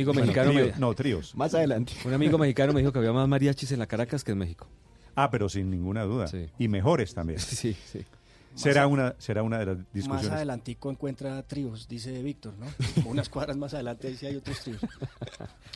Amigo Bueno, mexicano trío- me- no, tríos. Más adelante. un amigo mexicano me dijo que había más mariachis en la Caracas que en México. Ah, pero sin ninguna duda. Sí. Y mejores también. Sí, sí. Será una, será una de las Más discusiones. adelantico encuentra tríos, dice Víctor, ¿no? Unas cuadras más adelante sí hay otros tríos.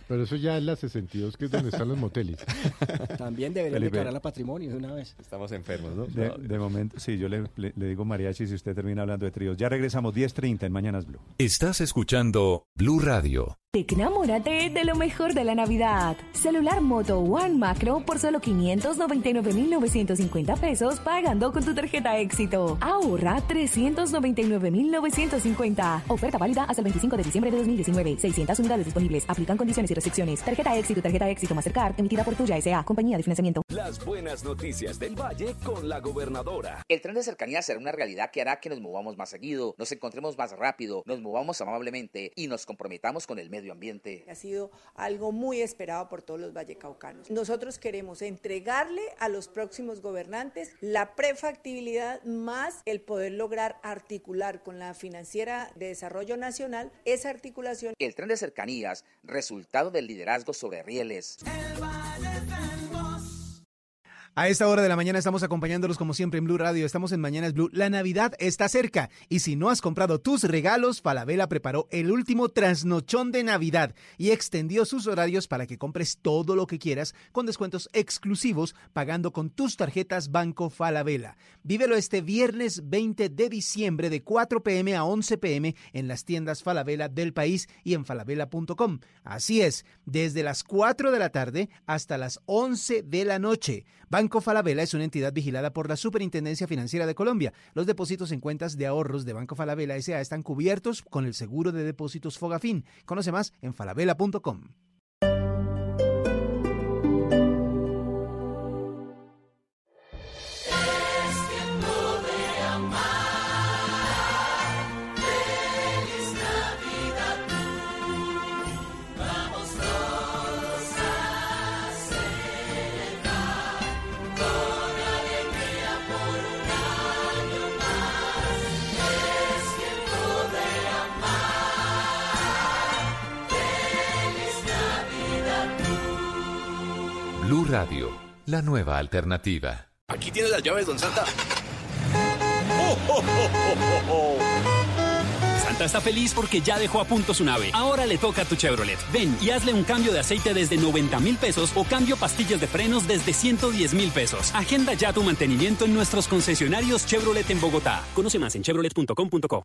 Pero eso ya es la 62, que es donde están los moteles. También deberían Felipe. declarar la patrimonio de una vez. Estamos enfermos, ¿no? De, de momento, sí, yo le, le- le digo mariachi si usted termina hablando de tríos. Ya regresamos 10.30 en Mañanas Blue. Estás escuchando Blue Radio. Enamórate de lo mejor de la Navidad. Celular Moto One Macro por solo 599,950 pesos pagando con tu tarjeta éxito. Ahorra 399,950. Oferta válida hasta el 25 de diciembre de 2019. 600 unidades disponibles. Aplican condiciones y restricciones. Tarjeta éxito, tarjeta éxito Mastercard, emitida por Tuya S.A. Compañía de Financiamiento. Las buenas noticias del Valle con la gobernadora. El tren de cercanía será una realidad que hará que nos movamos más seguido, nos encontremos más rápido, nos movamos amablemente y nos comprometamos con el medio ambiente. Ha sido algo muy esperado por todos los vallecaucanos. Nosotros queremos entregarle a los próximos gobernantes la prefactibilidad más el poder lograr articular con la financiera de desarrollo nacional esa articulación. El tren de cercanías, resultado del liderazgo sobre rieles. A esta hora de la mañana estamos acompañándolos como siempre en Blue Radio. Estamos en Mañanas Blue. La Navidad está cerca y si no has comprado tus regalos, Falabella preparó el último trasnochón de Navidad y extendió sus horarios para que compres todo lo que quieras con descuentos exclusivos pagando con tus tarjetas Banco Falabella. Vívelo este viernes 20 de diciembre de 4 pm a 11 pm en las tiendas Falabella del país y en falabella.com. Así es, desde las 4 de la tarde hasta las 11 de la noche. Banco Falabella es una entidad vigilada por la Superintendencia Financiera de Colombia. Los depósitos en cuentas de ahorros de Banco Falabella S.A. están cubiertos con el seguro de depósitos Fogafín. Conoce más en falabella.com. Radio, la nueva alternativa. Aquí tiene las llaves, don Santa. ¡Oh, oh, oh, oh, oh, oh! Santa está feliz porque ya dejó a punto su nave. Ahora le toca a tu Chevrolet. Ven y hazle un cambio de aceite desde 90 mil pesos o cambio pastillas de frenos desde 110 mil pesos. Agenda ya tu mantenimiento en nuestros concesionarios Chevrolet en Bogotá. Conoce más en chevrolet.com.co.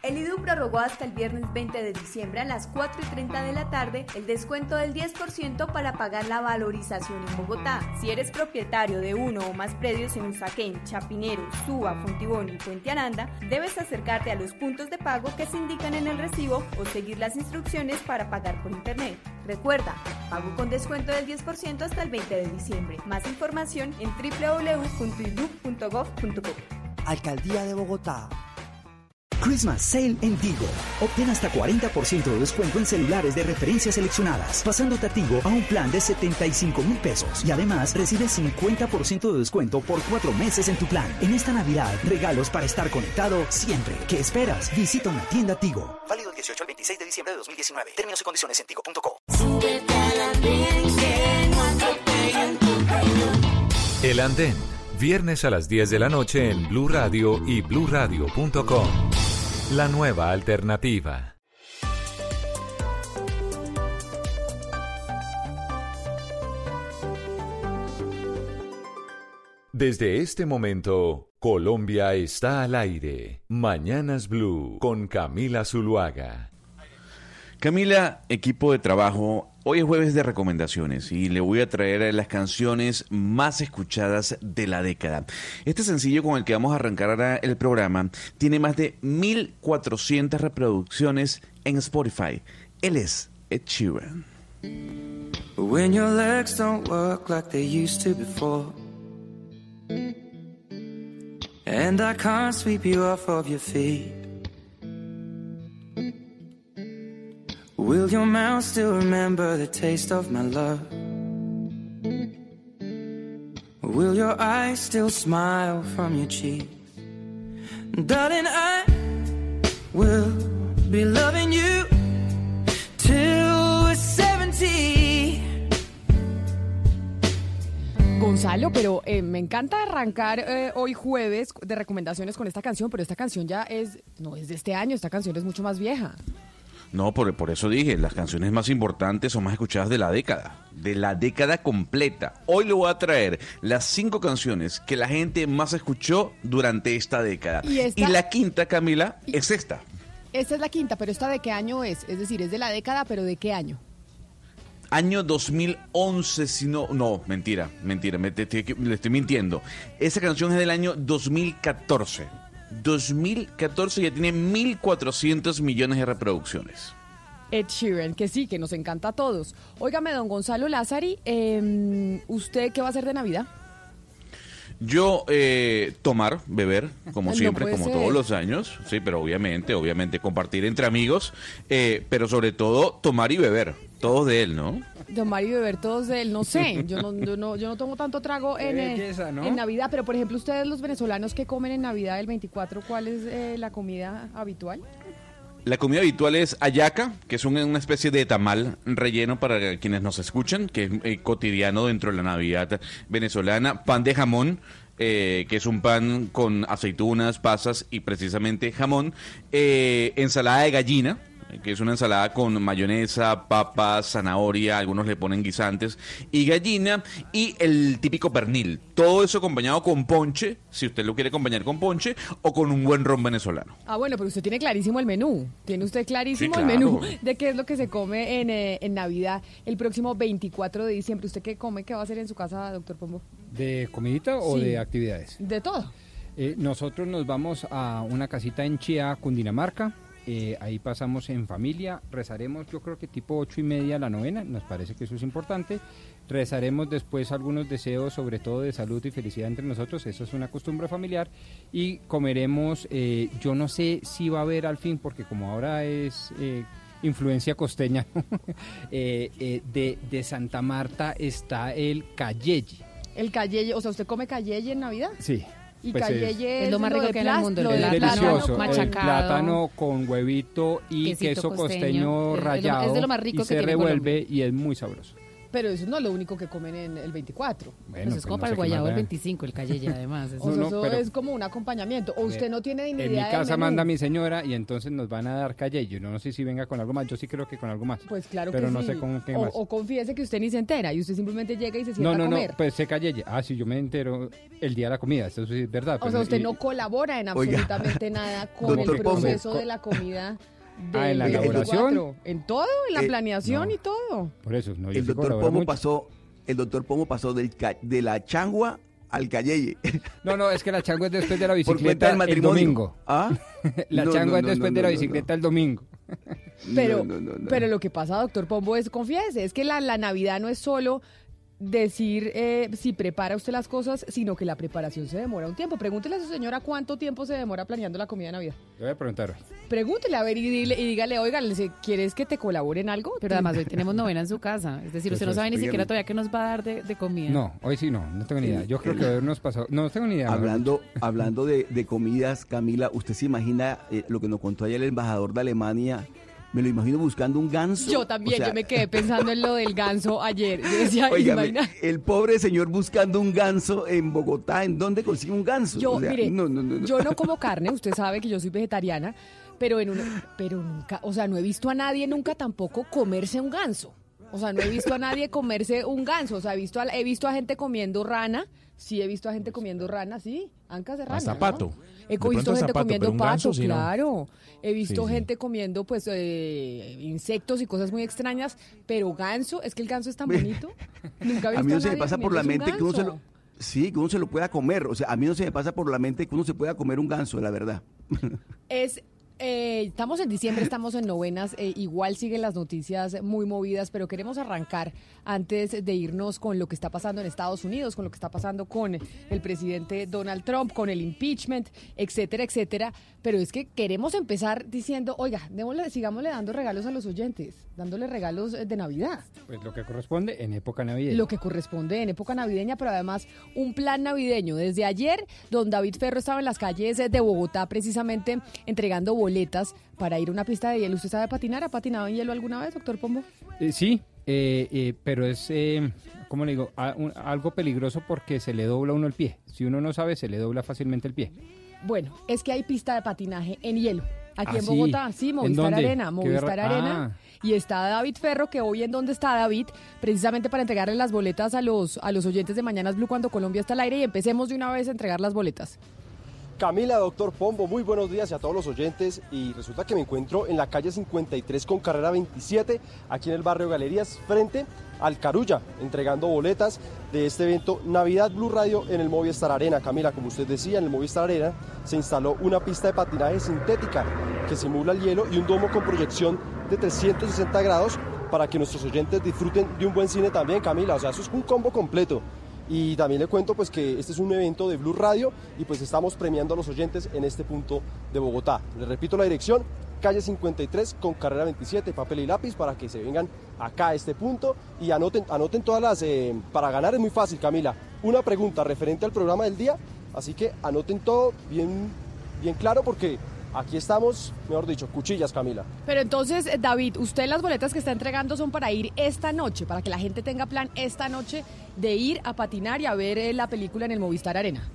El IDU prorrogó hasta el viernes 20 de diciembre a las 4 y 30 de la tarde el descuento del 10% para pagar la valorización en Bogotá. Si eres propietario de uno o más predios en Usaquén, Chapinero, Suba, Fontibón y Puente Aranda, debes acercarte a los puntos de pago que se indican en el recibo o seguir las instrucciones para pagar por internet. Recuerda, pago con descuento del 10% hasta el 20 de diciembre. Más información en www.idu.gov.co. Alcaldía de Bogotá. Christmas Sale en Tigo. Obtén hasta 40% de descuento en celulares de referencias seleccionadas, pasándote a Tigo a un plan de 75 mil pesos. Y además recibes 50% de descuento por cuatro meses en tu plan. En esta Navidad, regalos para estar conectado siempre. ¿Qué esperas? Visita una tienda Tigo. Válido del 18 al 26 de diciembre de 2019. Términos y condiciones en tigo.co. El Andén, viernes a las 10 de la noche en Blue Radio y bluradio.com. la nueva alternativa. Desde este momento, Colombia está al aire. Mañanas Blue con Camila Zuluaga. Camila, equipo de trabajo, hoy es jueves de recomendaciones y le voy a traer las canciones más escuchadas de la década. Este sencillo con el que vamos a arrancar el programa tiene más de 1400 reproducciones en Spotify. Él es Ed Sheeran. When your legs don't work like they used to before. And I can't sweep you off of your feet. Will your mouth still remember the taste of my love? Will your eyes still smile from your cheeks? Darling, I will be loving you till we're 70. Gonzalo, pero eh, me encanta arrancar eh, hoy jueves de recomendaciones con esta canción, pero esta canción ya es, no es de este año, esta canción es mucho más vieja. No, por, por eso dije, las canciones más importantes o más escuchadas de la década, de la década completa. Hoy le voy a traer las cinco canciones que la gente más escuchó durante esta década. ¿Y esta? la quinta, Camila, es esta. Esta es la quinta, pero esta de qué año es? Es decir, es de la década, pero ¿de qué año? Año 2011, si no, no, mentira, mentira, me, te- te- le estoy mintiendo. Esa canción es del año 2014. 2014 ya tiene 1.400 millones de reproducciones. Ed Sheeran, que sí, que nos encanta a todos. Óigame, don Gonzalo Lázari, eh, ¿usted qué va a hacer de Navidad? Yo eh, tomar, beber, como siempre, como ser. todos los años, sí, pero obviamente, obviamente compartir entre amigos, eh, pero sobre todo tomar y beber, todos de él, ¿no? Tomar y beber todos de él, no sé, yo no, yo no, yo no tomo tanto trago en, eh, belleza, ¿no? en Navidad, pero por ejemplo, ustedes los venezolanos que comen en Navidad el 24, ¿cuál es eh, la comida habitual? La comida habitual es ayaca, que es un- una especie de tamal relleno para quienes nos escuchan, que es eh, cotidiano dentro de la Navidad venezolana. Pan de jamón, eh, que es un pan con aceitunas, pasas y precisamente jamón. Eh, ensalada de gallina, que es una ensalada con mayonesa, papas, zanahoria, algunos le ponen guisantes, y gallina, y el típico pernil. Todo eso acompañado con ponche, si usted lo quiere acompañar con ponche, o con un buen ron venezolano. Ah, bueno, pero usted tiene clarísimo el menú. Tiene usted clarísimo Sí, el menú de qué es lo que se come en, eh, en Navidad el próximo 24 de diciembre. ¿Usted qué come? ¿Qué va a hacer en su casa, doctor Pombo? ¿De comidita o Sí. de actividades? De todo. Eh, nosotros nos vamos a una casita en Chía, Cundinamarca. Eh, ahí pasamos en familia, rezaremos yo creo que tipo ocho y media la novena, nos parece que eso es importante. Rezaremos después algunos deseos, sobre todo de salud y felicidad entre nosotros, eso es una costumbre familiar. Y comeremos, eh, yo no sé si va a haber al fin, porque como ahora es eh, influencia costeña, de, de Santa Marta está el cayeye. El cayeye, o sea, ¿usted come cayeye en Navidad? Sí. Y Pues cayeye es- lo más rico que hay en el mundo. Lo del plátano delicioso. con- El plátano con huevito y queso costeño. costeño Es de lo- rallado. es de lo más rico y que se tiene revuelve y es muy sabroso. Pero eso no es lo único que comen en el 24. Bueno, Pues es como no para el sé guayabo da. 25, el cayeye, además. No, no, eso pero- es como un acompañamiento. O usted no tiene ni idea En mi del casa menú. manda mi señora y entonces nos van a dar calle. Yo no sé si venga con algo más. Yo sí creo que con algo más. Pues claro Pero que no sí. sé con qué o, más. o confiese que usted ni se entera y usted simplemente llega y se sienta No, no, a no, comer. pues se calle. Ah, sí, yo me entero el día de la comida. Eso sí es verdad. O pues, sea, usted y- no colabora en Oiga. absolutamente nada con Doctor el Pombo. proceso de la comida. Ah, del ¿en la 24. elaboración? En todo, en la Eh, planeación no. y todo. Por eso, no, yo el doctor Pomo mucho. pasó, el doctor Pomo pasó del ca- de la changua al cayeye. No, no, es que la changua es después de la bicicleta del el domingo. ¿Ah? La No, changua no, es después no, de la no, no, bicicleta el domingo. Pero, No, no, no, no. pero lo que pasa, doctor Pombo, es, confiese, es que la, la Navidad no es solo decir eh, si prepara usted las cosas, sino que la preparación se demora un tiempo. Pregúntele a su señora cuánto tiempo se demora planeando la comida de Navidad. Le voy a preguntar. Pregúntele a ver y, dile- y dígale, oiga, ¿le- ¿quieres que te colabore en algo? Pero además hoy tenemos novena en su casa. Es decir, usted no sabe ni siquiera todavía qué nos va a dar de, de comida. No, hoy sí no, no tengo ni idea. Yo creo que hoy nos pasó. No tengo ni idea. Hablando, hablando de, de comidas, Camila, ¿usted se imagina eh, lo que nos contó ayer el embajador de Alemania me lo imagino buscando un ganso. Yo también, O sea, yo me quedé pensando en lo del ganso ayer. Yo decía, el pobre señor buscando un ganso en Bogotá, ¿en dónde consigue un ganso? Yo, O sea, mire, no, no, no, no. yo no como carne, usted sabe que yo soy vegetariana, pero en una- pero nunca, o sea, no he visto a nadie nunca tampoco comerse un ganso. O sea, no he visto a nadie comerse un ganso. O sea, he visto a, he visto a gente comiendo rana. Sí, he visto a gente comiendo rana, sí, ancas de rana. ¿no? zapato. He De visto a gente zapato, comiendo ganso pato, sí no. claro. He visto Sí, sí. gente comiendo, pues, eh, insectos y cosas muy extrañas, pero ganso, es que el ganso es tan bonito. Nunca he visto A mí no se me pasa por la mente que uno se lo... Sí, que uno se lo pueda comer. O sea, a mí no se me pasa por la mente que uno se pueda comer un ganso, la verdad. Es, eh, estamos en diciembre, estamos en novenas, eh, igual siguen las noticias muy movidas, pero queremos arrancar antes de irnos con lo que está pasando en Estados Unidos, con lo que está pasando con el presidente Donald Trump, con el impeachment, etcétera, etcétera. Pero es que queremos empezar diciendo, oiga, démosle, sigámosle dando regalos a los oyentes, dándole regalos eh, de Navidad. Pues lo que corresponde en época navideña. Lo que corresponde en época navideña, pero además un plan navideño. Desde ayer, don David Ferro estaba en las calles de Bogotá precisamente entregando boletas para ir a una pista de hielo. ¿Usted sabe patinar? ¿Ha patinado en hielo alguna vez, doctor Pombo? Eh, sí, eh, eh, pero es, eh, ¿cómo le digo? A- un- algo peligroso porque se le dobla uno el pie. Si uno no sabe, se le dobla fácilmente el pie. Bueno, es que hay pista de patinaje en hielo. Aquí ¿Ah, en? Bogotá, sí, ¿En Movistar? Arena, Movistar Arena. Ah. Y está David Ferro, que hoy en dónde está David, precisamente para entregarle las boletas a los, a los oyentes de Mañanas Blue cuando Colombia está al aire y empecemos de una vez a entregar las boletas. Camila, doctor Pombo, muy buenos días y a todos los oyentes. Y resulta que me encuentro en la calle 53 con carrera 27, aquí en el barrio Galerías, frente al Carulla, entregando boletas de este evento Navidad Blue Radio en el Movistar Arena. Camila, como usted decía, en el Movistar Arena se instaló una pista de patinaje sintética que simula el hielo y un domo con proyección de 360 grados para que nuestros oyentes disfruten de un buen cine también, Camila. O sea, eso es un combo completo. Y también le cuento pues que este es un evento de Blue Radio y pues estamos premiando a los oyentes en este punto de Bogotá. Les repito la dirección, calle 53 con carrera 27, papel y lápiz para que se vengan acá a este punto y anoten, anoten todas las... eh, para ganar es muy fácil, Camila. Una pregunta referente al programa del día, así que anoten todo bien, bien claro porque aquí estamos, mejor dicho, cuchillas, Camila. Pero entonces, eh, David, usted las boletas que está entregando son para ir esta noche, para que la gente tenga plan esta noche de ir a patinar y a ver eh, la película en el Movistar Arena.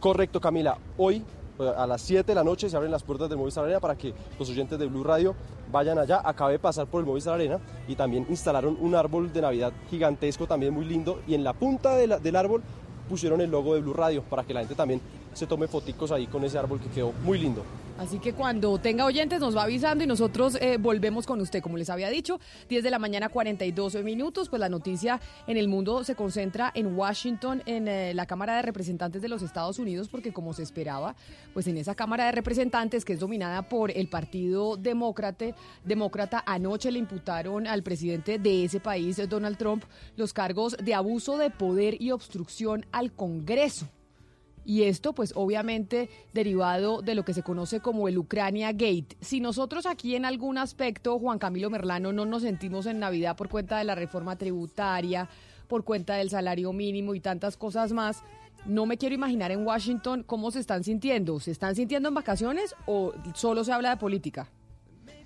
Correcto, Camila. Hoy eh, a las 7 de la noche se abren las puertas del Movistar Arena para que los oyentes de Blue Radio vayan allá. Acabé de pasar por el Movistar Arena y también instalaron un árbol de Navidad gigantesco, también muy lindo. Y en la punta de la- del árbol pusieron el logo de Blue Radio para que la gente también se tome foticos ahí con ese árbol que quedó muy lindo. Así que cuando tenga oyentes nos va avisando y nosotros eh, volvemos con usted. Como les había dicho, 10 de la mañana 42 minutos, pues la noticia en el mundo se concentra en Washington, en eh, la Cámara de Representantes de los Estados Unidos, porque como se esperaba, pues en esa Cámara de Representantes que es dominada por el Partido Demócrata, Demócrata anoche le imputaron al presidente de ese país, Donald Trump, los cargos de abuso de poder y obstrucción al Congreso. Y esto, pues obviamente derivado de lo que se conoce como el Ucrania Gate. Si nosotros aquí en algún aspecto, Juan Camilo Merlano, no nos sentimos en Navidad por cuenta de la reforma tributaria, por cuenta del salario mínimo y tantas cosas más, no me quiero imaginar en Washington cómo se están sintiendo. ¿Se están sintiendo en vacaciones o solo se habla de política?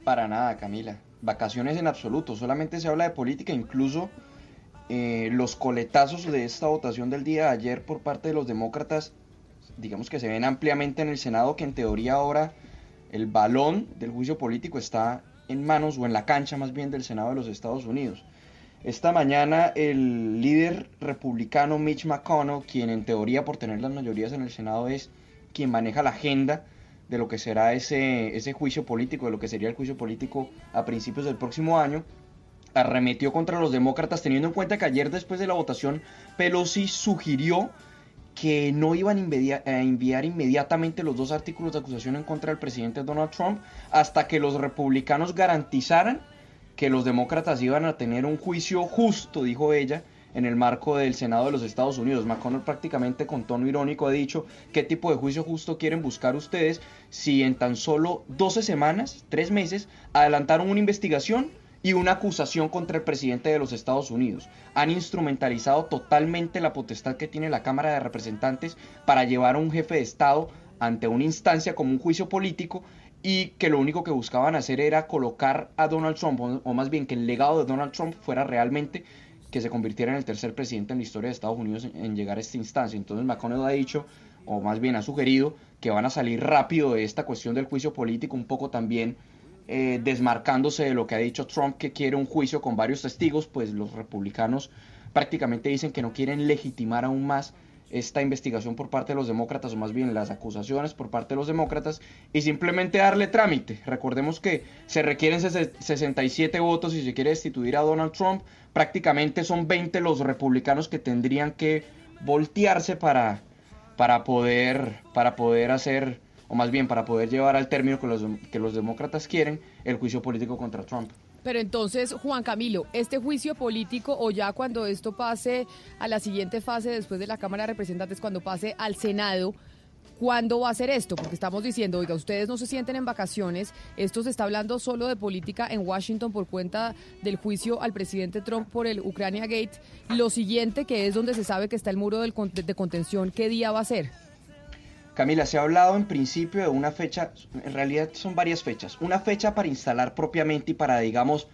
Para nada, Camila. Vacaciones en absoluto. Solamente se habla de política. Incluso eh, los coletazos de esta votación del día de ayer por parte de los demócratas, digamos que se ven ampliamente en el Senado, que en teoría ahora el balón del juicio político está en manos o en la cancha más bien del Senado de los Estados Unidos. Esta mañana el líder republicano Mitch McConnell, quien en teoría por tener las mayorías en el Senado es quien maneja la agenda de lo que será ese, ese juicio político, de lo que sería el juicio político a principios del próximo año, arremetió contra los demócratas teniendo en cuenta que ayer después de la votación Pelosi sugirió que no iban a enviar inmediatamente los dos artículos de acusación en contra del presidente Donald Trump hasta que los republicanos garantizaran que los demócratas iban a tener un juicio justo, dijo ella, en el marco del Senado de los Estados Unidos. McConnell prácticamente con tono irónico ha dicho qué tipo de juicio justo quieren buscar ustedes si en tan solo 12 semanas, 3 meses, adelantaron una investigación y una acusación contra el presidente de los Estados Unidos. Han instrumentalizado totalmente la potestad que tiene la Cámara de Representantes para llevar a un jefe de Estado ante una instancia como un juicio político y que lo único que buscaban hacer era colocar a Donald Trump, o, más bien que el legado de Donald Trump fuera realmente que se convirtiera en el tercer presidente en la historia de Estados Unidos en llegar a esta instancia. Entonces McConnell ha dicho, o más bien ha sugerido, que van a salir rápido de esta cuestión del juicio político, un poco también eh, desmarcándose de lo que ha dicho Trump, que quiere un juicio con varios testigos, pues los republicanos prácticamente dicen que no quieren legitimar aún más esta investigación por parte de los demócratas, o más bien las acusaciones por parte de los demócratas, y simplemente darle trámite. Recordemos que se requieren ses- 67 votos si se quiere destituir a Donald Trump. Prácticamente son 20 los republicanos que tendrían que voltearse para, para, poder, para poder hacer, o más bien para poder llevar al término que los, que los demócratas quieren, el juicio político contra Trump. Pero entonces, Juan Camilo, este juicio político o ya cuando esto pase a la siguiente fase después de la Cámara de Representantes, cuando pase al Senado, ¿cuándo va a ser esto? Porque estamos diciendo, oiga, ustedes no se sienten en vacaciones, esto se está hablando solo de política en Washington por cuenta del juicio al presidente Trump por el Ucrania Gate. Lo siguiente, que es donde se sabe que está el muro de contención, ¿qué día va a ser? Camila, se ha hablado en principio de una fecha, en realidad son varias fechas. Una fecha para instalar propiamente y para, digamos,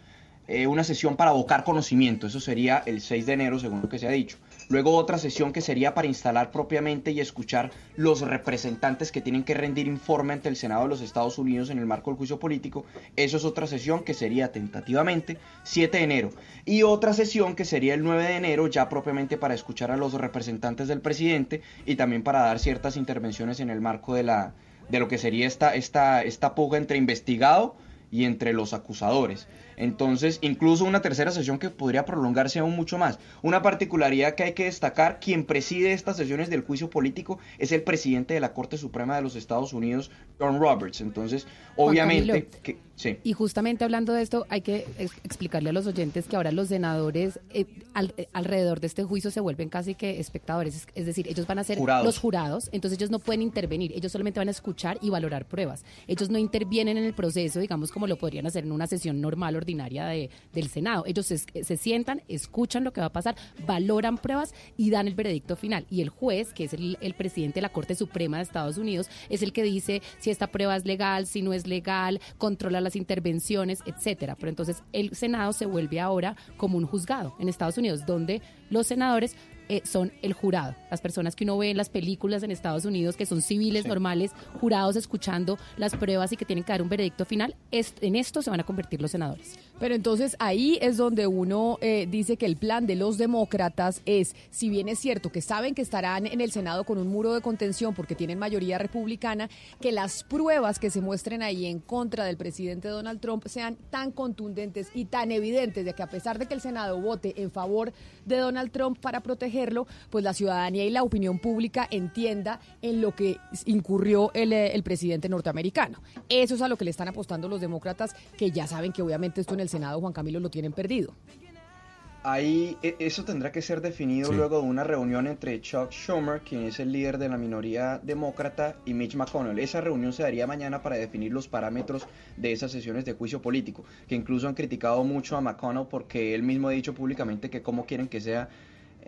eh, una sesión para abocar conocimiento. Eso sería el 6 de enero, según lo que se ha dicho. Luego otra sesión que sería para instalar propiamente y escuchar los representantes que tienen que rendir informe ante el Senado de los Estados Unidos en el marco del juicio político. Eso es otra sesión que sería tentativamente 7 de enero. Y otra sesión que sería el 9 de enero ya propiamente para escuchar a los representantes del presidente y también para dar ciertas intervenciones en el marco de, la, de lo que sería esta, esta, esta puja entre investigado y entre los acusadores. Entonces, incluso una tercera sesión que podría prolongarse aún mucho más. Una particularidad que hay que destacar, quien preside estas sesiones del juicio político es el presidente de la Corte Suprema de los Estados Unidos, John Roberts. Entonces, obviamente, que, sí. Y justamente hablando de esto, hay que ex- explicarle a los oyentes que ahora los senadores eh, al- eh, alrededor de este juicio se vuelven casi que espectadores, es, es decir, ellos van a ser Jurados. los jurados, entonces ellos no pueden intervenir, ellos solamente van a escuchar y valorar pruebas. Ellos no intervienen en el proceso, digamos, como lo podrían hacer en una sesión normal, ordinaria de, del Senado. Ellos se, se sientan, escuchan lo que va a pasar, valoran pruebas y dan el veredicto final. Y el juez, que es el, el presidente de la Corte Suprema de Estados Unidos, es el que dice si esta prueba es legal, si no es legal, controla las intervenciones, etcétera. Pero entonces el Senado se vuelve ahora como un juzgado en Estados Unidos, donde los senadores eh, son el jurado, las personas que uno ve en las películas en Estados Unidos, que son civiles normales, jurados escuchando las pruebas y que tienen que dar un veredicto final, es- en esto se van a convertir los senadores. Pero entonces ahí es donde uno eh, dice que el plan de los demócratas es, si bien es cierto que saben que estarán en el Senado con un muro de contención porque tienen mayoría republicana, que las pruebas que se muestren ahí en contra del presidente Donald Trump sean tan contundentes y tan evidentes de que a pesar de que el Senado vote en favor de Donald Trump para protegerlo, pues la ciudadanía y la opinión pública entienda en lo que incurrió el, eh, el presidente norteamericano. Eso es a lo que le están apostando los demócratas, que ya saben que obviamente esto en el Senado, Juan Camilo, lo tienen perdido. Ahí e- eso tendrá que ser definido Sí. luego de una reunión entre Chuck Schumer, quien es el líder de la minoría demócrata, y Mitch McConnell. Esa reunión se daría mañana para definir los parámetros de esas sesiones de juicio político, que incluso han criticado mucho a McConnell porque él mismo ha dicho públicamente que cómo quieren que sea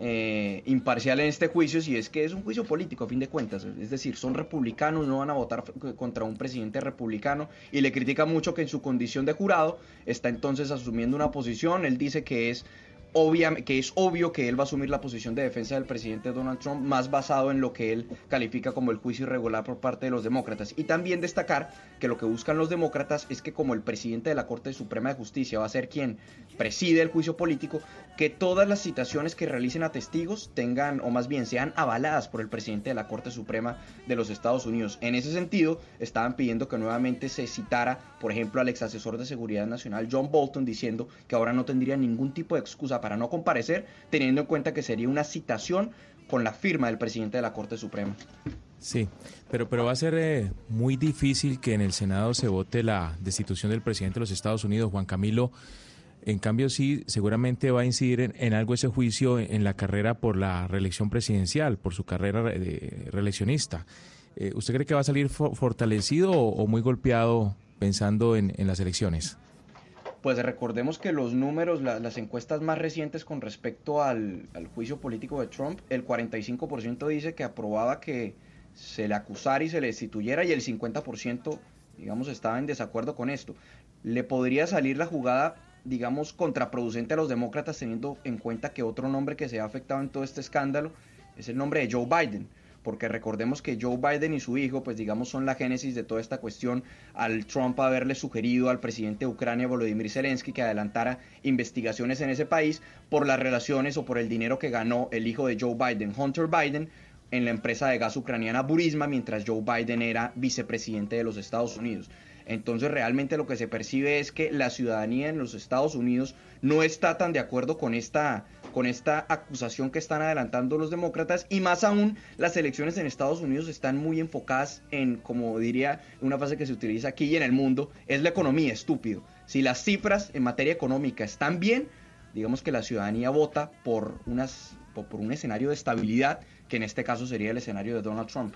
eh, imparcial en este juicio si es que es un juicio político a fin de cuentas. Es decir, son republicanos, no van a votar contra un presidente republicano y le critica mucho que en su condición de jurado está entonces asumiendo una posición. Él dice que es obvia, que es obvio que él va a asumir la posición de defensa del presidente Donald Trump más basado en lo que él califica como el juicio irregular por parte de los demócratas. Y también destacar que lo que buscan los demócratas es que como el presidente de la Corte Suprema de Justicia va a ser quien preside el juicio político, que todas las citaciones que realicen a testigos tengan, o más bien sean avaladas por el presidente de la Corte Suprema de los Estados Unidos. En ese sentido, estaban pidiendo que nuevamente se citara, por ejemplo, al ex asesor de seguridad nacional John Bolton diciendo que ahora no tendría ningún tipo de excusa para no comparecer, teniendo en cuenta que sería una citación con la firma del presidente de la Corte Suprema. Sí, pero, pero va a ser eh, muy difícil que en el Senado se vote la destitución del presidente de los Estados Unidos, Juan Camilo. En cambio, sí, seguramente va a incidir en, algo ese juicio en, la carrera por la reelección presidencial, por su carrera reeleccionista. Eh, ¿Usted cree que va a salir fo- fortalecido o, muy golpeado pensando en, en las elecciones? Pues recordemos que los números, la- las encuestas más recientes con respecto al, al juicio político de Trump, el 45% dice que aprobaba que se le acusara y se le destituyera y el 50% digamos, estaba en desacuerdo con esto. Le podría salir la jugada, digamos, contraproducente a los demócratas teniendo en cuenta que otro nombre que se ha afectado en todo este escándalo es el nombre de Joe Biden porque recordemos que Joe Biden y su hijo, pues digamos, son la génesis de toda esta cuestión al Trump haberle sugerido al presidente de Ucrania, Volodymyr Zelensky, que adelantara investigaciones en ese país por las relaciones o por el dinero que ganó el hijo de Joe Biden, Hunter Biden, en la empresa de gas ucraniana Burisma, mientras Joe Biden era vicepresidente de los Estados Unidos. Entonces realmente lo que se percibe es que la ciudadanía en los Estados Unidos no está tan de acuerdo con esta con esta acusación que están adelantando los demócratas y más aún las elecciones en Estados Unidos están muy enfocadas en, como diría una frase que se utiliza aquí y en el mundo, es la economía, estúpido. Si las cifras en materia económica están bien, digamos que la ciudadanía vota por, unas, por, por un escenario de estabilidad, que en este caso sería el escenario de Donald Trump.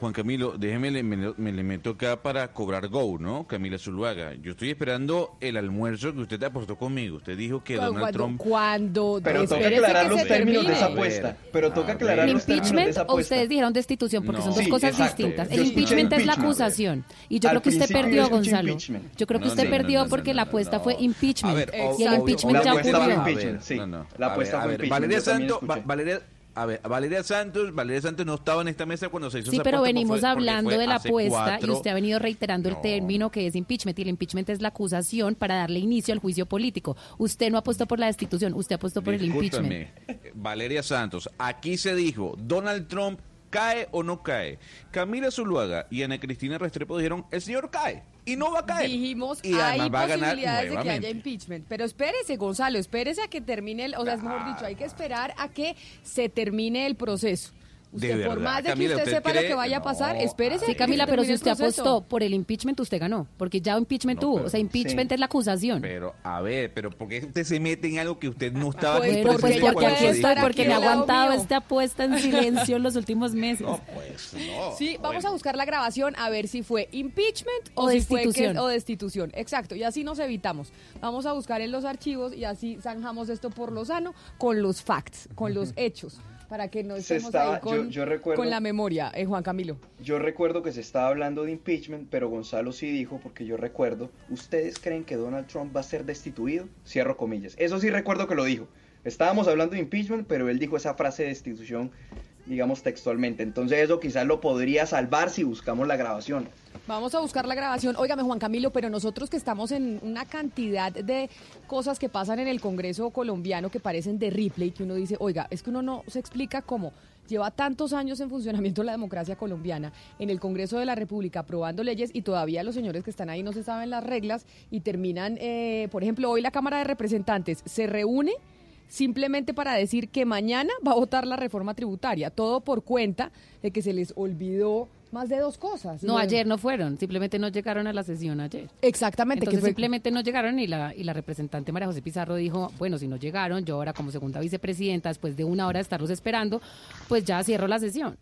Juan Camilo, déjeme, le- me, me le meto acá para cobrar Go, ¿no? Camila Zuluaga. Yo estoy esperando el almuerzo que usted apostó conmigo. Usted dijo que Donald cuando, Trump... cuando Pero toca aclarar que los se términos de esa termine. apuesta. Pero toca aclarar los términos de impeachment esa o ustedes dijeron destitución porque No. son dos Sí, cosas exacto. distintas. Yo El impeachment es la acusación y yo Al creo que usted perdió, Gonzalo. Yo creo que No, usted no, perdió no, no, porque no, la apuesta no. fue impeachment A ver, y el impeachment la ya apuesta fue ocurrió. La apuesta fue impeachment, Valeria Santos, escuché. Va- Valeria, a ver, Valeria Santos, Valeria Santos no estaba en esta mesa cuando se hizo Sí, esa pero apuesta, venimos fue- hablando de la apuesta y usted ha venido reiterando el No. término que es impeachment y el impeachment es la acusación para darle inicio al juicio político. Usted no apostó por la destitución, usted apostó por el impeachment. Valeria Santos, aquí se dijo, Donald Trump cae o no cae. Camila Zuluaga y Ana Cristina Restrepo dijeron, el señor cae y no va a caer. Dijimos, y hay además va a ganar posibilidades de que haya impeachment. Pero espérese, Gonzalo, espérese a que termine, el, o sea, es mejor dicho, hay que esperar a que se termine el proceso. De Usted, por verdad, más de Camila, que usted, ¿usted sepa lo que vaya a pasar, No, espérese. Sí, Camila, pero si usted apostó por el impeachment, usted ganó. Porque ya impeachment No, tuvo. pero- o sea, impeachment sí. es la acusación. Pero, a ver, pero ¿por qué usted se mete en algo que usted no estaba Pues, presente pues porque aquí estoy, porque me ha aguantado esta apuesta en silencio en los últimos meses. Pues no. Sí, vamos a buscar la grabación a ver si fue impeachment o, O si fue que- destitución. o destitución. Exacto, y así nos evitamos. Vamos a buscar en los archivos y así zanjamos esto por lo sano con los facts, con los hechos, para que no Se estemos estaba- ahí con, yo- yo recuerdo- con la memoria, eh, Juan Camilo. Yo recuerdo que se estaba hablando de impeachment, pero Gonzalo sí dijo, porque yo recuerdo, ¿ustedes creen que Donald Trump va a ser destituido? Cierro comillas. Eso sí recuerdo que lo dijo. Estábamos hablando de impeachment, pero él dijo esa frase de destitución, digamos textualmente. Entonces eso quizás lo podría salvar si buscamos la grabación. Vamos a buscar la grabación. Óigame, Juan Camilo, pero nosotros que estamos en una cantidad de cosas que pasan en el Congreso colombiano que parecen de replay, que uno dice, oiga, es que uno no se explica cómo lleva tantos años en funcionamiento la democracia colombiana, en el Congreso de la República aprobando leyes y todavía los señores que están ahí no se saben las reglas y terminan, eh, por ejemplo, hoy la Cámara de Representantes se reúne simplemente para decir que mañana va a votar la reforma tributaria, todo por cuenta de que se les olvidó más de dos cosas. No, ayer no fueron, simplemente no llegaron a la sesión ayer. Exactamente, que fue- simplemente no llegaron y la, y la representante María José Pizarro dijo, bueno, si no llegaron, yo ahora como segunda vicepresidenta, después de una hora de estarlos esperando, pues ya cierro la sesión.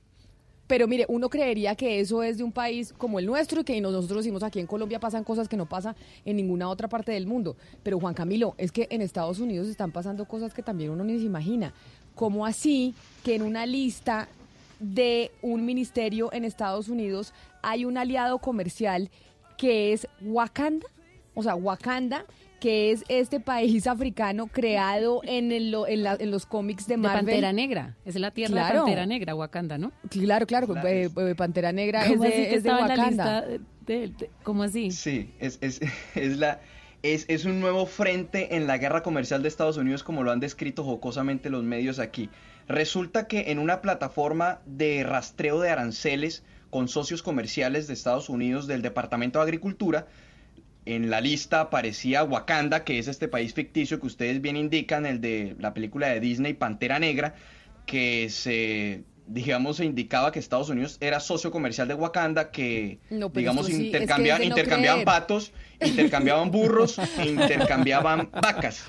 Pero mire, uno creería que eso es de un país como el nuestro y que nosotros decimos aquí en Colombia pasan cosas que no pasan en ninguna otra parte del mundo. Pero Juan Camilo, es que en Estados Unidos están pasando cosas que también uno ni se imagina. ¿Cómo así que en una lista de un ministerio en Estados Unidos hay un aliado comercial que es Wakanda? O sea, Wakanda que es este país africano creado en, el- en, la- en los cómics de De Marvel. Pantera Negra, es la tierra Claro. de Pantera Negra, Wakanda, ¿no? Claro, claro, eh, eh, Pantera Negra es ¿Cómo así de, es de Wakanda. lista de- de- ¿Cómo así? Sí, es, es, es la... Es, es un nuevo frente en la guerra comercial de Estados Unidos como lo han descrito jocosamente los medios aquí. Resulta que en una plataforma de rastreo de aranceles con socios comerciales de Estados Unidos del Departamento de Agricultura, en la lista aparecía Wakanda, que es este país ficticio que ustedes bien indican, el de la película de Disney Pantera Negra, que se, digamos, se indicaba que Estados Unidos era socio comercial de Wakanda, que, No, digamos, sí, intercambia- es no intercambiaban creer. patos, intercambiaban burros, e intercambiaban vacas.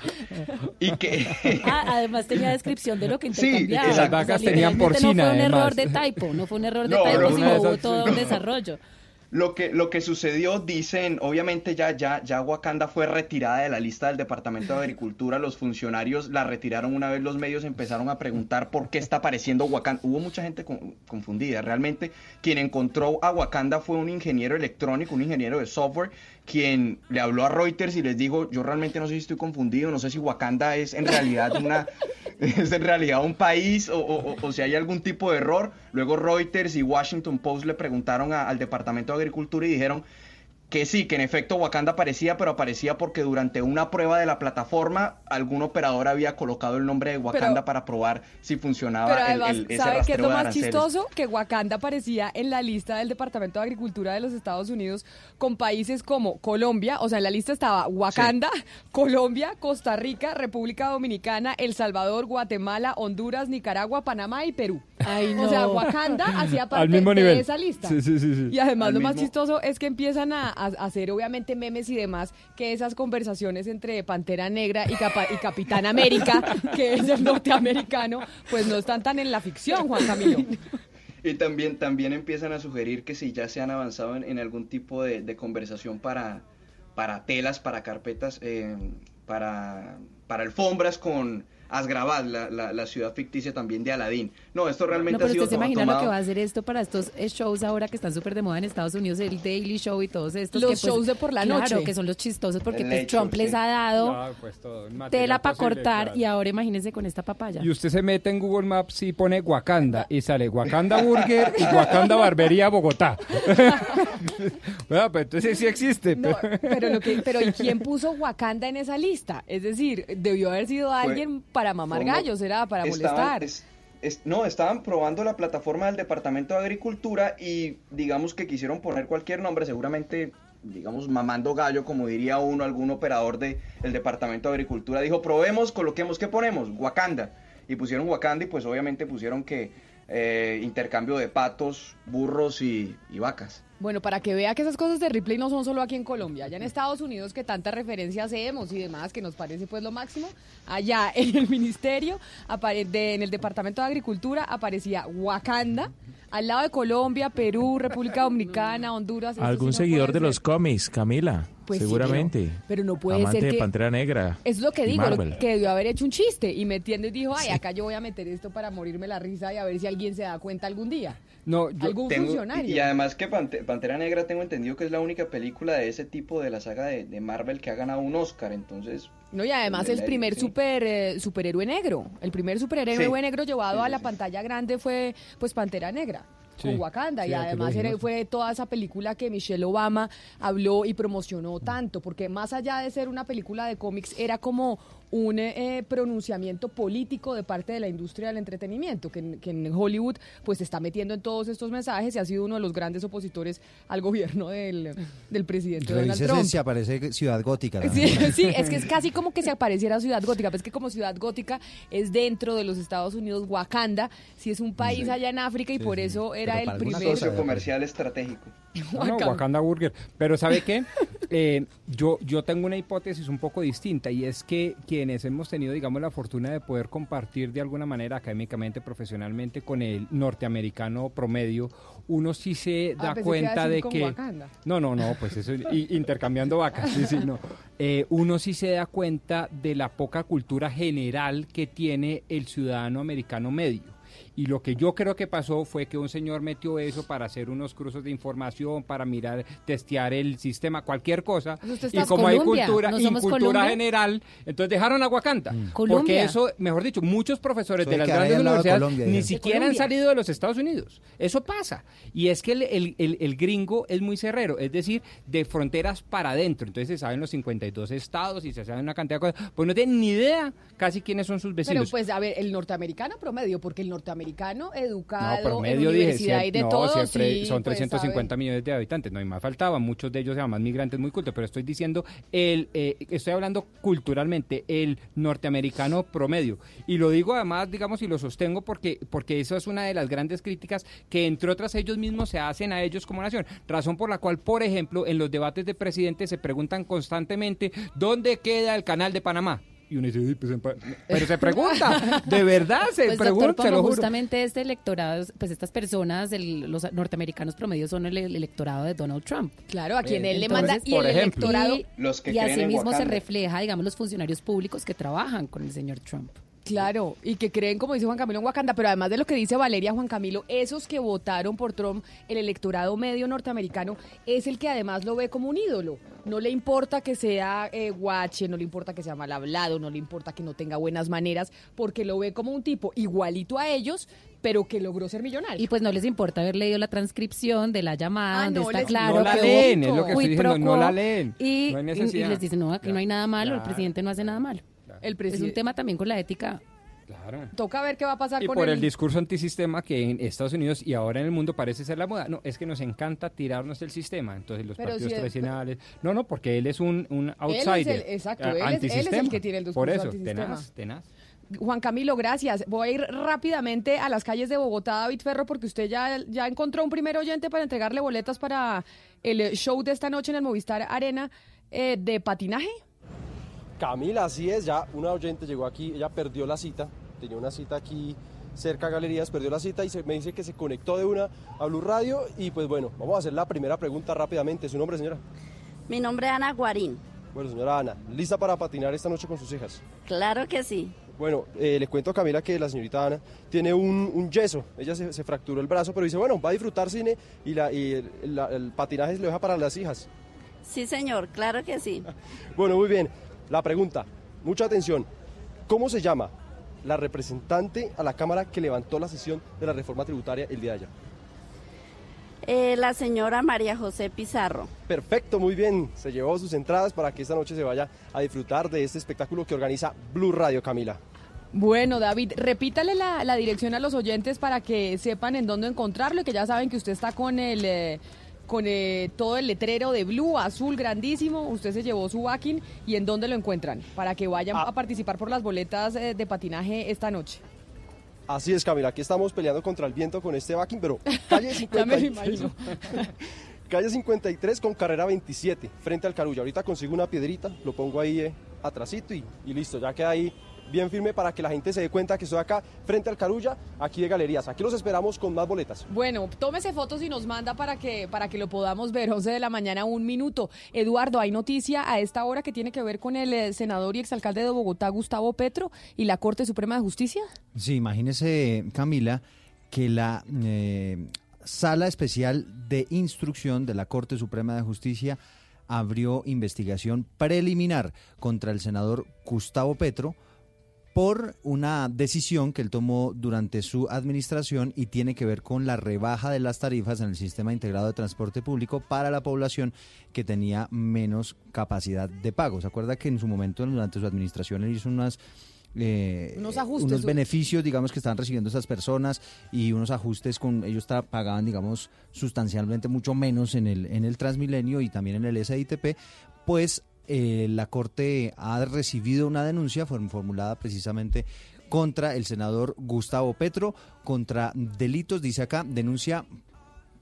Y que... Ah, además tenía descripción de lo que Sí, intercambiaban. exacto. Las vacas tenían porcina, No fue un además. error de typo, no fue un error de No, typo, no, sino no, hubo todo un desarrollo. Lo que, lo que sucedió, dicen, obviamente ya, ya, ya Wakanda fue retirada de la lista del Departamento de Agricultura, los funcionarios la retiraron una vez, los medios empezaron a preguntar por qué está apareciendo Wakanda. Hubo mucha gente con- confundida, realmente quien encontró a Wakanda fue un ingeniero electrónico, un ingeniero de software, quien le habló a Reuters y les dijo, yo realmente no sé si estoy confundido, no sé si Wakanda es en realidad una, es en realidad un país o, si hay algún tipo de error. Luego Reuters y Washington Post le preguntaron al Departamento de Agricultura y dijeron que sí, que en efecto Wakanda aparecía, pero aparecía porque durante una prueba de la plataforma algún operador había colocado el nombre de Wakanda Pero- para probar si funcionaba Pero el- además, el, ese ¿sabe qué es lo más chistoso? Que Wakanda aparecía en la lista del Departamento de Agricultura de los Estados Unidos con países como Colombia, o sea, en la lista estaba Wakanda, Colombia, Costa Rica, República Dominicana, El Salvador, Guatemala, Honduras, Nicaragua, Panamá y Perú. Ay, O sea, no. Wakanda hacía parte Al mismo de nivel. esa lista. Sí, sí, sí, sí. Y además Al lo más chistoso es que empiezan a, a- hacer obviamente memes y demás, que esas conversaciones entre Pantera Negra y, Capa- y Capitán América, que es el norteamericano, pues no están tan en la ficción, Juan Camilo. Y también, también empiezan a sugerir que si ya se han avanzado en, en algún tipo de, de conversación para, para telas, para carpetas, eh, para, para alfombras con Asgrabad, la, la, la ciudad ficticia también de Aladín. No, esto realmente No, pero ha sido usted se imagina lo tomado- que va a hacer esto para estos eh, shows ahora que están súper de moda en Estados Unidos, el Daily Show y todos estos. Los que, pues, shows de por la claro, noche. que son los chistosos porque pues, Late Trump Show, les sí. ha dado Claro, pues, todo, tela para cortar claro. y ahora imagínense con esta papaya. Y usted se mete en Google Maps y pone Wakanda y sale Wakanda Burger y Wakanda Barbería Bogotá. bueno, pues entonces sí existe. No, pero- pero, lo que, pero ¿y quién puso Wakanda en esa lista? Es decir, debió haber sido alguien para mamar ¿Cómo? gallos, era para Estaban- molestar. es- es- no, estaban probando la plataforma del Departamento de Agricultura y digamos que quisieron poner cualquier nombre, seguramente, digamos, mamando gallo, como diría uno, algún operador del Departamento de Agricultura, dijo, probemos, coloquemos, ¿qué ponemos? Wakanda. Y pusieron Wakanda y pues obviamente pusieron que eh, intercambio de patos, burros y, y vacas. Bueno, para que vea que esas cosas de Ripley no son solo aquí en Colombia, allá en Estados Unidos que tanta referencia hacemos y demás, que nos parece pues lo máximo, allá en el ministerio, de- en el Departamento de Agricultura aparecía Wakanda, al lado de Colombia, Perú, República Dominicana, Honduras. Algún sí no seguidor de los cómics, Camila, Pues sí, seguramente. pero- pero no puede Amante ser de que- Pantera Negra. Es lo que digo, lo que debió haber hecho un chiste y metiendo y dijo, ay, acá yo voy a meter esto para morirme la risa y a ver si alguien se da cuenta algún día. No, yo Algún Tengo- funcionario. Y además que Pante- Pantera Negra tengo entendido que es la única película de ese tipo de la saga de, de Marvel que ha ganado un Oscar, entonces... No, y además de el primer sí. super, eh, superhéroe negro. El primer superhéroe Sí. negro llevado Sí, a la sí. pantalla grande fue pues Pantera Negra. Sí. Con Wakanda Sí, y además era- fue toda esa película que Michelle Obama habló y promocionó tanto, porque más allá de ser una película de cómics, era como un eh, pronunciamiento político de parte de la industria del entretenimiento, que, en- que en Hollywood pues se está metiendo en todos estos mensajes y ha sido uno de los grandes opositores al gobierno del, del presidente Donald Trump. si aparece Ciudad Gótica. Sí, sí, es que es casi como que se apareciera Ciudad Gótica, pues que como Ciudad Gótica es dentro de los Estados Unidos, Wakanda, si es un país Sí. allá en África y Sí, por sí. eso era Pero el primer... socio comercial estratégico. No, no, Wakanda Burger. Pero ¿sabe qué? Eh, yo, yo tengo una hipótesis un poco distinta y es que quienes hemos tenido, digamos, la fortuna de poder compartir de alguna manera académicamente, profesionalmente con el norteamericano promedio, uno sí se Ah, da cuenta de que... Wakanda. No, no, no, pues eso, y- intercambiando vacas, sí, sí, no. Eh, uno sí se da cuenta de la poca cultura general que tiene el ciudadano americano medio. Y lo que yo creo que pasó fue que un señor metió eso para hacer unos cruces de información, para mirar, testear el sistema, cualquier cosa. Usted Y como hay cultura, ¿no y cultura general, entonces dejaron a Wakanda. Porque eso, mejor dicho, muchos profesores Eso de las grandes universidades Colombia, ni siquiera han salido de los Estados Unidos. Eso pasa. Y es que el, el- el- el gringo es muy cerrero, es decir, de fronteras para adentro. Entonces se saben los 52 estados y se saben una cantidad de cosas. Pues no tienen ni idea casi quiénes son sus Pero vecinos. pues a ver, el norteamericano promedio, porque el norteamericano no, educado promedio en dije, y de no, todo, siempre sí, son pues, 350 sabe. millones de habitantes, no hay más faltaba, muchos de ellos además migrantes muy cultos, pero estoy diciendo, el eh, estoy hablando culturalmente, el norteamericano promedio. Y lo digo además, digamos, y lo sostengo porque, porque eso es una de las grandes críticas que entre otras ellos mismos se hacen a ellos como nación. Razón por la cual, por ejemplo, en los debates de presidentes se preguntan constantemente, ¿dónde queda el canal de Panamá? Y uno dice, "Uy, pues, empa-". pero se pregunta, de verdad se Pues, doctor pregunta, se Pombo, lo juro. justamente este electorado, pues estas personas, el- los norteamericanos promedio son el, el electorado de Donald Trump. Claro, a quien él le manda y el electorado y, Los que y así mismo se refleja, digamos, los funcionarios públicos que trabajan con el señor Trump. Claro, y que creen, como dice Juan Camilo, en Wakanda, pero además de lo que dice Valeria Juan Camilo, esos que votaron por Trump, el electorado medio norteamericano, es el que además lo ve como un ídolo. No le importa que sea eh, guache, no le importa que sea mal hablado, no le importa que no tenga buenas maneras, porque lo ve como un tipo igualito a ellos, pero que logró ser millonario. Y pues no les importa haber leído la transcripción de la llamada, Ah, donde no está les claro No la que leen, es lo que estoy diciendo, no la leen. Y, No hay y- y necesidad. les dicen, no, aquí no hay nada malo, el presidente no hace nada malo. El Es presidente un tema también con la ética. Claro. toca ver qué va a pasar Y con por el, el discurso antisistema que en Estados Unidos y ahora en el mundo parece ser la moda. No, es que nos encanta tirarnos del sistema. Entonces los Pero partidos si es- tradicionales. No, no, porque él es un, un es outsider. el- exacto, eh, él es- él es el antisistema. que tiene el Por discurso eso, antisistema. tenaz, tenaz. Juan Camilo, gracias. Voy a ir rápidamente a las calles de Bogotá, David Ferro, porque usted ya, ya encontró un primer oyente para entregarle boletas para el show de esta noche en el Movistar Arena eh, de patinaje. Camila, así es, ya una oyente llegó aquí, ella perdió la cita, tenía una cita aquí cerca a Galerías, perdió la cita y se, me dice que se conectó de una a Blue Radio y pues bueno, vamos a hacer la primera pregunta rápidamente. ¿Su nombre, señora? Mi nombre es Ana Guarín. Bueno, señora Ana, ¿lista para patinar esta noche con sus hijas? Claro que sí. Bueno, eh, le cuento a Camila que la señorita Ana tiene un, un yeso. Ella se, se fracturó el brazo, pero dice, bueno, va a disfrutar cine y, la, y el, la- el patinaje se lo deja para las hijas. Sí, señor, claro que sí. Bueno, muy bien. La pregunta, mucha atención. ¿Cómo se llama la representante a la Cámara que levantó la sesión de la reforma tributaria el día de ayer? Eh, la señora María José Pizarro. Perfecto, muy bien. Se llevó sus entradas para que esta noche se vaya a disfrutar de este espectáculo que organiza Blue Radio, Camila. Bueno, David, repítale la, la dirección a los oyentes para que sepan en dónde encontrarlo y que ya saben que usted está con el... eh, con eh, todo el letrero de Blue, azul, grandísimo. Usted se llevó su backing y en dónde lo encuentran para que vayan a participar por las boletas eh, de patinaje esta noche. Así es, Camila. Aquí estamos peleando contra el viento con este backing, pero calle Ya me lo 53. imagino. calle 53 con carrera 27, frente al Carulla. Ahorita consigo una piedrita, lo pongo ahí eh, atrasito y, y listo. Ya queda ahí bien firme para que la gente se dé cuenta que estoy acá frente al Carulla, aquí de Galerías. Aquí los esperamos con más boletas. Bueno, tómese fotos y nos manda para que, para que lo podamos ver. 11 de la mañana, un minuto. Eduardo, hay noticia a esta hora que tiene que ver con el eh, senador y exalcalde de Bogotá, Gustavo Petro, y la Corte Suprema de Justicia. Sí, imagínese, Camila, que la eh, Sala Especial de Instrucción de la Corte Suprema de Justicia abrió investigación preliminar contra el senador Gustavo Petro por una decisión que él tomó durante su administración y tiene que ver con la rebaja de las tarifas en el sistema integrado de transporte público para la población que tenía menos capacidad de pago. ¿Se acuerda que en su momento, durante su administración, él hizo unas eh, Unos ajustes. unos beneficios, digamos, que estaban recibiendo esas personas y unos ajustes con ellos pagaban, digamos, sustancialmente mucho menos en el en el Transmilenio y también en el SITP, pues eh, la Corte ha recibido una denuncia form- formulada precisamente contra el senador Gustavo Petro contra delitos, dice acá, denuncia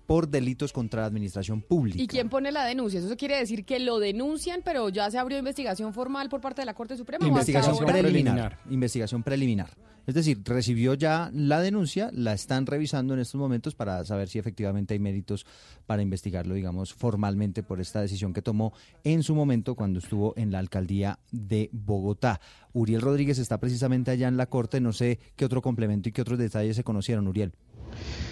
por delitos contra la administración pública. ¿Y quién pone la denuncia? Eso quiere decir que lo denuncian, pero ya se abrió investigación formal por parte de la Corte Suprema. ¿o hasta Investigación preliminar, Investigación preliminar. Es decir, recibió ya la denuncia, la están revisando en estos momentos para saber si efectivamente hay méritos para investigarlo, digamos, formalmente por esta decisión que tomó en su momento cuando estuvo en la alcaldía de Bogotá. Uriel Rodríguez está precisamente allá en la corte, no sé qué otro complemento y qué otros detalles se conocieron, Uriel.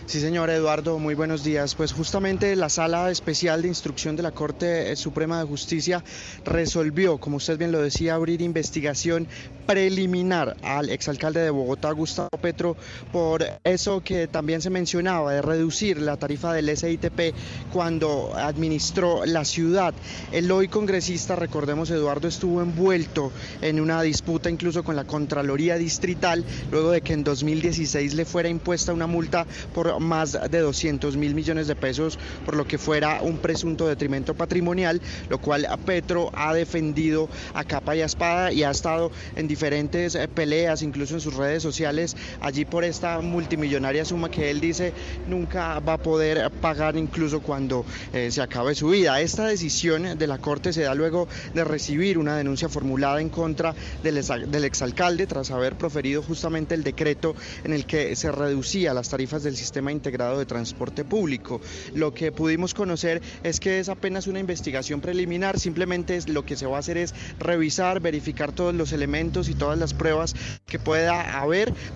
Sí, señor Eduardo, muy buenos días. Pues justamente la Sala Especial de Instrucción de la Corte Suprema de Justicia resolvió, como usted bien lo decía, abrir investigación preliminar al exalcalde de Bogotá, Gustavo Petro, por eso que también se mencionaba de reducir la tarifa del SITP cuando administró la ciudad. El hoy congresista, recordemos Eduardo, estuvo envuelto en una disputa incluso con la Contraloría Distrital, luego de que en 2016 le fuera impuesta una multa por más de 200 mil millones de pesos por lo que fuera un presunto detrimento patrimonial, lo cual Petro ha defendido a capa y a espada y ha estado en diferentes peleas, incluso en sus redes sociales allí por esta multimillonaria suma que él dice nunca va a poder pagar incluso cuando eh, se acabe su vida. Esta decisión de la Corte se da luego de recibir una denuncia formulada en contra del, ex- del exalcalde tras haber proferido justamente el decreto en el que se reducía las tarifas del sistema integrado de transporte público. Lo que pudimos conocer es que es apenas una investigación preliminar, simplemente es, lo que se va a hacer es revisar, verificar todos los elementos y todas las pruebas que pueda haber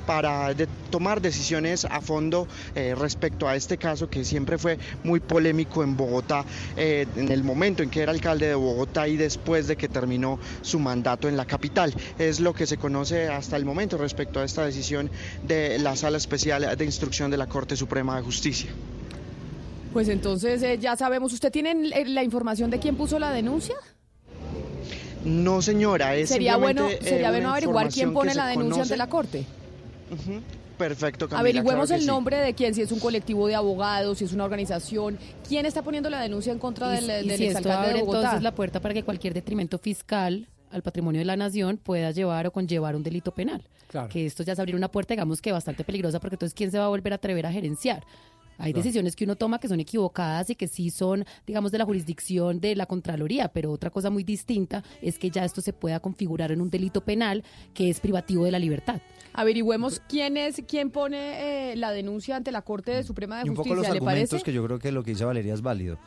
para de- tomar decisiones a fondo eh, respecto a este caso que siempre fue muy polémico en Bogotá, eh, en el momento en que era alcalde de Bogotá y después de que terminó su mandato en la capital. Es lo que se conoce hasta el momento respecto a esta decisión de la Sala Especial de Instrucción de la Corte Suprema de Justicia. Pues entonces eh, ya sabemos, ¿usted tiene la información de quién puso la denuncia? No, señora, es Sería bueno, eh, sería bueno averiguar quién pone la denuncia conoce. ante la Corte. Perfecto, Camila, Averigüemos claro el sí. nombre de quién, si es un colectivo de abogados, si es una organización, quién está poniendo la denuncia en contra Y, del, y del si esto abre de Bogotá. entonces la puerta para que cualquier detrimento fiscal al patrimonio de la nación pueda llevar o conllevar un delito penal. Claro. Que esto ya es abrir una puerta, digamos que bastante peligrosa, porque entonces ¿quién se va a volver a atrever a gerenciar? Hay Claro. decisiones que uno toma que son equivocadas y que sí son, digamos, de la jurisdicción de la Contraloría, pero otra cosa muy distinta es que ya esto se pueda configurar en un delito penal que es privativo de la libertad. Averigüemos quién es, quién pone eh, la denuncia ante la Corte Suprema de Y un poco los ¿le argumentos parece? que yo creo que lo que dice Valeria es válido.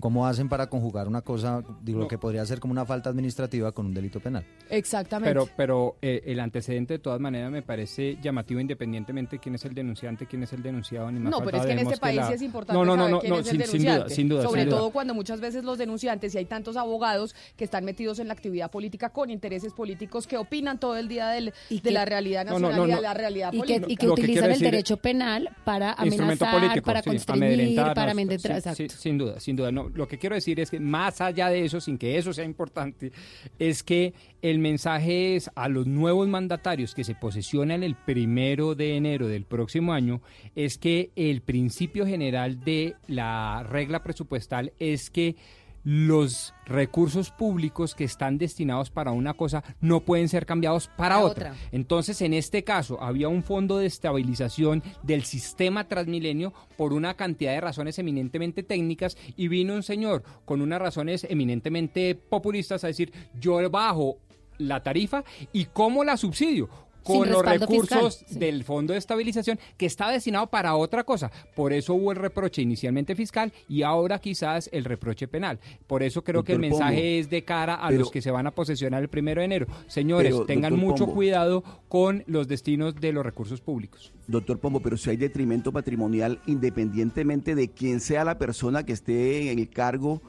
¿Cómo hacen para conjugar una cosa, digo, lo No. que podría ser como una falta administrativa con un delito penal? Exactamente. Pero, pero eh, el antecedente de todas maneras me parece llamativo independientemente de quién es el denunciante, quién es el denunciado, ni más No, pero es que en este país la- es importante No, no, no, saber no, quién no, es el sin, sin denunciante. duda, sin duda. Sobre sin duda. todo cuando muchas veces los denunciantes y hay tantos abogados que están metidos en la actividad política con intereses políticos que opinan todo el día del- de que- la realidad No, no, nacional no, y de la realidad y que, política. y que Lo que utilizan quiero el derecho penal para Instrumento amenazar, político, para sí, constreñir, para amedrentar. sí, sin duda, sin duda. No, lo que quiero decir es que más allá de eso, sin que eso sea importante, es que el mensaje es a los nuevos mandatarios que se posesionan el primero de enero del próximo año, es que el principio general de la regla presupuestal es que los recursos públicos que están destinados para una cosa no pueden ser cambiados para, Para otra. otra. Entonces, en este caso, había un fondo de estabilización del sistema Transmilenio por una cantidad de razones eminentemente técnicas y vino un señor con unas razones eminentemente populistas a decir, yo bajo la tarifa y cómo la subsidio con los recursos fiscal, sí. del fondo de estabilización que estaba destinado para otra cosa. Por eso hubo el reproche inicialmente fiscal y ahora quizás el reproche penal. Por eso creo que el mensaje Pombo, es de cara a pero- los que se van a posesionar el primero de enero. Señores, Pero, tengan mucho Pombo. cuidado con los destinos de los recursos públicos. Doctor Pombo, pero si hay detrimento patrimonial, independientemente de quién sea la persona que esté en el cargo,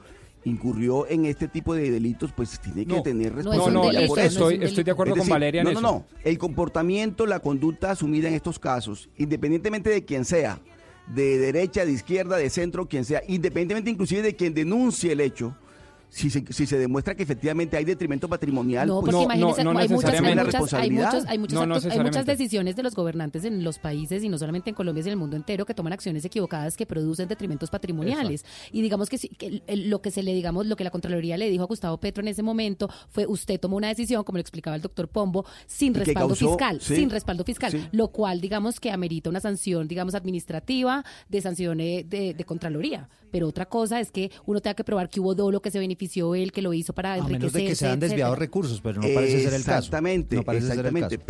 incurrió en este tipo de delitos, pues tiene que No. tener No, es responsabilidad delito, por no eso. es un Estoy- estoy de acuerdo Es con Valeria en no, eso. No, no, El comportamiento, la conducta asumida en estos casos, independientemente de quién sea, de derecha, de izquierda, de centro, quien sea, independientemente inclusive de quien denuncie el hecho, si se, si se demuestra que efectivamente hay detrimento patrimonial, No, pues porque imagínense, no hay, muchas, hay, muchas, hay, responsabilidad. muchos, hay, muchos No, no actos- hay muchas necesariamente. decisiones de los gobernantes en los países y no solamente en Colombia, sino en el mundo entero que toman acciones equivocadas que producen detrimentos patrimoniales. Y digamos que, sí, que el- el- lo que se le digamos, lo que la Contraloría le dijo a Gustavo Petro en ese momento fue usted tomó una decisión, como lo explicaba el doctor Pombo, sin respaldo causó- fiscal, sí, sin respaldo fiscal, sí. lo cual digamos que amerita una sanción, digamos, administrativa, de sanción de, de Contraloría. Pero otra cosa es que uno tenga que probar que hubo dolo, que se benefició él, que lo hizo para A menos enriquecerse. de que se han etcétera. desviado recursos, pero no parece ser el caso. Exactamente, No parece ser el exactamente. caso.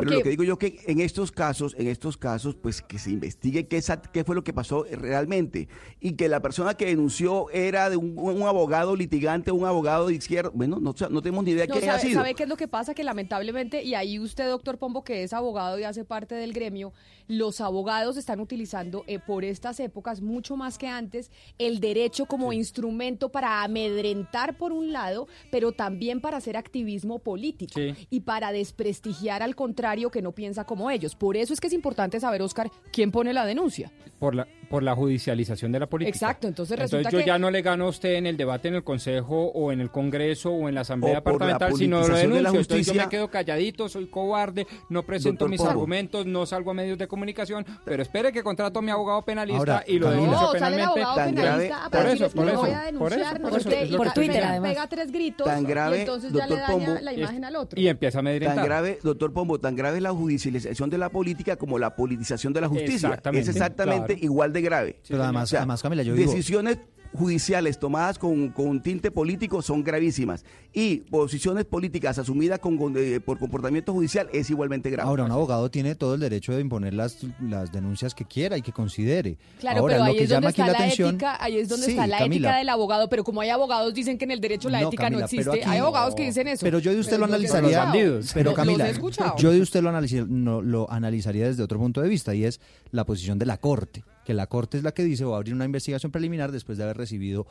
Pero, lo que digo yo que en estos casos, en estos casos, pues que se investigue qué, fue lo que pasó realmente y que la persona que denunció era de un, un abogado litigante, un abogado de izquierda. Bueno, no, tenemos ni idea No, qué ha sabe, sido. sabe qué es lo que pasa? Que lamentablemente, y ahí usted, doctor Pombo, que es abogado y hace parte del gremio, los abogados están utilizando eh, por estas épocas, mucho más que antes, el derecho como instrumento para amedrentar por un lado, pero también para hacer activismo político Sí. y para desprestigiar al contrario que no piensa como ellos. Por eso es que es importante saber, Oscar, quién pone la denuncia. Por la, por la judicialización de la política. Exacto, entonces resulta yo que- ya no le gano a usted en el debate en el Consejo o en el Congreso o en la Asamblea Departamental, sino lo politización de la denuncio. Entonces yo me quedo calladito, soy cobarde, no presento Doctor mis argumentos, no salgo a medios de comunicación, pero espere que contrato a mi abogado penalista Ahora, y lo denuncio No, sale el penalmente. abogado Tan penalista grave- a por eso, por eso, por eso, por eso, es por Twitter pega- además. Pega tres gritos Tan grave, y entonces ya le daña Pombo, la es- imagen al otro. Y empieza a Tan amedrentar. grave, doctor Pombo, tan grave es la judicialización de la política como la politización de la justicia. Exactamente, es exactamente igual de grave. Pero además, además, Camila, yo digo, decisiones judiciales tomadas con, con tinte político son gravísimas y posiciones políticas asumidas con, con- eh, por comportamiento judicial es igualmente grave. Ahora, un abogado tiene todo el derecho de imponer las, las denuncias que quiera y que considere. Claro, Ahora, pero lo ahí que es donde llama aquí la atención. ética, ahí es donde Sí, está la Camila. ética del abogado, pero como hay abogados dicen que en el derecho la No, ética Camila, no existe, aquí- hay abogados que dicen eso. Pero yo de usted lo analizaría. Pero Camila, yo de usted lo analizaría, no, lo analizaría desde otro punto de vista y es la posición de la Corte. Que la Corte es la que dice va a abrir una investigación preliminar después de haber recibido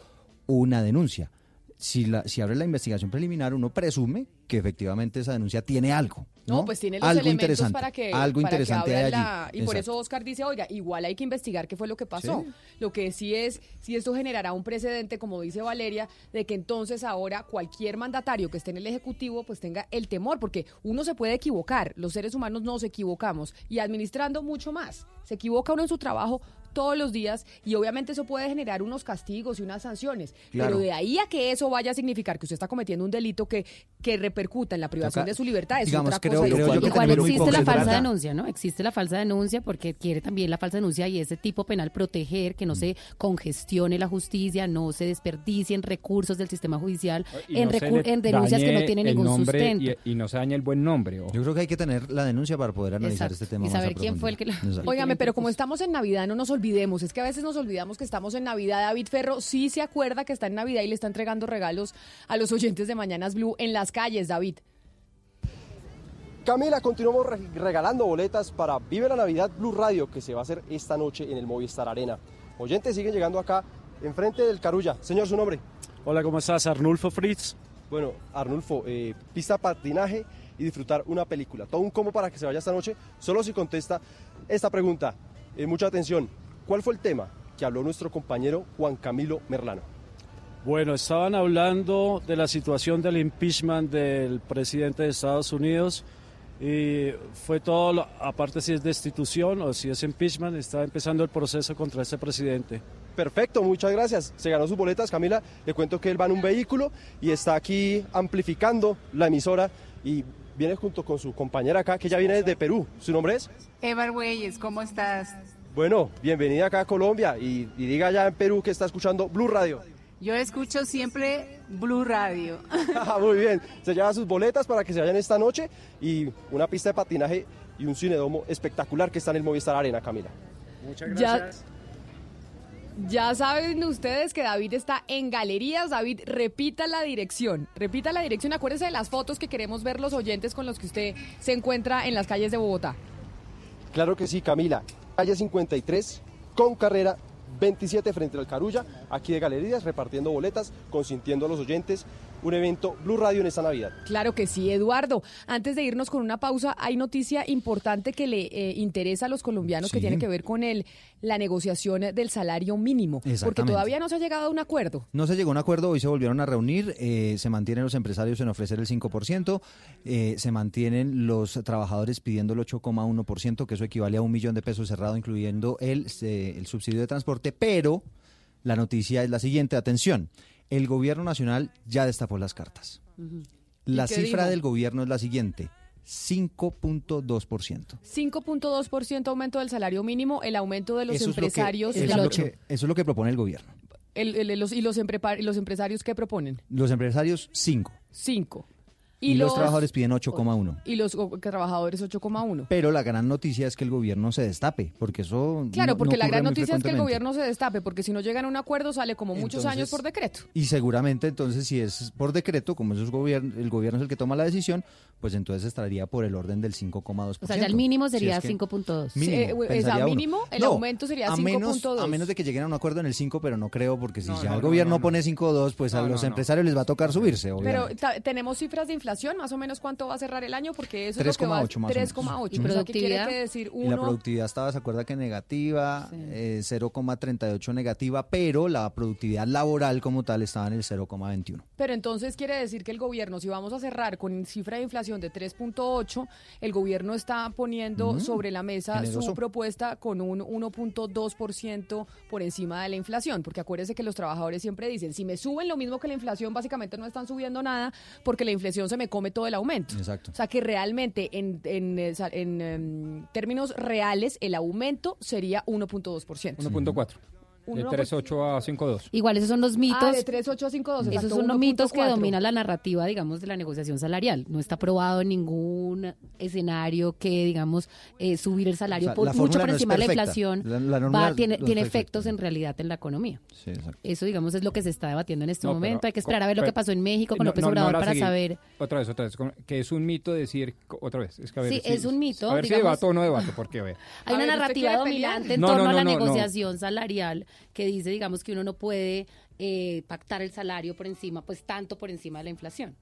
una denuncia. Si, la, si abre la investigación preliminar, uno presume que efectivamente esa denuncia tiene algo. No, No, pues tiene los algo elementos interesante, para que, algo para que interesante abran hay allí. la- y por eso Oscar dice, oiga, igual hay que investigar qué fue lo que pasó. Sí. Lo que sí es, si esto generará un precedente, como dice Valeria, de que entonces ahora cualquier mandatario que esté en el Ejecutivo pues tenga el temor, porque uno se puede equivocar, los seres humanos nos equivocamos, y administrando mucho más. Se equivoca uno en su trabajo todos los días y obviamente eso puede generar unos castigos y unas sanciones. Claro. Pero de ahí a que eso vaya a significar que usted está cometiendo un delito que, que repercuta en la privación Toca- de su libertad es digamos, otra creo- cosa. creo yo que Igual existe la falsa denuncia, ¿no? Existe la falsa denuncia porque quiere también la falsa denuncia y ese tipo penal proteger que no se congestione la justicia, no se desperdicien recursos del sistema judicial Y en, no en denuncias que no tienen ningún sustento. Y, y no se dañe el buen nombre. ojo. Yo creo que hay que tener la denuncia para poder analizar Exacto. este tema Y saber quién fue el que la-. Óigame, pero como estamos en Navidad, no nos olvidemos. Es que a veces nos olvidamos que estamos en Navidad. David Ferro sí se acuerda que está en Navidad y le está entregando regalos a los oyentes de Mañanas Blue en las calles, David. Camila, continuamos re- regalando boletas para Vive la Navidad Blue Radio, que se va a hacer esta noche en el Movistar Arena. Oyentes siguen llegando acá, enfrente del Carulla. Señor, su nombre. Hola, ¿cómo estás? Arnulfo Fritz. Bueno, Arnulfo, eh, pista patinaje y disfrutar una película. Todo un combo para que se vaya esta noche, solo si contesta esta pregunta. Eh, mucha atención. ¿Cuál fue el tema que habló nuestro compañero Juan Camilo Merlano? Bueno, estaban hablando de la situación del impeachment del presidente de Estados Unidos y fue todo, aparte si es destitución o si es impeachment, está empezando el proceso contra ese presidente. Perfecto, muchas gracias. Se ganó sus boletas, Camila. Le cuento que él va en un vehículo y está aquí amplificando la emisora y viene junto con su compañera acá, que ya viene desde Perú. ¿Su nombre es? Eva Güeyes, ¿cómo estás? Bueno, bienvenida acá a Colombia y, y diga ya en Perú que está escuchando Blue Radio. Yo escucho siempre Blue Radio. Ah, Muy bien, se lleva sus boletas para que se vayan esta noche y una pista de patinaje y un cinedomo espectacular que está en el Movistar Arena, Camila. Muchas Ya- Ya saben ustedes que David está en galerías. David, repita la dirección. Repita la dirección. Acuérdense de las fotos que queremos ver los oyentes con los que usted se encuentra en las calles de Bogotá. Claro que sí, Camila. Calle 53 con carrera 27 frente al Carulla, aquí de Galerías, repartiendo boletas, consintiendo a los oyentes. Un evento Blue Radio en esta Navidad. Claro que sí, Eduardo. Antes de irnos con una pausa, hay noticia importante que le eh, interesa a los colombianos que tiene que ver con el, la negociación del salario mínimo. Porque todavía no se ha llegado a un acuerdo. No se llegó a un acuerdo, hoy se volvieron a reunir, eh, se mantienen los empresarios en ofrecer el 5%, eh, se mantienen los trabajadores pidiendo el 8,1%, que eso equivale a un millón de pesos cerrado, incluyendo el, eh, el subsidio de transporte, pero la noticia es la siguiente, atención, el gobierno nacional ya destapó las cartas. La ¿Y qué cifra dijo? del gobierno es la siguiente, 5.2%. 5.2% aumento del salario mínimo, el aumento de los Eso es lo que- empresarios. eso, es lo que, eso es lo que propone el gobierno. el- el- los, ¿Y los, los empresarios qué proponen? Los empresarios, 5. 5. Y, los, trabajadores piden 8,1. Y los trabajadores 8,1. Pero la gran noticia es que el gobierno se destape, porque eso. Claro, no- porque no la gran noticia es que el gobierno se destape, porque si no llegan a un acuerdo sale como muchos Entonces- años por decreto. Y seguramente entonces si es por decreto, como eso es gobierno, el gobierno es el que toma la decisión, pues entonces estaría por el orden del 5,2%. O sea, ya el mínimo Si sería es que- 5.2. Mínimo, Sí, eh, mínimo, el No, aumento sería a menos, 5.2. a menos de que lleguen a un acuerdo en el 5, pero no creo, porque si No, ya no, el no, gobierno no, no. pone 5,2, pues a los no, no. empresarios les va a tocar subirse, Pero obviamente. ta- tenemos cifras de inflación más o menos cuánto va a cerrar el año, porque eso es lo que va 3,8 más o menos. 3,8. ¿Y O sea, ¿qué quiere productividad? que decir Y la uno? productividad estaba, ¿se acuerda que negativa? eh, 0,38 negativa, pero la productividad laboral como tal estaba en el 0,21. Pero entonces quiere decir que el gobierno, si vamos a cerrar con cifra de inflación de 3.8, el gobierno está poniendo sobre la mesa su propuesta con un 1.2% por encima de la inflación, porque acuérdese que los trabajadores siempre dicen, si me suben lo mismo que la inflación, básicamente no están subiendo nada porque la inflación se me come todo el aumento. Exacto. O sea que realmente en, en, eh, sa- en, em, términos reales el aumento sería 1.2%. 1.4. De Uno- 3.8 a 5.2. Igual esos son los mitos. Ah, de 3.8 a 5.2. Esos exacto, son los mitos que 1.4. dominan la narrativa, digamos, de la negociación salarial. No está probado en ningún escenario que, digamos, eh, subir el salario O sea, por mucho por no encima de la inflación La- la norma va- tiene, tiene efectos en realidad en la economía. Sí, exacto. Eso, digamos, es lo que se está debatiendo en este No, pero momento. Hay que esperar a ver lo que pasó en México con No, López no, no Obrador para saber. Otra vez, otra vez. Que es un mito decir. Otra vez. Es que a ver Sí, si- es un mito, A ver si debato o no debato, porque a ver. Hay una ver, ¿usted narrativa dominante en No, torno no, a la negociación salarial que dice, digamos, que uno no puede eh, pactar el salario por encima, pues tanto por encima de la inflación.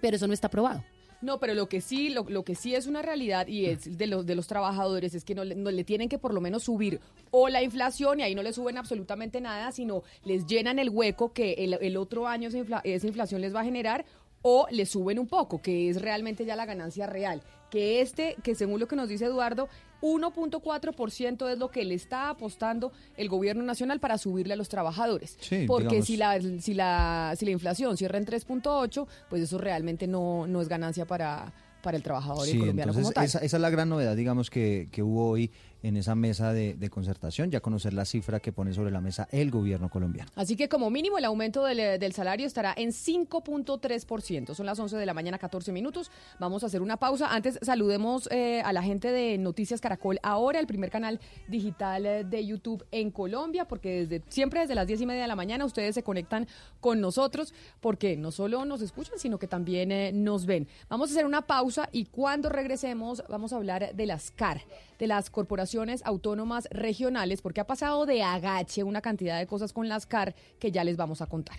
Pero eso no está aprobado. No, pero lo que sí, lo, lo que sí es una realidad y es de los de los trabajadores es que no le, tienen que por lo menos subir o la inflación y ahí no le suben absolutamente nada, sino les llenan el hueco que el, el otro año esa, esa inflación les va a generar o le suben un poco, que es realmente ya la ganancia real. Que este, que según lo que nos dice Eduardo, 1.4% es lo que le está apostando el gobierno nacional para subirle a los trabajadores. Sí, Porque digamos. si la, si, la, si la inflación cierra en 3.8, pues eso realmente no, no es ganancia para, para el trabajador Sí, colombiano como tal. esa, esa es la gran novedad, digamos, que, que hubo hoy en esa mesa de, concertación, ya conocer la cifra que pone sobre la mesa el gobierno colombiano. Así que como mínimo el aumento del, del salario estará en 5.3%. Son las 11 de la mañana, 14 minutos. Vamos a hacer una pausa. Antes saludemos eh, a la gente de Noticias Caracol Ahora, el primer canal digital eh, de YouTube en Colombia, porque desde siempre desde las 10 y media de la mañana ustedes se conectan con nosotros, porque no solo nos escuchan, sino que también eh, nos ven. Vamos a hacer una pausa y cuando regresemos vamos a hablar de las CAR, de las corporaciones autónomas regionales, porque ha pasado de agache una cantidad de cosas con las CAR que ya les vamos a contar.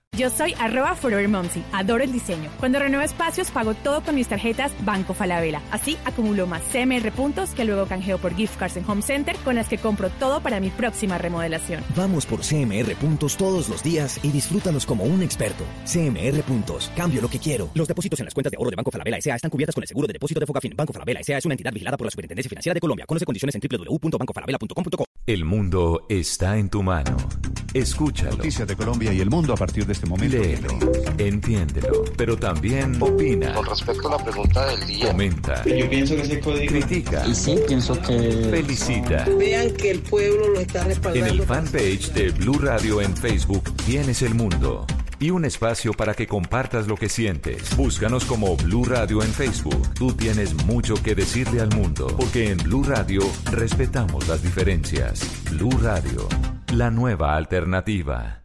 Yo soy arroba Forever Momsy. Adoro el diseño. Cuando renuevo espacios, pago todo con mis tarjetas Banco Falabella. Así acumulo más CMR puntos que luego canjeo por gift cards en Home Center con las que compro todo para mi próxima remodelación. Vamos por CMR puntos todos los días y disfrútalos como un experto. CMR puntos. Cambio lo que quiero. Los depósitos en las cuentas de ahorro de Banco Falabella S.A. están cubiertas con el seguro de depósito de Fogafín. Banco Falabella S.A. es una entidad vigilada por la Superintendencia Financiera de Colombia. Conoce condiciones en www.bancofalabella.com.co. El mundo está en tu mano. Escúchalo. Noticias de Colombia y el mundo a partir de este momento. Léelo, entiéndelo, pero también opina. Con respecto a la pregunta del día. Comenta. Yo pienso que ese código. Critica. Y sí, pienso que. Felicita. Vean que el pueblo lo está En respaldando. el fanpage de Blue Radio en Facebook tienes el mundo y un espacio para que compartas lo que sientes. Búscanos como Blue Radio en Facebook. Tú tienes mucho que decirle al mundo, porque en Blue Radio respetamos las diferencias. Blue Radio, la nueva alternativa.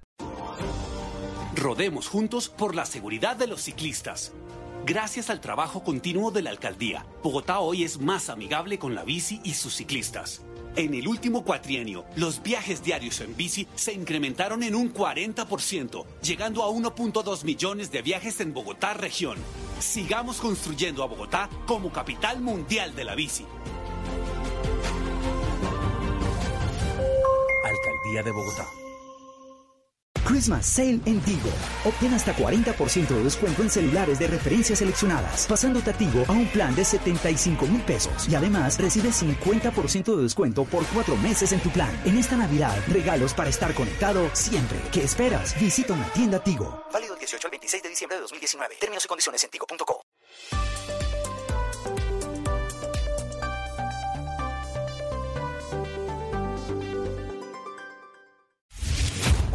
Rodemos juntos por la seguridad de los ciclistas. Gracias al trabajo continuo de la alcaldía, Bogotá hoy es más amigable con la bici y sus ciclistas. En el último cuatrienio, los viajes diarios en bici se incrementaron en un 40%, llegando a 1.2 millones de viajes en Bogotá región. Sigamos construyendo a Bogotá como capital mundial de la bici. Alcaldía de Bogotá. Christmas Sale en Tigo. Obtén hasta 40% de descuento en celulares de referencias seleccionadas, pasándote a Tigo a un plan de 75 mil pesos. Y además recibes 50% de descuento por cuatro meses en tu plan. En esta Navidad, regalos para estar conectado siempre. ¿Qué esperas? Visita una tienda Tigo. Válido del 18 al 26 de diciembre de 2019. Términos y condiciones en tigo.co.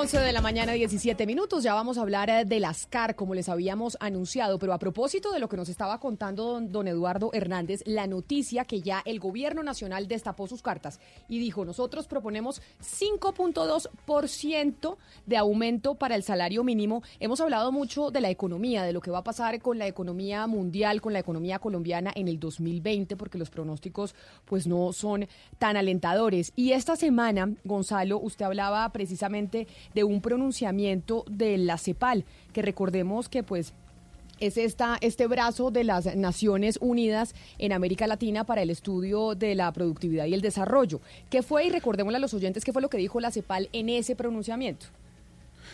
11 de la mañana, 17 minutos. Ya vamos a hablar eh, de las CAR, como les habíamos anunciado. Pero a propósito de lo que nos estaba contando don, don Eduardo Hernández, la noticia que ya el gobierno nacional destapó sus cartas y dijo, nosotros proponemos 5.2% de aumento para el salario mínimo. Hemos hablado mucho de la economía, de lo que va a pasar con la economía mundial, con la economía colombiana en el 2020, porque los pronósticos pues no son tan alentadores. Y esta semana, Gonzalo, usted hablaba precisamente de un pronunciamiento de la CEPAL, que recordemos que pues es esta, este brazo de las Naciones Unidas en América Latina para el estudio de la productividad y el desarrollo. ¿Qué fue? Y recordémosle a los oyentes qué fue lo que dijo la CEPAL en ese pronunciamiento.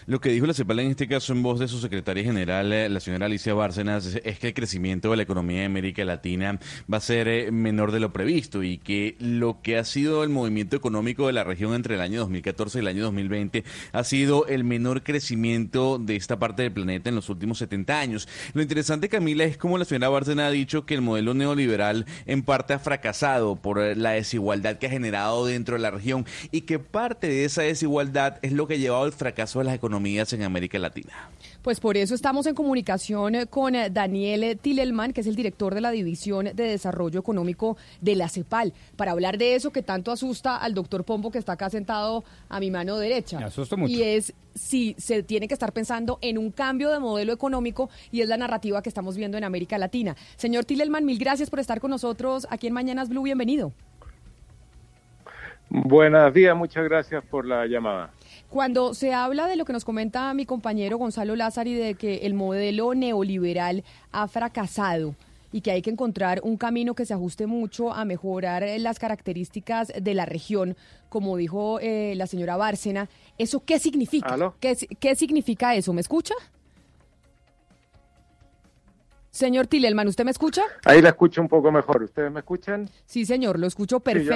Lo que dijo la CEPAL en este caso en voz de su secretaria general, eh, la señora Alicia Bárcenas, es, que el crecimiento de la economía de América Latina va a ser eh, menor de lo previsto y que lo que ha sido el movimiento económico de la región entre el año 2014 y el año 2020 ha sido el menor crecimiento de esta parte del planeta en los últimos 70 años. Lo interesante, Camila, es como la señora Bárcenas ha dicho que el modelo neoliberal en parte ha fracasado por eh, la desigualdad que ha generado dentro de la región y que parte de esa desigualdad es lo que ha llevado al fracaso de las economías en América Latina. Pues por eso estamos en comunicación con Daniel Tilelman, que es el director de la División de Desarrollo Económico de la CEPAL, para hablar de eso que tanto asusta al doctor Pombo, que está acá sentado a mi mano derecha. Me asusta mucho. Y es si se tiene que estar pensando en un cambio de modelo económico y es la narrativa que estamos viendo en América Latina. Señor Tilelman, mil gracias por estar con nosotros aquí en Mañanas Blue. Bienvenido. Buenos días, muchas gracias por la llamada. Cuando se habla de lo que nos comenta mi compañero Gonzalo Lázari de que el modelo neoliberal ha fracasado y que hay que encontrar un camino que se ajuste mucho a mejorar eh, las características de la región, como dijo eh, la señora Bárcena, ¿eso qué significa? ¿Aló? ¿Qué, ¿Qué significa eso? ¿Me escucha? Señor Tilelman, ¿usted me escucha? Ahí la escucho un poco mejor. ¿Ustedes me escuchan? Sí, señor, lo escucho Sí,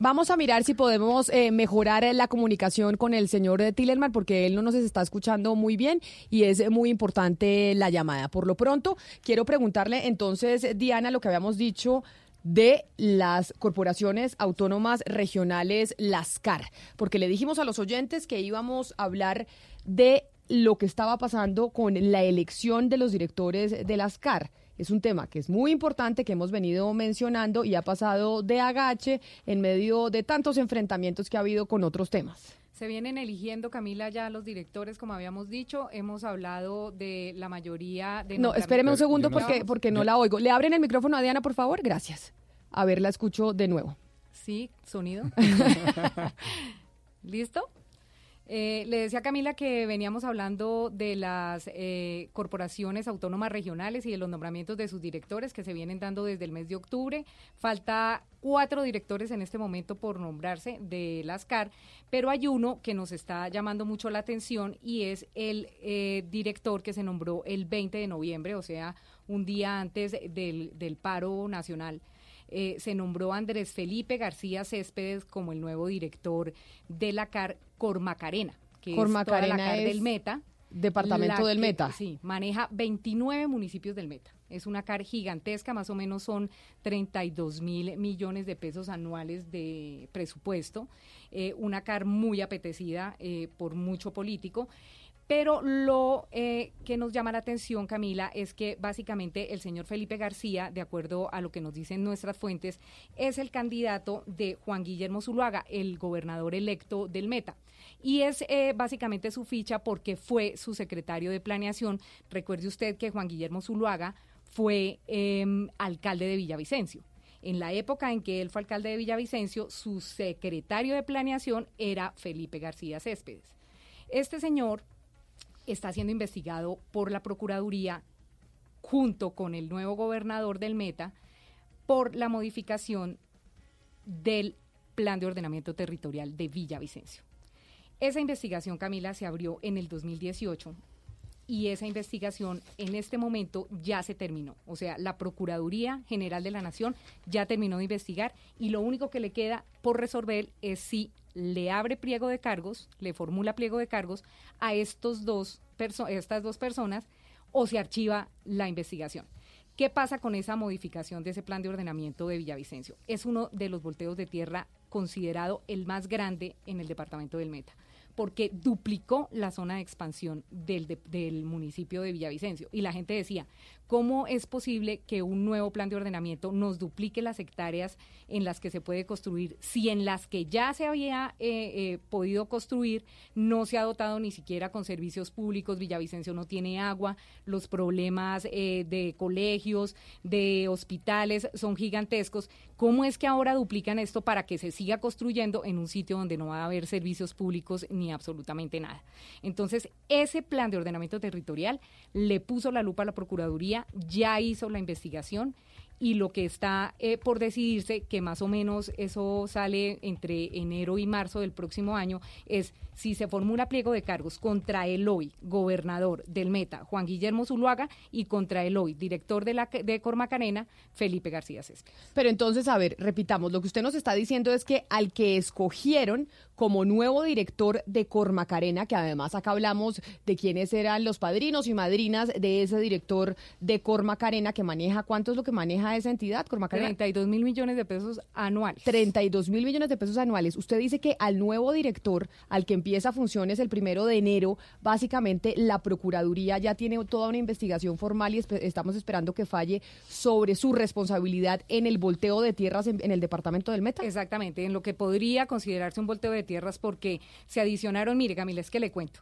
Vamos a mirar si podemos eh, mejorar la comunicación con el señor Tillerman porque él no nos está escuchando muy bien y es muy importante la llamada. Por lo pronto, quiero preguntarle entonces, Diana, lo que habíamos dicho de las corporaciones autónomas regionales, las CAR, porque le dijimos a los oyentes que íbamos a hablar de lo que estaba pasando con la elección de los directores de las CAR. Es un tema que es muy importante, que hemos venido mencionando y ha pasado de agache en medio de tantos enfrentamientos que ha habido con otros temas. Se vienen eligiendo, Camila, ya los directores, como habíamos dicho. Hemos hablado de la mayoría de... No, espéreme un segundo porque, porque no la oigo. ¿Le abren el micrófono a Diana, por favor? Gracias. A ver, la escucho de nuevo. Sí, sonido. ¿Listo? Eh, le decía Camila que veníamos hablando de las eh, corporaciones autónomas regionales y de los nombramientos de sus directores que se vienen dando desde el mes de octubre. Falta cuatro directores en este momento por nombrarse de las CAR, pero hay uno que nos está llamando mucho la atención y es el eh, director que se nombró el 20 de noviembre, o sea, un día antes del, paro nacional. Eh, se nombró Andrés Felipe García Céspedes como el nuevo director de la CAR Cormacarena, que es toda la CAR del Meta. departamento del que- Meta. Sí, maneja 29 municipios del Meta. Es una CAR gigantesca, más o menos son 32 mil millones de pesos anuales de presupuesto. Eh, una CAR muy apetecida eh, por mucho político. Pero lo eh, que nos llama la atención, Camila, es que básicamente el señor Felipe García, de acuerdo a lo que nos dicen nuestras fuentes, es el candidato de Juan Guillermo Zuluaga, el gobernador electo del Meta. Y es eh, básicamente su ficha porque fue su secretario de planeación. Recuerde usted que Juan Guillermo Zuluaga fue em, alcalde de Villavicencio. En la época en que él fue alcalde de Villavicencio, su secretario de planeación era Felipe García Céspedes. Este señor está siendo investigado por la Procuraduría junto con el nuevo gobernador del Meta por la modificación del plan de ordenamiento territorial de Villavicencio. Esa investigación, Camila, se abrió en el 2018 y esa investigación en este momento ya se terminó. O sea, la Procuraduría General de la Nación ya terminó de investigar y lo único que le queda por resolver es si le abre pliego de cargos, le formula pliego de cargos a estos dos estas dos personas o se archiva la investigación. ¿Qué pasa con esa modificación de ese plan de ordenamiento de Villavicencio? Es uno de los volteos de tierra considerado el más grande en el departamento del Meta porque duplicó la zona de expansión del, de- del municipio de Villavicencio. Y la gente decía, ¿cómo es posible que un nuevo plan de ordenamiento nos duplique las hectáreas en las que se puede construir si en las que ya se había eh, eh, podido construir no se ha dotado ni siquiera con servicios públicos? Villavicencio no tiene agua, los problemas eh, de colegios, de hospitales son gigantescos. ¿Cómo es que ahora duplican esto para que se siga construyendo en un sitio donde no va a haber servicios públicos ni absolutamente nada? Entonces, ese plan de ordenamiento territorial le puso la lupa a la Procuraduría, ya hizo la investigación y lo que está eh, por decidirse, que más o menos eso sale entre enero y marzo del próximo año, es si se formula pliego de cargos contra el hoy gobernador del Meta, Juan Guillermo Zuluaga, y contra el hoy director de, la, de Cormacarena, Felipe García Césped. Pero entonces, a ver, repitamos, lo que usted nos está diciendo es que al que escogieron como nuevo director de Cormacarena, que además acá hablamos de quiénes eran los padrinos y madrinas de ese director de Cormacarena que maneja, ¿cuánto es lo que maneja esa entidad, Cormacarena? 32 mil millones de pesos anuales. 32 mil millones de pesos anuales. Usted dice que al nuevo director, al que empieza funciones el primero de enero, básicamente la Procuraduría ya tiene toda una investigación formal y espe- estamos esperando que falle sobre su responsabilidad en el volteo de tierras en, en el departamento del Meta. Exactamente, en lo que podría considerarse un volteo de tierras porque se adicionaron, mire Camila, es que le cuento.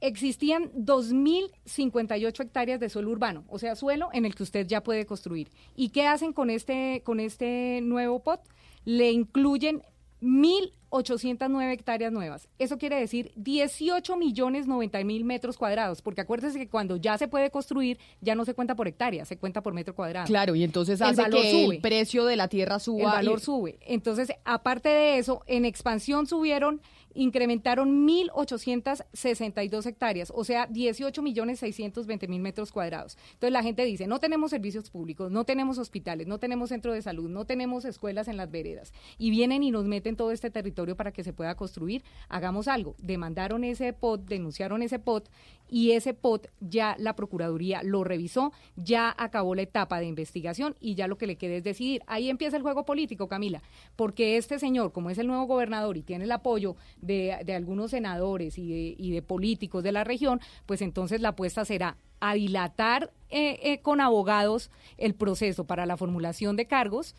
Existían 2.058 hectáreas de suelo urbano, o sea, suelo en el que usted ya puede construir. ¿Y qué hacen con este, con este nuevo POT? Le incluyen 1.809 hectáreas nuevas. Eso quiere decir 18 millones 90 mil metros cuadrados, porque acuérdese que cuando ya se puede construir, ya no se cuenta por hectárea, se cuenta por metro cuadrado. Claro, y entonces El hace valor que sube. el precio de la tierra suba. El valor y- sube. Entonces, aparte de eso, en expansión subieron, incrementaron 1.862 hectáreas, o sea, 18 millones 620 mil metros cuadrados. Entonces, la gente dice, no tenemos servicios públicos, no tenemos hospitales, no tenemos centro de salud, no tenemos escuelas en las veredas. Y vienen y nos meten todo este territorio para que se pueda construir. Hagamos algo. Demandaron ese POT, denunciaron ese POT y ese POT ya la Procuraduría lo revisó, ya acabó la etapa de investigación y ya lo que le queda es decidir. Ahí empieza el juego político, Camila, porque este señor, como es el nuevo gobernador y tiene el apoyo de, algunos senadores y de, y de políticos de la región, pues entonces la apuesta será a dilatar eh, eh, con abogados el proceso para la formulación de cargos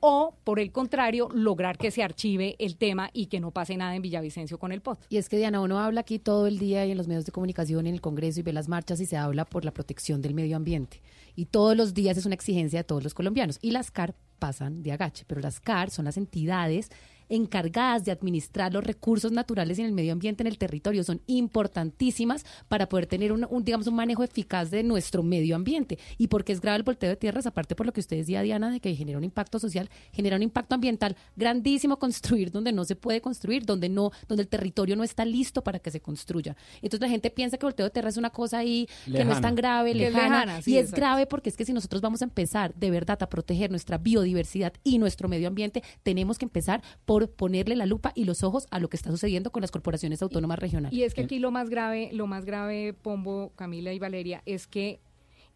o, por el contrario, lograr que se archive el tema y que no pase nada en Villavicencio con el POT. Y es que Diana, uno habla aquí todo el día y en los medios de comunicación, en el Congreso y ve las marchas y se habla por la protección del medio ambiente. Y todos los días es una exigencia de todos los colombianos. Y las CAR pasan de agache, pero las CAR son las entidades encargadas de administrar los recursos naturales en el medio ambiente en el territorio. Son importantísimas para poder tener un, un, digamos, un manejo eficaz de nuestro medio ambiente. Y porque es grave el volteo de tierras, aparte por lo que usted decía, Diana, de que genera un impacto social, genera un impacto ambiental grandísimo construir donde no se puede construir, donde no, donde el territorio no está listo para que se construya. Entonces la gente piensa que volteo de tierra es una cosa ahí que no es tan grave, lejana, lejana, sí, y es exacto. grave porque es que si nosotros vamos a empezar de verdad a proteger nuestra biodiversidad y nuestro medio ambiente, tenemos que empezar por ponerle la lupa y los ojos a lo que está sucediendo con las corporaciones autónomas regionales. Y es que aquí lo más grave, lo más grave, Pombo, Camila y Valeria, es que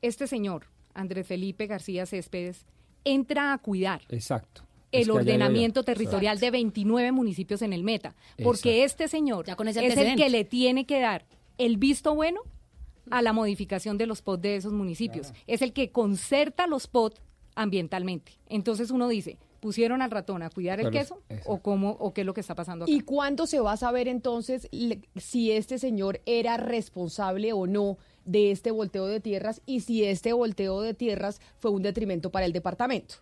este señor, Andrés Felipe García Céspedes, entra a cuidar Exacto. Es el allá ordenamiento territorial de 29 municipios en el Meta, porque este señor con ese es el que le tiene que dar el visto bueno a la modificación de los POT de esos municipios. Es el que concerta los POT ambientalmente. Entonces uno dice, ¿pusieron al ratón a cuidar el queso? ¿O cómo, o qué es lo que está pasando acá? ¿Y cuándo se va a saber entonces le- si este señor era responsable o no de este volteo de tierras y si este volteo de tierras fue un detrimento para el departamento?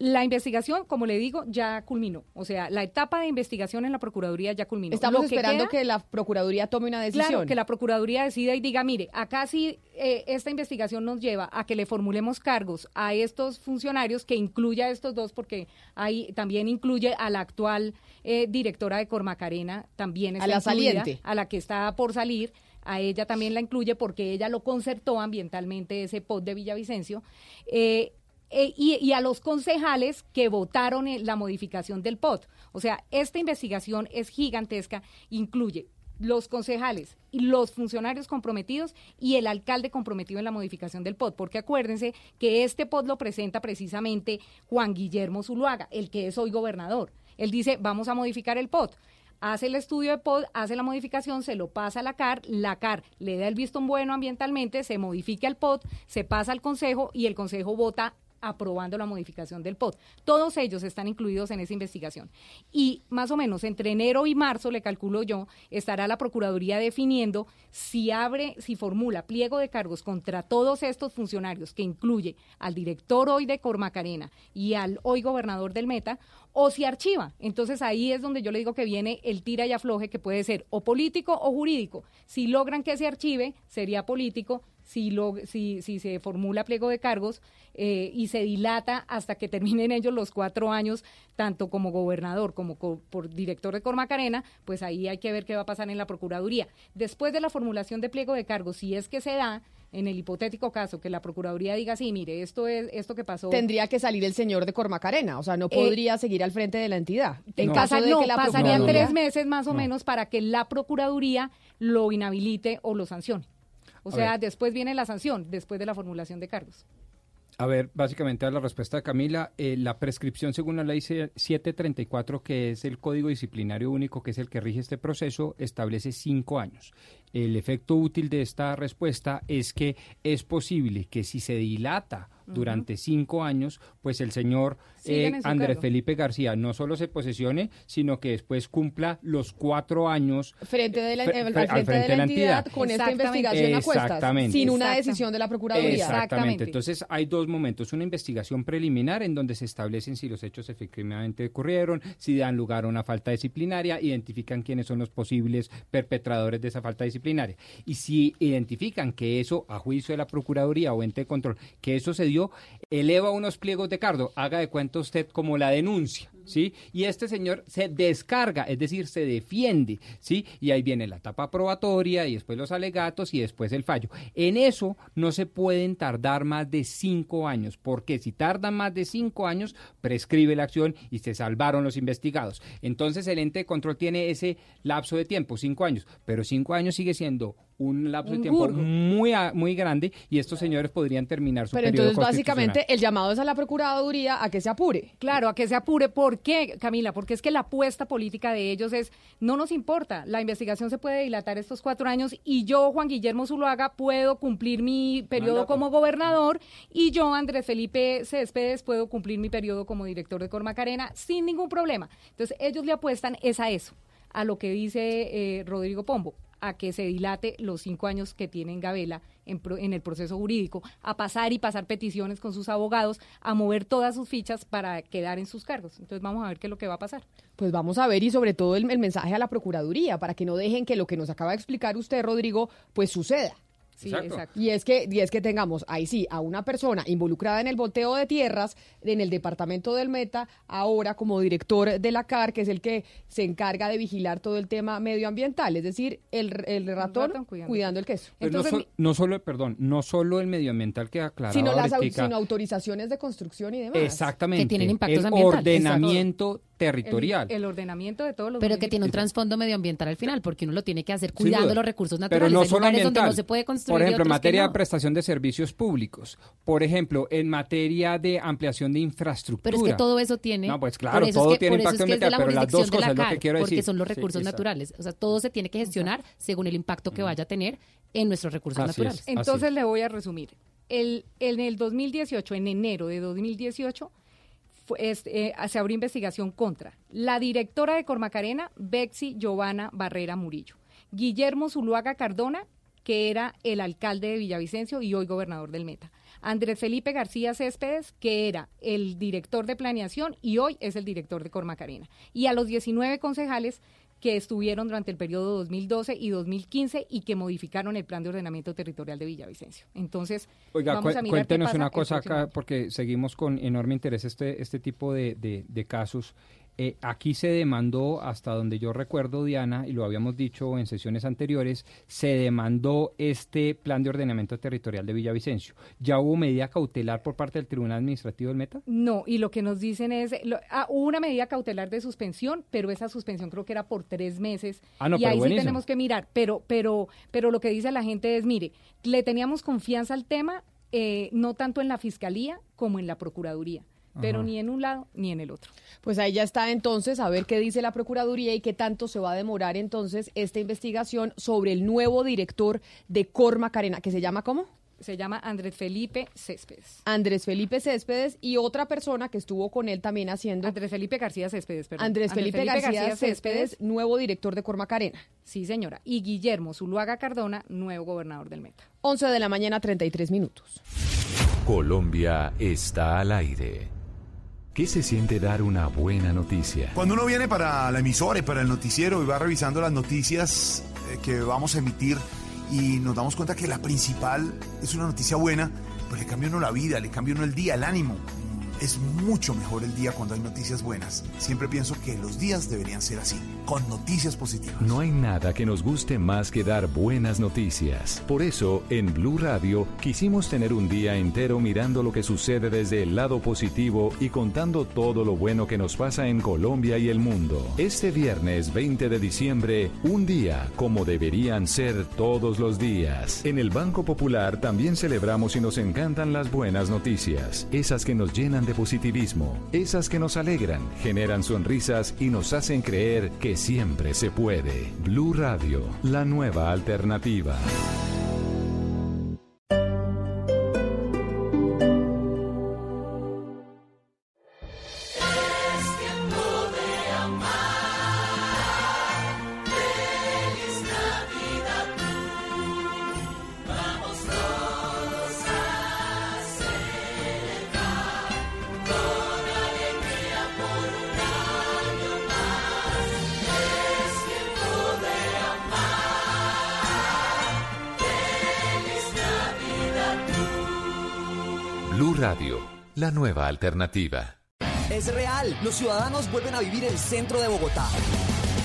La investigación, como le digo, ya culminó. O sea, la etapa de investigación en la Procuraduría ya culminó. Estamos que esperando queda- que la Procuraduría tome una decisión. Claro, que la Procuraduría decida y diga, mire, acá sí eh, esta investigación nos lleva a que le formulemos cargos a estos funcionarios, que incluya a estos dos, porque ahí también incluye a la actual eh, directora de Cormacarena, también A está la incluida, saliente. a la que está por salir, a ella también la incluye porque ella lo concertó ambientalmente ese POT de Villavicencio. Eh, eh, y, a los concejales que votaron en la modificación del POT. O sea, esta investigación es gigantesca, incluye los concejales los funcionarios comprometidos y el alcalde comprometido en la modificación del POT, porque acuérdense que este POT lo presenta precisamente Juan Guillermo Zuluaga, el que es hoy gobernador. Él dice, vamos a modificar el POT. Hace el estudio de POT, hace la modificación, se lo pasa a la CAR, la CAR le da el visto bueno ambientalmente, se modifica el POT, se pasa al Consejo y el Consejo vota aprobando la modificación del POT. Todos ellos están incluidos en esa investigación. Y más o menos entre enero y marzo, le calculo yo, estará la Procuraduría definiendo si abre, si formula pliego de cargos contra todos estos funcionarios, que incluye al director hoy de Cormacarena y al hoy gobernador del Meta, o si archiva. Entonces ahí es donde yo le digo que viene el tira y afloje, que puede ser o político o jurídico. Si logran que se archive, sería político si, lo, si, si se formula pliego de cargos eh, y se dilata hasta que terminen ellos los cuatro años, tanto como gobernador como co- por director de Cormacarena, pues ahí hay que ver qué va a pasar en la Procuraduría. Después de la formulación de pliego de cargos, si es que se da, en el hipotético caso que la Procuraduría diga, sí, mire, esto es esto que pasó. Tendría que salir el señor de Cormacarena, o sea, no Eh, podría seguir al frente de la entidad. En casa caso de no, que la pasarían tres meses más o No. menos para que la Procuraduría lo inhabilite o lo sancione. O A sea, ver. después viene la sanción, después de la formulación de cargos. A ver, básicamente a la respuesta de Camila, eh, la prescripción según la ley se- 734, que es el código disciplinario único, que es el que rige este proceso, establece cinco años. El efecto útil de esta respuesta es que es posible que si se dilata durante cinco años, pues el señor eh, Andrés cargo. Felipe García no solo se posesione, sino que después cumpla los cuatro años frente de la, al al frente de la entidad, con esta Exactamente. investigación a cuestas, Exactamente. sin una decisión de la Procuraduría. Exactamente. Entonces hay dos momentos. Una investigación preliminar en donde se establecen si los hechos efectivamente ocurrieron, si dan lugar a una falta disciplinaria, identifican quiénes son los posibles perpetradores de esa falta disciplinaria. Y si identifican que eso, a juicio de la Procuraduría o ente de control, que eso se dio, eleva unos pliegos de cargo. Haga de cuenta usted como la denuncia. ¿Sí? Y este señor se descarga, es decir, se defiende, ¿sí? Y ahí viene la etapa probatoria y después los alegatos y después el fallo. En eso no se pueden tardar más de cinco años, porque si tardan más de cinco años, prescribe la acción y se salvaron los investigados. Entonces el ente de control tiene ese lapso de tiempo, cinco años, pero cinco años sigue siendo un lapso Un de tiempo burgo. muy, muy grande y estos señores podrían terminar su Pero periodo entonces básicamente el llamado es a la Procuraduría a que se apure. Claro, a que se apure. ¿Por qué, Camila? Porque es que la apuesta política de ellos es, no nos importa, la investigación se puede dilatar estos cuatro años y yo, Juan Guillermo Zuluaga, puedo cumplir mi periodo Mandato. como gobernador y yo, Andrés Felipe Céspedes, puedo cumplir mi periodo como director de Cormacarena sin ningún problema. Entonces, ellos le apuestan es a eso, a lo que dice eh, Rodrigo Pombo a que se dilate los cinco años que tiene en Gabela en, en el proceso jurídico, a pasar y pasar peticiones con sus abogados, a mover todas sus fichas para quedar en sus cargos. Entonces vamos a ver qué es lo que va a pasar. Pues vamos a ver y sobre todo el, el mensaje a la Procuraduría para que no dejen que lo que nos acaba de explicar usted, Rodrigo, pues suceda. Sí, Exacto. exacto. Y es que y es que tengamos ahí sí a una persona involucrada en el volteo de tierras en el departamento del Meta, ahora como director de la CAR, que es el que se encarga de vigilar todo el tema medioambiental, es decir, el, el ratón, ratón cuidando. cuidando. el queso. Pues no, sol- no solo, perdón, no solo el medioambiental que aclaraba sino las sino autorizaciones de construcción y demás. Exactamente. Que tienen impactos el ambientales. ordenamiento territorial. El, el ordenamiento de todos los Pero que tiene un trasfondo medioambiental al final, porque uno lo tiene que hacer cuidando los recursos Pero naturales. no Hay solo ambiental. no se puede construir. Por ejemplo, en materia no. de prestación de servicios públicos. Por ejemplo, en materia de ampliación de infraestructura. Pero es que todo eso tiene. No, pues por claro, eso es todo que- tiene impacto ambiental, la pero las dos jurisdicción de la cosas es lo que quiero Porque decir. son los recursos naturales. O sea, todo se tiene que gestionar según el impacto que vaya a tener en nuestros recursos Así es. naturales. Entonces le voy a resumir. El, en el 2018, en enero de 2018, fue- eh, se abrió investigación contra la directora de Cormacarena, Bexy Giovanna Barrera Murillo, Guillermo Zuluaga Cardona, que era el alcalde de Villavicencio y hoy gobernador del Meta, Andrés Felipe García Céspedes, que era el director de planeación y hoy es el director de Cormacarena, y a los 19 concejales que estuvieron durante el periodo 2012 y 2015 y que modificaron el plan de ordenamiento territorial de Villavicencio. Entonces, Oiga, vamos a mirar qué cuéntenos pasa una cosa acá, porque seguimos con enorme interés este, este tipo de, de- de casos. Eh, aquí se demandó, hasta donde yo recuerdo, Diana, y lo habíamos dicho en sesiones anteriores, se demandó este plan de ordenamiento territorial de Villavicencio. ¿Ya hubo medida cautelar por parte del Tribunal Administrativo del Meta? No, y lo que nos dicen es, lo- ah, hubo una medida cautelar de suspensión, pero esa suspensión creo que era por tres meses. Ah, no, y pero ahí sí tenemos que mirar, pero, pero, pero lo que dice la gente es, mire, le teníamos confianza al tema, eh, no tanto en la fiscalía como en la procuraduría, pero ni en un lado ni en el otro. Pues ahí ya está entonces a ver qué dice la Procuraduría y qué tanto se va a demorar entonces esta investigación sobre el nuevo director de Cor Macarena, que se llama ¿cómo? Se llama Andrés Felipe Céspedes. Andrés Felipe Céspedes y otra persona que estuvo con él también haciendo... Andrés Felipe García Céspedes, perdón. Andrés Felipe, García, Céspedes, nuevo director de Cor Macarena. Sí, señora. Y Guillermo Zuluaga Cardona, nuevo gobernador del Meta. 11 de la mañana, 33 minutos. Colombia está al aire. ¿Qué se siente dar una buena noticia? Cuando uno viene para la emisora y para el noticiero y va revisando las noticias eh, que vamos a emitir y nos damos cuenta que la principal es una noticia buena, pues le cambia uno la vida, le cambia uno el día, el ánimo. Es mucho mejor el día cuando hay noticias buenas. Siempre pienso que los días deberían ser así, con noticias positivas. No hay nada que nos guste más que dar buenas noticias. Por eso, en Blue Radio quisimos tener un día entero mirando lo que sucede desde el lado positivo y contando todo lo bueno que nos pasa en Colombia y el mundo. Este viernes 20 de diciembre, un día como deberían ser todos los días. En el Banco Popular también celebramos y nos encantan las buenas noticias, esas que nos llenan de positivismo, esas que nos alegran, generan sonrisas y nos hacen creer que siempre se puede. Blue Radio, la nueva alternativa. Nueva alternativa. Es real, los ciudadanos vuelven a vivir el centro de Bogotá.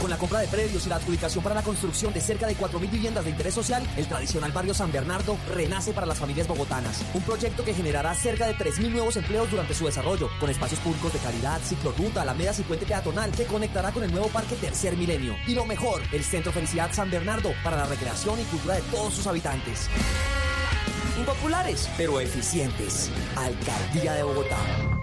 Con la compra de predios y la adjudicación para la construcción de cerca de 4.000 viviendas de interés social, el tradicional barrio San Bernardo renace para las familias bogotanas. Un proyecto que generará cerca de 3.000 nuevos empleos durante su desarrollo, con espacios públicos de calidad, ciclorruta, alameda y puente peatonal que conectará con el nuevo parque Tercer Milenio. Y lo mejor, el Centro Felicidad San Bernardo para la recreación y cultura de todos sus habitantes. Impopulares, pero eficientes. Alcaldía de Bogotá.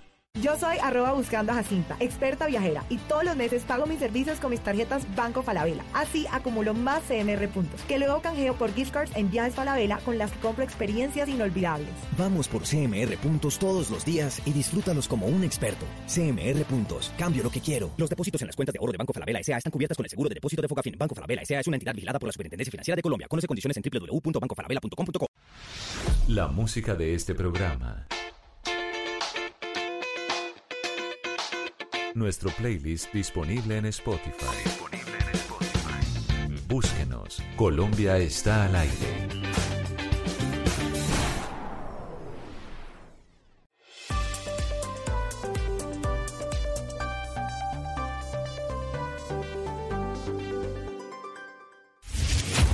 Yo soy arroba buscando a Jacinta, experta viajera, y todos los meses pago mis servicios con mis tarjetas Banco Falabella. Así acumulo más CMR puntos, que luego canjeo por gift cards en viajes Falabella con las que compro experiencias inolvidables. Vamos por CMR puntos todos los días y disfrútalos como un experto. CMR puntos. Cambio lo que quiero. Los depósitos en las cuentas de ahorro de Banco Falabella S.A. están cubiertas con el seguro de depósito de Focafin. Banco Falabella S.A. es una entidad vigilada por la Superintendencia Financiera de Colombia. Conoce condiciones en www.bancofalabella.com.co. La música de este programa. Nuestro playlist disponible en Spotify. Búsquenos. Colombia está al aire.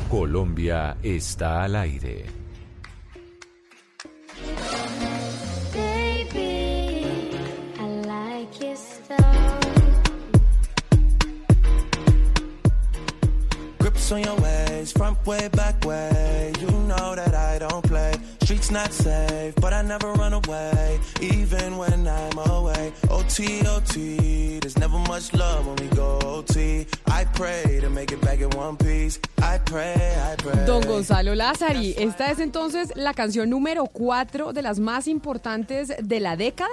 Colombia está al aire. Grips on your ways, front way, back way. You know that I don't play. Streets not safe, but I never run away, even when I'm away. OT, OT, there's never much love when we go OT. I pray to make it back in one piece. I pray, I pray. Don Gonzalo Lázari, esta es entonces la canción número 4 de las más importantes de la década.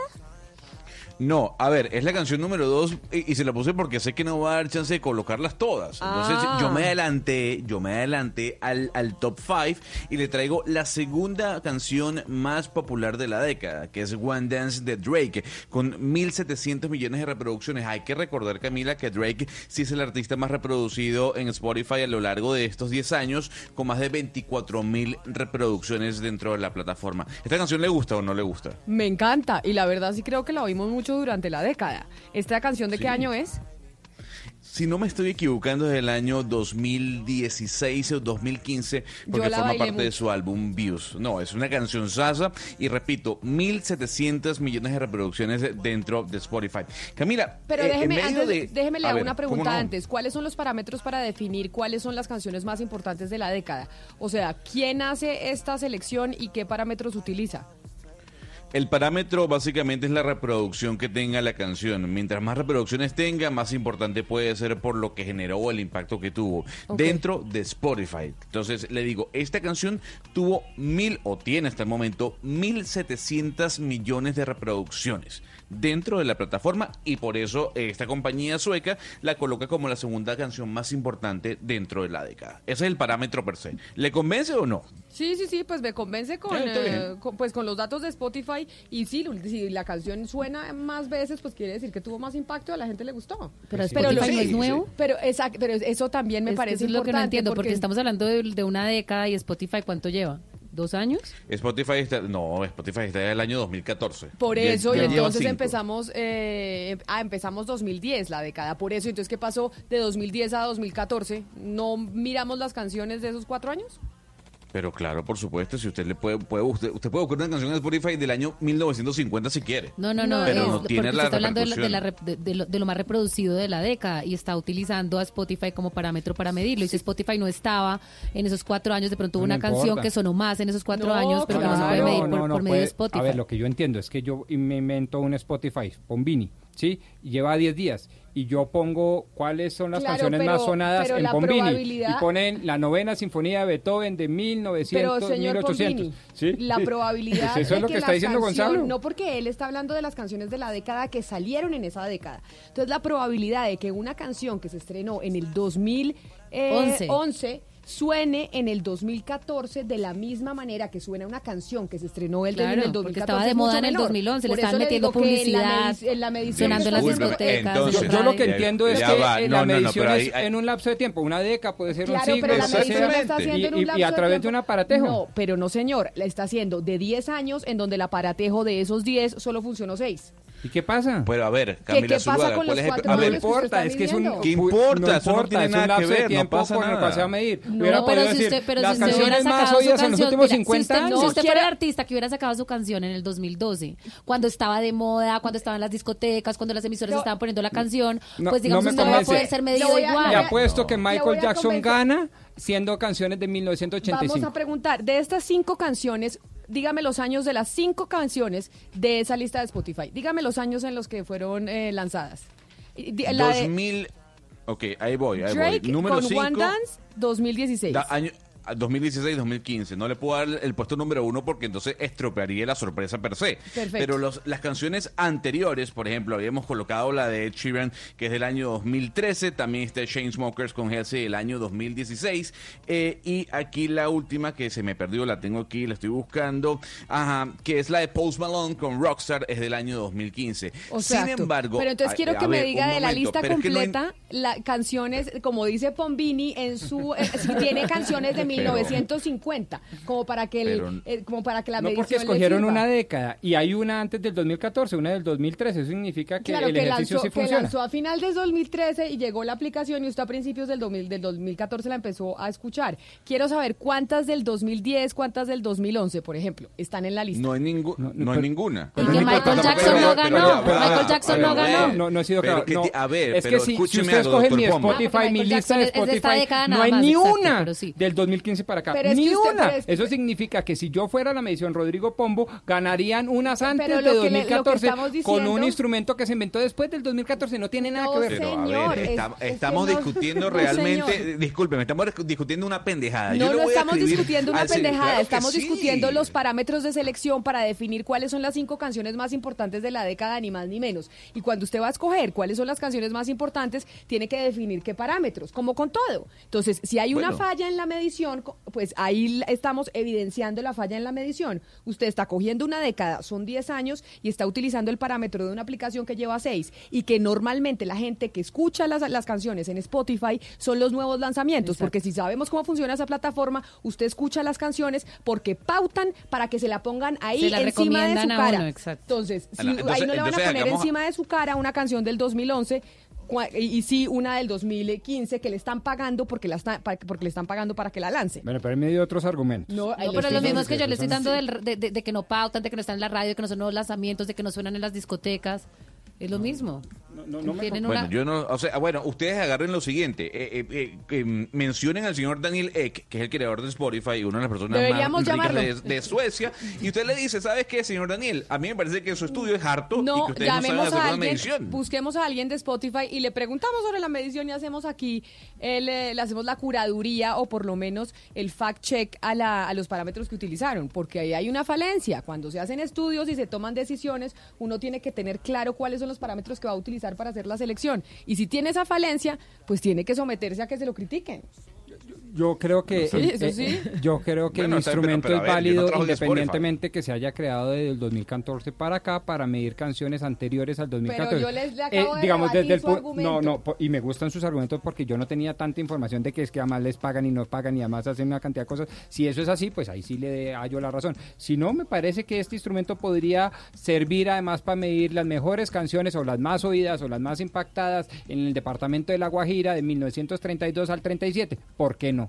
No, a ver, es la canción número dos y, y se la puse porque sé que no va a dar chance de colocarlas todas. Entonces Ah. yo me adelanté, yo me adelanté al, al top 5 y le traigo la segunda canción más popular de la década, que es One Dance de Drake, con 1.700 millones de reproducciones. Hay que recordar, Camila, que Drake sí es el artista más reproducido en Spotify a lo largo de estos 10 años, con más de 24.000 reproducciones dentro de la plataforma. ¿Esta canción le gusta o no le gusta? Me encanta y la verdad sí creo que la oímos mucho durante la década. ¿Esta canción de qué año es? Si no me estoy equivocando, es del año 2016 o 2015, porque forma parte de su álbum Views. No, es una canción sasa y repito, 1.700 millones de reproducciones dentro de Spotify. Camila, Pero eh, déjeme, antes, de... déjeme le hago ver, una ¿cómo pregunta no? antes. ¿Cuáles son los parámetros para definir cuáles son las canciones más importantes de la década? O sea, ¿quién hace esta selección y qué parámetros utiliza? El parámetro básicamente es la reproducción que tenga la canción. Mientras más reproducciones tenga, más importante puede ser por lo que generó o el impacto que tuvo dentro de Spotify. Entonces le digo, esta canción tuvo mil o tiene hasta el momento mil setecientos millones de reproducciones dentro de la plataforma y por eso eh, esta compañía sueca la coloca como la segunda canción más importante dentro de la década. Ese es el parámetro per se. ¿Le convence o no? Sí, sí, sí, pues me convence con, Sí, eh, con- pues con los datos de Spotify y sí, si la canción suena más veces, pues quiere decir que tuvo más impacto, a la gente le gustó. Pero Spotify lo- no es nuevo. Pero, exacto, pero eso también me Es que parece eso es lo que no entiendo, porque, estamos hablando de, de una década y Spotify, ¿cuánto lleva? ¿Dos años? Spotify está, no, Spotify está del año 2014. Por eso, ya y entonces cinco. empezamos, eh, ah, empezamos 2010, la década, por eso, entonces, ¿qué pasó de 2010 a 2014? ¿No miramos las canciones de esos cuatro años? Pero claro, por supuesto, si usted le puede, puede usted, usted puede buscar una canción en Spotify del año 1950 si quiere. No, no, no, Pero es no tiene la está hablando de, la- de la repercusión. rep- de- de lo, de lo más reproducido de la década y está utilizando a Spotify como parámetro para medirlo. Y si Spotify no estaba en esos cuatro años, de pronto hubo No una canción importa. que sonó más en esos cuatro No, años, pero que no se puede claro. medir por, por medio puede- de Spotify. A ver, lo que yo entiendo es que yo me invento un Spotify, Pombini, ¿sí? Lleva 10 días. Y yo pongo cuáles son las Claro, canciones pero- más sonadas en probabilidad- Y ponen la novena sinfonía de Beethoven de 1900, Pero, señor 1800. Pombini, ¿sí? la probabilidad Pues eso de es lo que, está diciendo canción- Gonzalo. No porque él está hablando de las canciones de la década que salieron en esa década. Entonces, la probabilidad de que una canción que se estrenó en el 2011 Once. Suene en el 2014 de la misma manera que suena una canción que se estrenó el, Claro, en el porque 2014 estaba de moda en el menor. 2011, le Por estaban eso metiendo publicidad, en la medición sonando en las discotecas. Entonces, Yo, yo lo que Ya- entiendo es ya que va, en no, la no, no, medición pero es ahí- en un lapso de tiempo. Una década puede ser Claro, un siglo. pero la medición la está haciendo en y, un lapso y a de través de tiempo- un aparatejo. No, pero no, señor, la está haciendo de 10 años en donde el aparatejo de esos 10 solo funcionó 6. ¿Y qué pasa? Pero a ver, ¿Qué- Camila qué pasa Zuluaga, con ¿cuál los es el- cuatro a No ver, años que usted importa, es que es un... ¿Qué importa? No Eso no tiene es nada un que lapso de ver, no tiempo pasa con el nada. se va a medir. No, Hubiera pero podido si decir, usted, pero las si usted hubiera canciones más sacado su oídas en los canción, últimos mira, 50 si usted, años. si usted fuera el artista que hubiera sacado su canción en el 2012, cuando estaba de moda, cuando estaban las discotecas, cuando las emisoras No. estaban poniendo la canción, No, pues no digamos me usted no va a convence. poder ser medido voy a- igual. Y le apuesto que Le voy Michael a Jackson convencer. gana siendo canciones de Vamos 1985. a preguntar, de estas cinco canciones, dígame los años de las cinco canciones de esa lista de Spotify. Dígame los años en los que fueron eh, lanzadas. La de 2000... Ok, ahí voy, ahí Drake voy. Número con 5... One Dance 2016. año, 2016-2015. No le puedo dar el puesto número uno porque entonces estropearía la sorpresa per se. Perfecto. Pero los, las canciones anteriores, por ejemplo, habíamos colocado la de Ed Sheeran, que es del año 2013. También está Chainsmokers con Halsey del año 2016. eh, y aquí la última que se me perdió, la tengo aquí, la estoy buscando. Ajá, que es la de Post Malone con Rockstar, es del año 2015. O Sin sea, embargo. pero entonces quiero a que me diga de la lista pero es que no hay- completa las canciones, como dice Pombini en su, eh, si tiene canciones de 1950, pero, como para que el, pero, eh, como para que la no porque escogieron una década y hay una antes del 2014, una del 2013, eso significa que claro, el que ejercicio lanzó, sí funciona. Que lanzó a final del 2013 y llegó la aplicación y usted a principios del 2000, del 2014 la empezó a escuchar. Quiero saber cuántas del 2010, cuántas del 2011, por ejemplo, están en la lista. No hay ninguna, no, no, hay ninguna. Y que Michael Jackson no ganó, Michael Jackson no ganó. No ha sido claro. A ver, es que si, si ustedes cogen mi ah, Spotify, mi lista de Spotify, no hay ni una del 2014 2015 para acá. Pero es Ni que usted- una. pero es que- Eso significa que si yo fuera a la medición Rodrigo Pombo, ganarían unas antes de lo que le- lo que 2014 estamos con diciendo- un instrumento que se inventó después del 2014. No tiene nada que ver. Pero a ver, es- está- es que estamos no- discutiendo realmente, señor. discúlpeme, estamos discutiendo una pendejada. No, no voy estamos discutiendo una pendejada, claro estamos sí. discutiendo los parámetros de selección para definir cuáles son las cinco canciones más importantes de la década, ni más ni menos. Y cuando usted va a escoger cuáles son las canciones más importantes, tiene que definir qué parámetros, como con todo. Entonces, si hay una Bueno. falla en la medición, pues ahí estamos evidenciando la falla en la medición. Usted está cogiendo una década, son 10 años, y está utilizando el parámetro de una aplicación que lleva 6, y que normalmente la gente que escucha las, las canciones en Spotify son los nuevos lanzamientos, porque si sabemos cómo funciona esa plataforma, usted escucha las canciones porque pautan para que se la pongan ahí Se la encima de su recomiendan a cara. uno, exacto. Entonces, si entonces- ahí no le van a poner hagamos- encima de su cara una canción del 2011 cua- y, y sí una del 2015 que le están pagando porque la está- porque le están pagando para que la lance. Bueno, pero él me dio otros argumentos. No, No, pero estoy lo mismo es diciendo que yo le estoy dando del- de, de- de que no pautan, de que no están en la radio, de que no son nuevos lanzamientos, de que no suenan en las discotecas. Es lo mismo. Tienen Bueno, una- yo no, o sea, bueno, ustedes agarren lo siguiente, eh, eh, eh, que, mm, mencionen al señor Daniel Ek, que es el creador de Spotify y una de las personas Deberíamos más ricas de, de Suecia, y usted le dice, ¿sabes qué, señor Daniel? A mí me parece que su estudio es harto y No, que ustedes no saben llamemos hacer a una alguien, medición. busquemos a alguien de Spotify y le preguntamos sobre la medición y hacemos aquí, el, eh, le hacemos la curaduría o por lo menos el fact check a, la- a los parámetros que utilizaron, porque ahí hay una falencia. Cuando se hacen estudios y se toman decisiones, uno tiene que tener claro cuáles son los parámetros que va a utilizar para hacer la selección. Y si tiene esa falencia, pues tiene que someterse a que se lo critiquen. Yo creo que Sí, el- eso eh, sí. yo creo que Bueno, el pero- instrumento pero es ver, yo no válido independientemente que se haya creado desde el 2014 para acá para medir canciones anteriores al 2014. yo les- le acabo de digamos desde el su pu- argumento. no, no, y me gustan sus argumentos porque yo no tenía tanta información de que es que además les pagan y no pagan y además hacen una cantidad de cosas. Si eso es así, pues ahí sí le hallo la razón. Si no, me parece que este instrumento podría servir además para medir las mejores canciones o las más oídas o las más impactadas en el departamento de La Guajira de 1932 al 37. ¿Por qué no?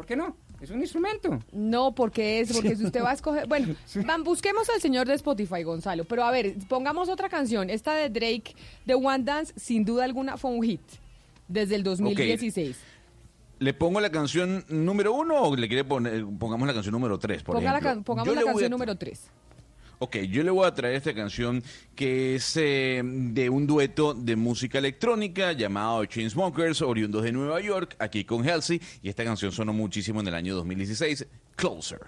¿Por qué no? Es un instrumento. No, porque es, porque si usted va a escoger, bueno, van, busquemos al señor de Spotify, Gonzalo, pero a ver, pongamos otra canción, esta de Drake, de One Dance, sin duda alguna fue un hit, desde el 2016. ¿Le pongo la canción número uno o le quiere poner, pongamos la canción número tres, por Ponga ejemplo? pongamos Yo la canción a- número 3. Ok, yo le voy a traer esta canción que es eh, de un dueto de música electrónica llamado Chainsmokers, oriundos de Nueva York, aquí con Halsey, y esta canción sonó muchísimo en el año 2016, Closer.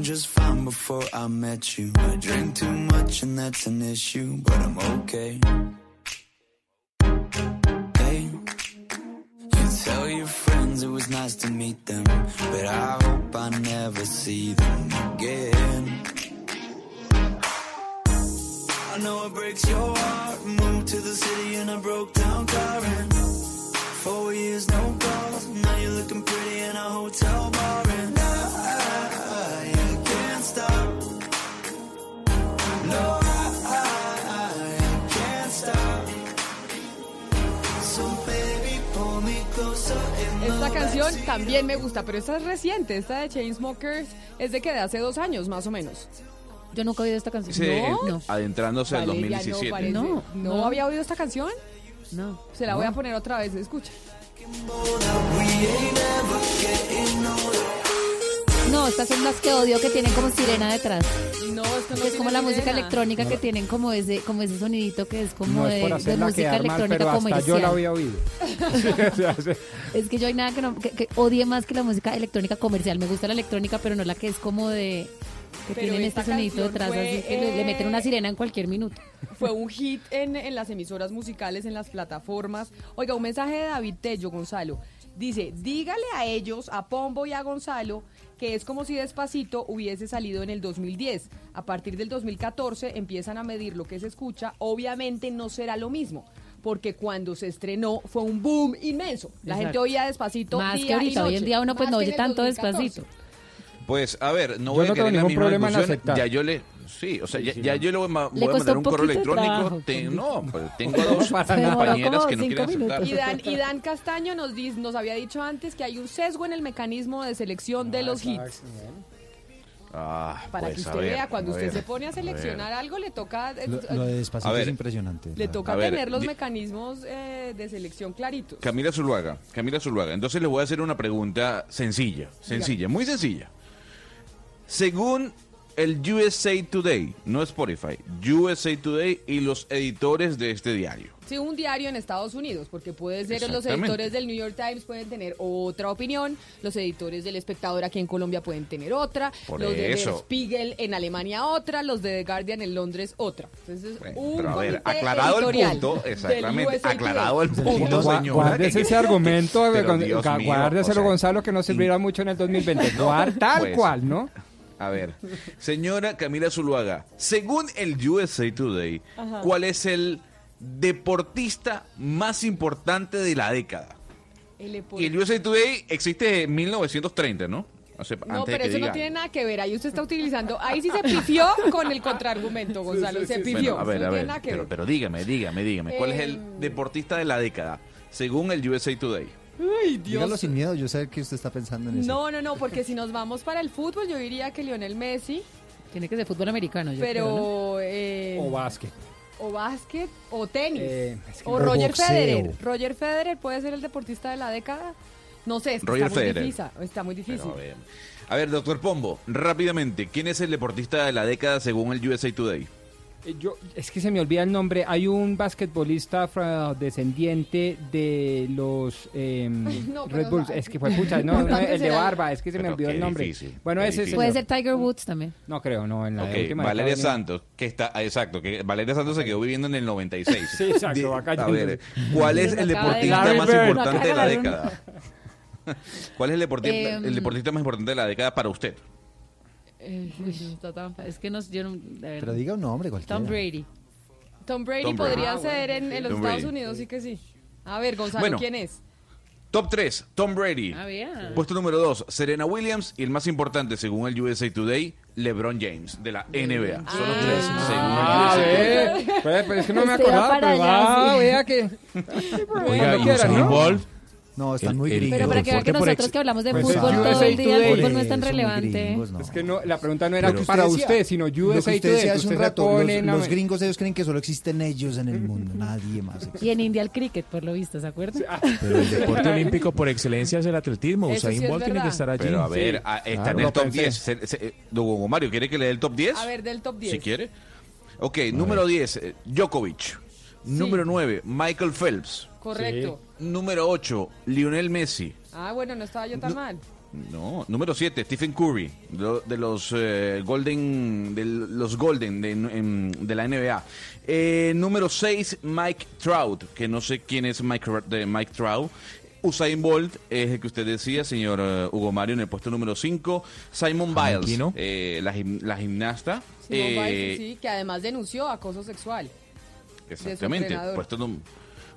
Just fine before I met you. I drink too much and that's an issue, but I'm okay. Nice to meet them, but I hope I never see them again. I know it breaks your heart. Moved to the city in a broke canción también me gusta, pero esta es reciente, esta de Chainsmokers es de que de hace dos años más o menos. Yo nunca he oído esta canción. Sí, ¿No? adentrándose al Valeria, 2017. No, parece. No, ¿No no. había oído esta canción? No. Se la voy a poner otra vez, escucha. No, estas son las que odio que tienen como sirena detrás. No, esto no Que es como la música electrónica que tienen como ese, como ese sonidito que es como no de, es música mal, electrónica comercial. yo la había oído. Es que yo hay nada que, no, que, que odie más que la música electrónica comercial. Me gusta la electrónica, pero no la que es como de que Pero tienen este sonidito detrás, fue, así que le, le meten eh, una sirena en cualquier minuto. Fue un hit en, en las emisoras musicales, en las plataformas. Oiga, un mensaje de David Tello, Gonzalo. Dice, dígale a ellos, a Pombo y a Gonzalo, que es como si Despacito hubiese salido en el 2010. A partir del 2014 empiezan a medir lo que se escucha. Obviamente no será lo mismo. Porque cuando se estrenó fue un boom inmenso. La Exacto. gente oía despacito. Más día que ahorita, y hoy en día uno pues Más no que oye en tanto 2014. despacito. Pues, a ver, no Yo voy a no tengo querer la ningún misma problema en discusión. aceptar. Ya yo le... Sí, o sea, ya, ya yo le voy, a Le voy mandar un un correo electrónico. trabajo. Te- no, pues, tengo dos compañeras que no quieren aceptar. Y Dan, y Dan Castaño nos, dis- nos había dicho antes que hay un sesgo en el mecanismo de selección de los hits. Ah, Para pues, que usted ver, vea, cuando usted ver, se pone a seleccionar algo, le toca, eh, Lo, lo de Despacito ver. es impresionante. le toca tener los mecanismos eh, de selección claritos. Camila Zuluaga, Camila Zuluaga. Entonces les voy a hacer una pregunta sencilla, sencilla, muy sencilla. Según el USA Today, no Spotify, USA Today y los editores de este diario. Sí, un diario en Estados Unidos, porque puede ser los editores del New York Times pueden tener otra opinión, los editores del Espectador aquí en Colombia pueden tener otra, Por los de eso. Spiegel en Alemania otra, los de The Guardian en Londres otra. Entonces, un Pero a ver, aclarado el editorial punto, exactamente, aclarado el punto, señora. Guárdese ese argumento, mío, guárdeselo, o sea, Gonzalo, que no servirá mucho en el 2020. Guar- tal Pues, cual, ¿no? A ver, señora Camila Zuluaga, según el USA Today, Ajá. ¿cuál es el deportista más importante de la década? El Epo- Y el USA Today existe en 1930, ¿no? O sea, No, pero que eso no tiene nada que ver. Ahí usted está utilizando. Ahí sí se pifió con el contraargumento, Gonzalo. se pifió. Bueno, a ver, no a tiene ver, nada que pero, ver. pero dígame, dígame, dígame, ¿cuál es el Em. deportista de la década? Según el USA Today. Ay, Dígalo Dios. sin miedo, yo sé que usted está pensando en eso. No, no, no, porque si nos vamos para el fútbol, yo diría que Lionel Messi, Tiene que ser fútbol americano, yo creo, ¿no? pero... eh, O básquet. o básquet, o tenis, Eh, es que o no- Roger boxeo. Federer. Roger Federer puede ser el deportista de la década. No sé, es que Roger está muy Federer. difícil. Está muy difícil. Pero, a, ver. A ver, doctor Pombo, rápidamente, ¿quién es el deportista de la década según el USA Today? Eh, Yo, es que se me olvida el nombre. Hay un basquetbolista descendiente de los eh, no, Red Bulls. Es que fue pucha, no, el de barba. Es que se me olvidó el nombre. difícil, bueno, ese. Puede ser Tiger Woods también. No creo, no. En la última Valeria. Santos, que está, exacto, que Valeria Santos se quedó viviendo en el 96. Sí, exacto, A ver, ¿cuál es el de deportista más Bird. importante de la década? ¿Cuál es el, deporti- Em. el deportista más importante de la década para usted? Eh, uy, está tan es que no, yo no, de Pero verdad. diga un nombre cualquiera. Tom Brady. Tom Brady Tom Brady. podría Ah, ser en, en los Tom Estados Brady. Unidos, sí que sí. A ver, Gonzalo, Bueno. ¿quién es? Top 3, Tom Brady. Ah, bien. Puesto número 2, Serena Williams. Y el más importante, según el USA Today, LeBron James, de la NBA. Son los tres, según Ah, el USA Today. Pues, pues es que no me acordaba, pero allá, ah, sí. vea que... Oiga, y quieran, Usain ¿no? No, están El- muy el- gringos. Pero para que vean que nosotros ex- que hablamos de Pues fútbol USA todo el día, el Today. fútbol no es tan relevante. gringos, no. Es que no, la pregunta no era Pero- para Usted decía- usted, sino USA usted Today. hace un rato, los, en los gringos ellos creen que solo existen ellos en el mundo, nadie más. existe. Y en India el cricket, por lo visto, ¿se acuerdan? Pero el deporte olímpico por excelencia es el atletismo. Eso sí Usain es Bolt tiene que estar allí. Pero a ver, Sí. ah, está Claro, en el top pensé. 10. Se- se- don Hugo Mario, ¿quiere que le dé el top 10? A ver, del top 10. Si quiere. Ok, número 10, eh, Djokovic. Número 9, Michael Phelps. Correcto. Número 8, Lionel Messi. Ah, bueno, no estaba yo tan mal. No, número 7, Stephen Curry, de, de los eh, Golden, de los Golden de, en- de la NBA. Eh, número 6, Mike Trout, que no sé quién es Mike, de Mike Trout. Usain Bolt es el que usted decía, señor eh, Hugo Mario, en el puesto número 5. Simon Biles, eh, la, gim- la gimnasta. Simone eh, Biles, sí, que además denunció acoso sexual. Exactamente. Puesto, num-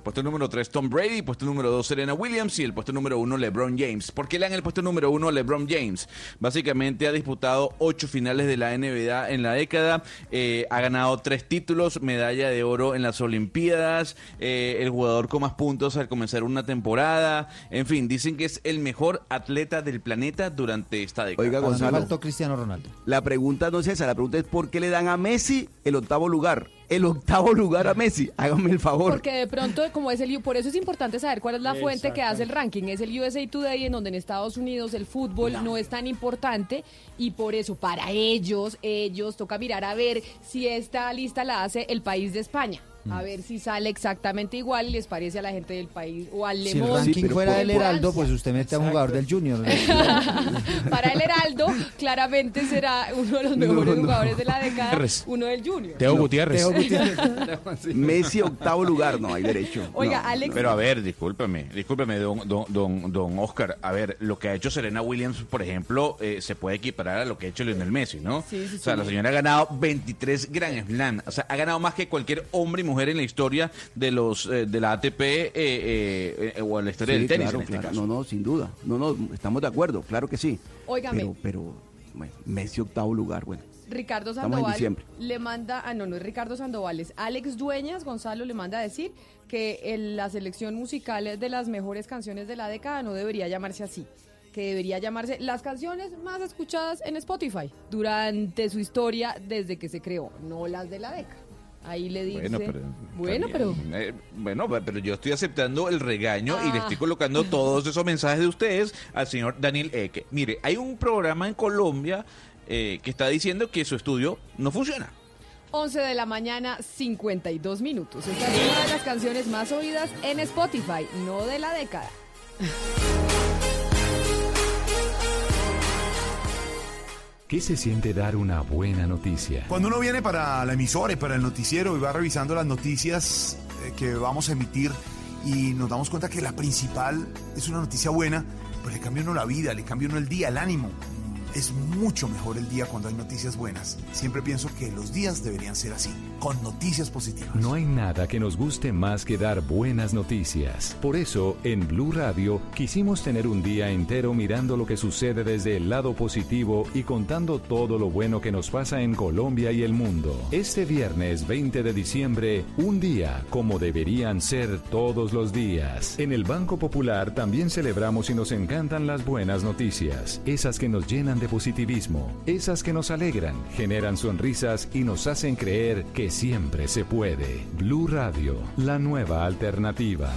puesto número 3, Tom Brady. Puesto número 2, Serena Williams. Y el puesto número 1, LeBron James. ¿Por qué le dan el puesto número 1 a LeBron James? Básicamente ha disputado 8 finales de la NBA en la década. eh, ha ganado 3 títulos, medalla de oro en las Olimpiadas. eh, el jugador con más puntos al comenzar una temporada. En fin, dicen que es el mejor atleta del planeta durante esta década. Oiga, Gonzalo. faltó Cristiano Ronaldo. La pregunta no es esa, la pregunta es ¿por qué le dan a Messi el octavo lugar? El octavo lugar a Messi, hágame el favor. Porque de pronto, como es el por eso es importante saber cuál es la fuente que hace el ranking. Es el USA Today, en donde en Estados Unidos el fútbol no, es tan importante y por eso para ellos, ellos toca mirar a ver si esta lista la hace el país de España. A ver si sale exactamente igual y les parece a la gente del país o al Si el Lemón. ranking fuera del Heraldo, pues usted mete a un jugador del Junior. Para el Heraldo, claramente será uno de los mejores no. jugadores de la década, uno del Junior. Teo Gutiérrez. Teo Gutiérrez. Messi octavo lugar, no hay derecho. Oiga, No. Alex, Pero a ver, discúlpeme, discúlpeme, don, don, don, don Oscar. A ver, lo que ha hecho Serena Williams, por ejemplo, eh, se puede equiparar a lo que ha hecho Lionel Messi, ¿no? Sí, sí, o sea, sí. la señora ha ganado 23 Grand Slam. O sea, ha ganado más que cualquier hombre y mujer en la historia de los eh, de la ATP eh, eh, eh, o en la historia Sí, del tenis claro, en este claro. caso. No, no, sin duda. No, no, estamos de acuerdo, claro que sí. Óigame. Pero, pero, bueno, Messi octavo lugar, bueno. Ricardo Sandoval le manda, ah no, no es Ricardo Sandoval, es Alex Dueñas, Gonzalo le manda a decir que el- la selección musical de las mejores canciones de la década no debería llamarse así, que debería llamarse las canciones más escuchadas en Spotify durante su historia desde que se creó, no las de la década. Ahí le dice. Bueno, pero, Bueno, pero-. Eh, bueno, pero yo estoy aceptando el regaño y le Ah. estoy colocando todos esos mensajes de ustedes al señor Daniel Eke. Mire, hay un programa en Colombia eh, que está diciendo que su estudio no funciona. 11 de la mañana, 52 minutos. Esta es una de las canciones más oídas en Spotify, no de la década. ¿Qué se siente dar una buena noticia? Cuando uno viene para la emisora y para el noticiero y va revisando las noticias eh, que vamos a emitir y nos damos cuenta que la principal es una noticia buena, pues le cambia uno la vida, le cambia uno el día, el ánimo. Es mucho mejor el día cuando hay noticias buenas. Siempre pienso que los días deberían ser así, con noticias positivas. No hay nada que nos guste más que dar buenas noticias. Por eso, en Blue Radio quisimos tener un día entero mirando lo que sucede desde el lado positivo y contando todo lo bueno que nos pasa en Colombia y el mundo. Este viernes 20 de diciembre, un día como deberían ser todos los días. En el Banco Popular también celebramos y nos encantan las buenas noticias, esas que nos llenan positivismo, esas que nos alegran, generan sonrisas y nos hacen creer que siempre se puede. Blue Radio, la nueva alternativa.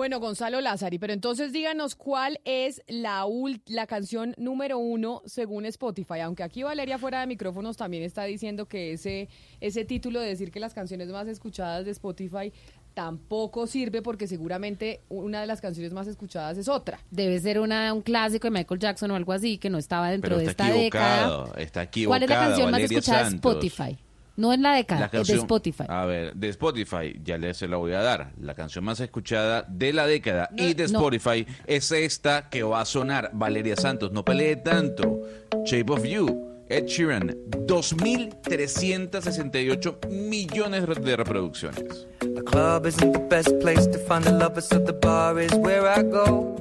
Bueno, Gonzalo Lázari, pero entonces díganos cuál es la, ul- la canción número uno según Spotify, aunque aquí Valeria fuera de micrófonos también está diciendo que ese, ese título de decir que las canciones más escuchadas de Spotify tampoco sirve porque seguramente una de las canciones más escuchadas es otra. Debe ser una, un clásico de Michael Jackson o algo así que no estaba dentro Pero de esta década. equivocado, está equivocado. ¿Cuál es la canción más escuchada de. Spotify? No en la década, La es de Spotify. A ver, de Spotify, ya le se la voy a dar. La canción más escuchada de la década y de no. Spotify es esta que va a sonar. Valeria Santos, no pelee tanto. Shape of You, Ed Sheeran, 2.368 millones de reproducciones. The club isn't the best place to find the lovers, so the bar is where I go.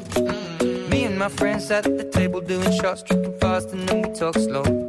Me and my friends at the table doing shots, tripping fast, and then we talk slow.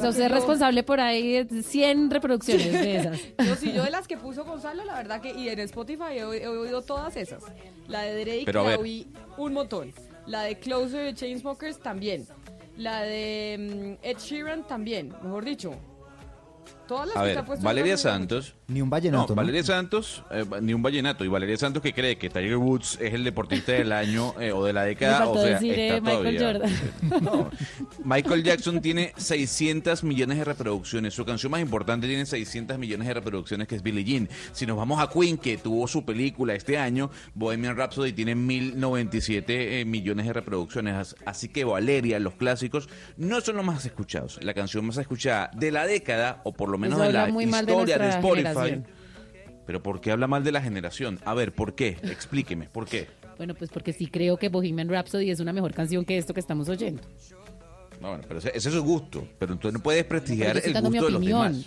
sea, usted es responsable por ahí de 100 reproducciones de esas. Yo sí, yo de las que puso Gonzalo, la verdad que, y en Spotify he, he oído todas esas. La de Drake Pero la oí un montón. La de Closer de Chainsmokers también. La de mm, Ed Sheeran también, mejor dicho. Todas las A que ver, está puesto Valeria. Santos. Ni un vallenato, No, ¿no? Valeria Santos, eh, ni un vallenato. Y Valeria Santos que cree que Tiger Woods es el deportista del año eh, o de la Me década. faltó o sea, decir está eh, Michael todavía- Jordan. No, Michael Jackson tiene 600 millones de reproducciones. Su canción más importante tiene 600 millones de reproducciones, que es Billie Jean. Si nos vamos a Queen, que tuvo su película este año, Bohemian Rhapsody tiene 1097 eh, millones de reproducciones. As- Así que Valeria, los clásicos, no son los más escuchados. La canción más escuchada de la década, o por lo menos de la de historia de, Spotify. generación. Pero ¿por qué habla mal de la generación? A ver, ¿por qué? Explíqueme, ¿por qué? Bueno, pues porque sí creo que Bohemian Rhapsody es una mejor canción que esto que estamos oyendo. No, bueno, pero ese, ese es su gusto. Pero tú no puedes prestigiar el gusto de los demás.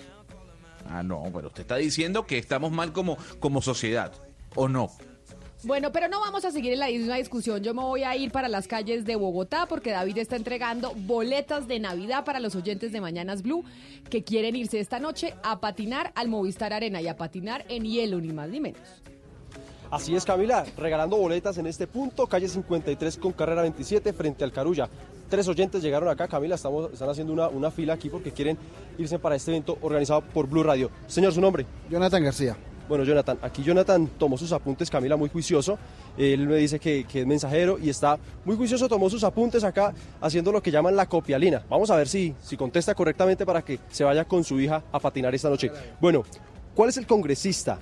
Ah, no, pero usted está diciendo que estamos mal como, como sociedad, ¿o no? Bueno, pero no vamos a seguir en la misma discusión. Yo me voy a ir para las calles de Bogotá porque David está entregando boletas de Navidad para los oyentes de Mañanas Blue que quieren irse esta noche a patinar al Movistar Arena y a patinar en hielo, ni más ni menos. Así es, Camila, regalando boletas en este punto, calle 53 con carrera 27 frente al Carulla. Tres oyentes llegaron acá, Camila, estamos, están haciendo una, una fila aquí porque quieren irse para este evento organizado por Blue Radio. Señor, su nombre. Jonathan García. Bueno, Jonathan, aquí Jonathan tomó sus apuntes, Camila, muy juicioso. Él me dice que, que es mensajero y está muy juicioso, tomó sus apuntes acá haciendo lo que llaman la copialina. Vamos a ver si, si contesta correctamente para que se vaya con su hija a patinar esta noche. Bueno, ¿cuál es el congresista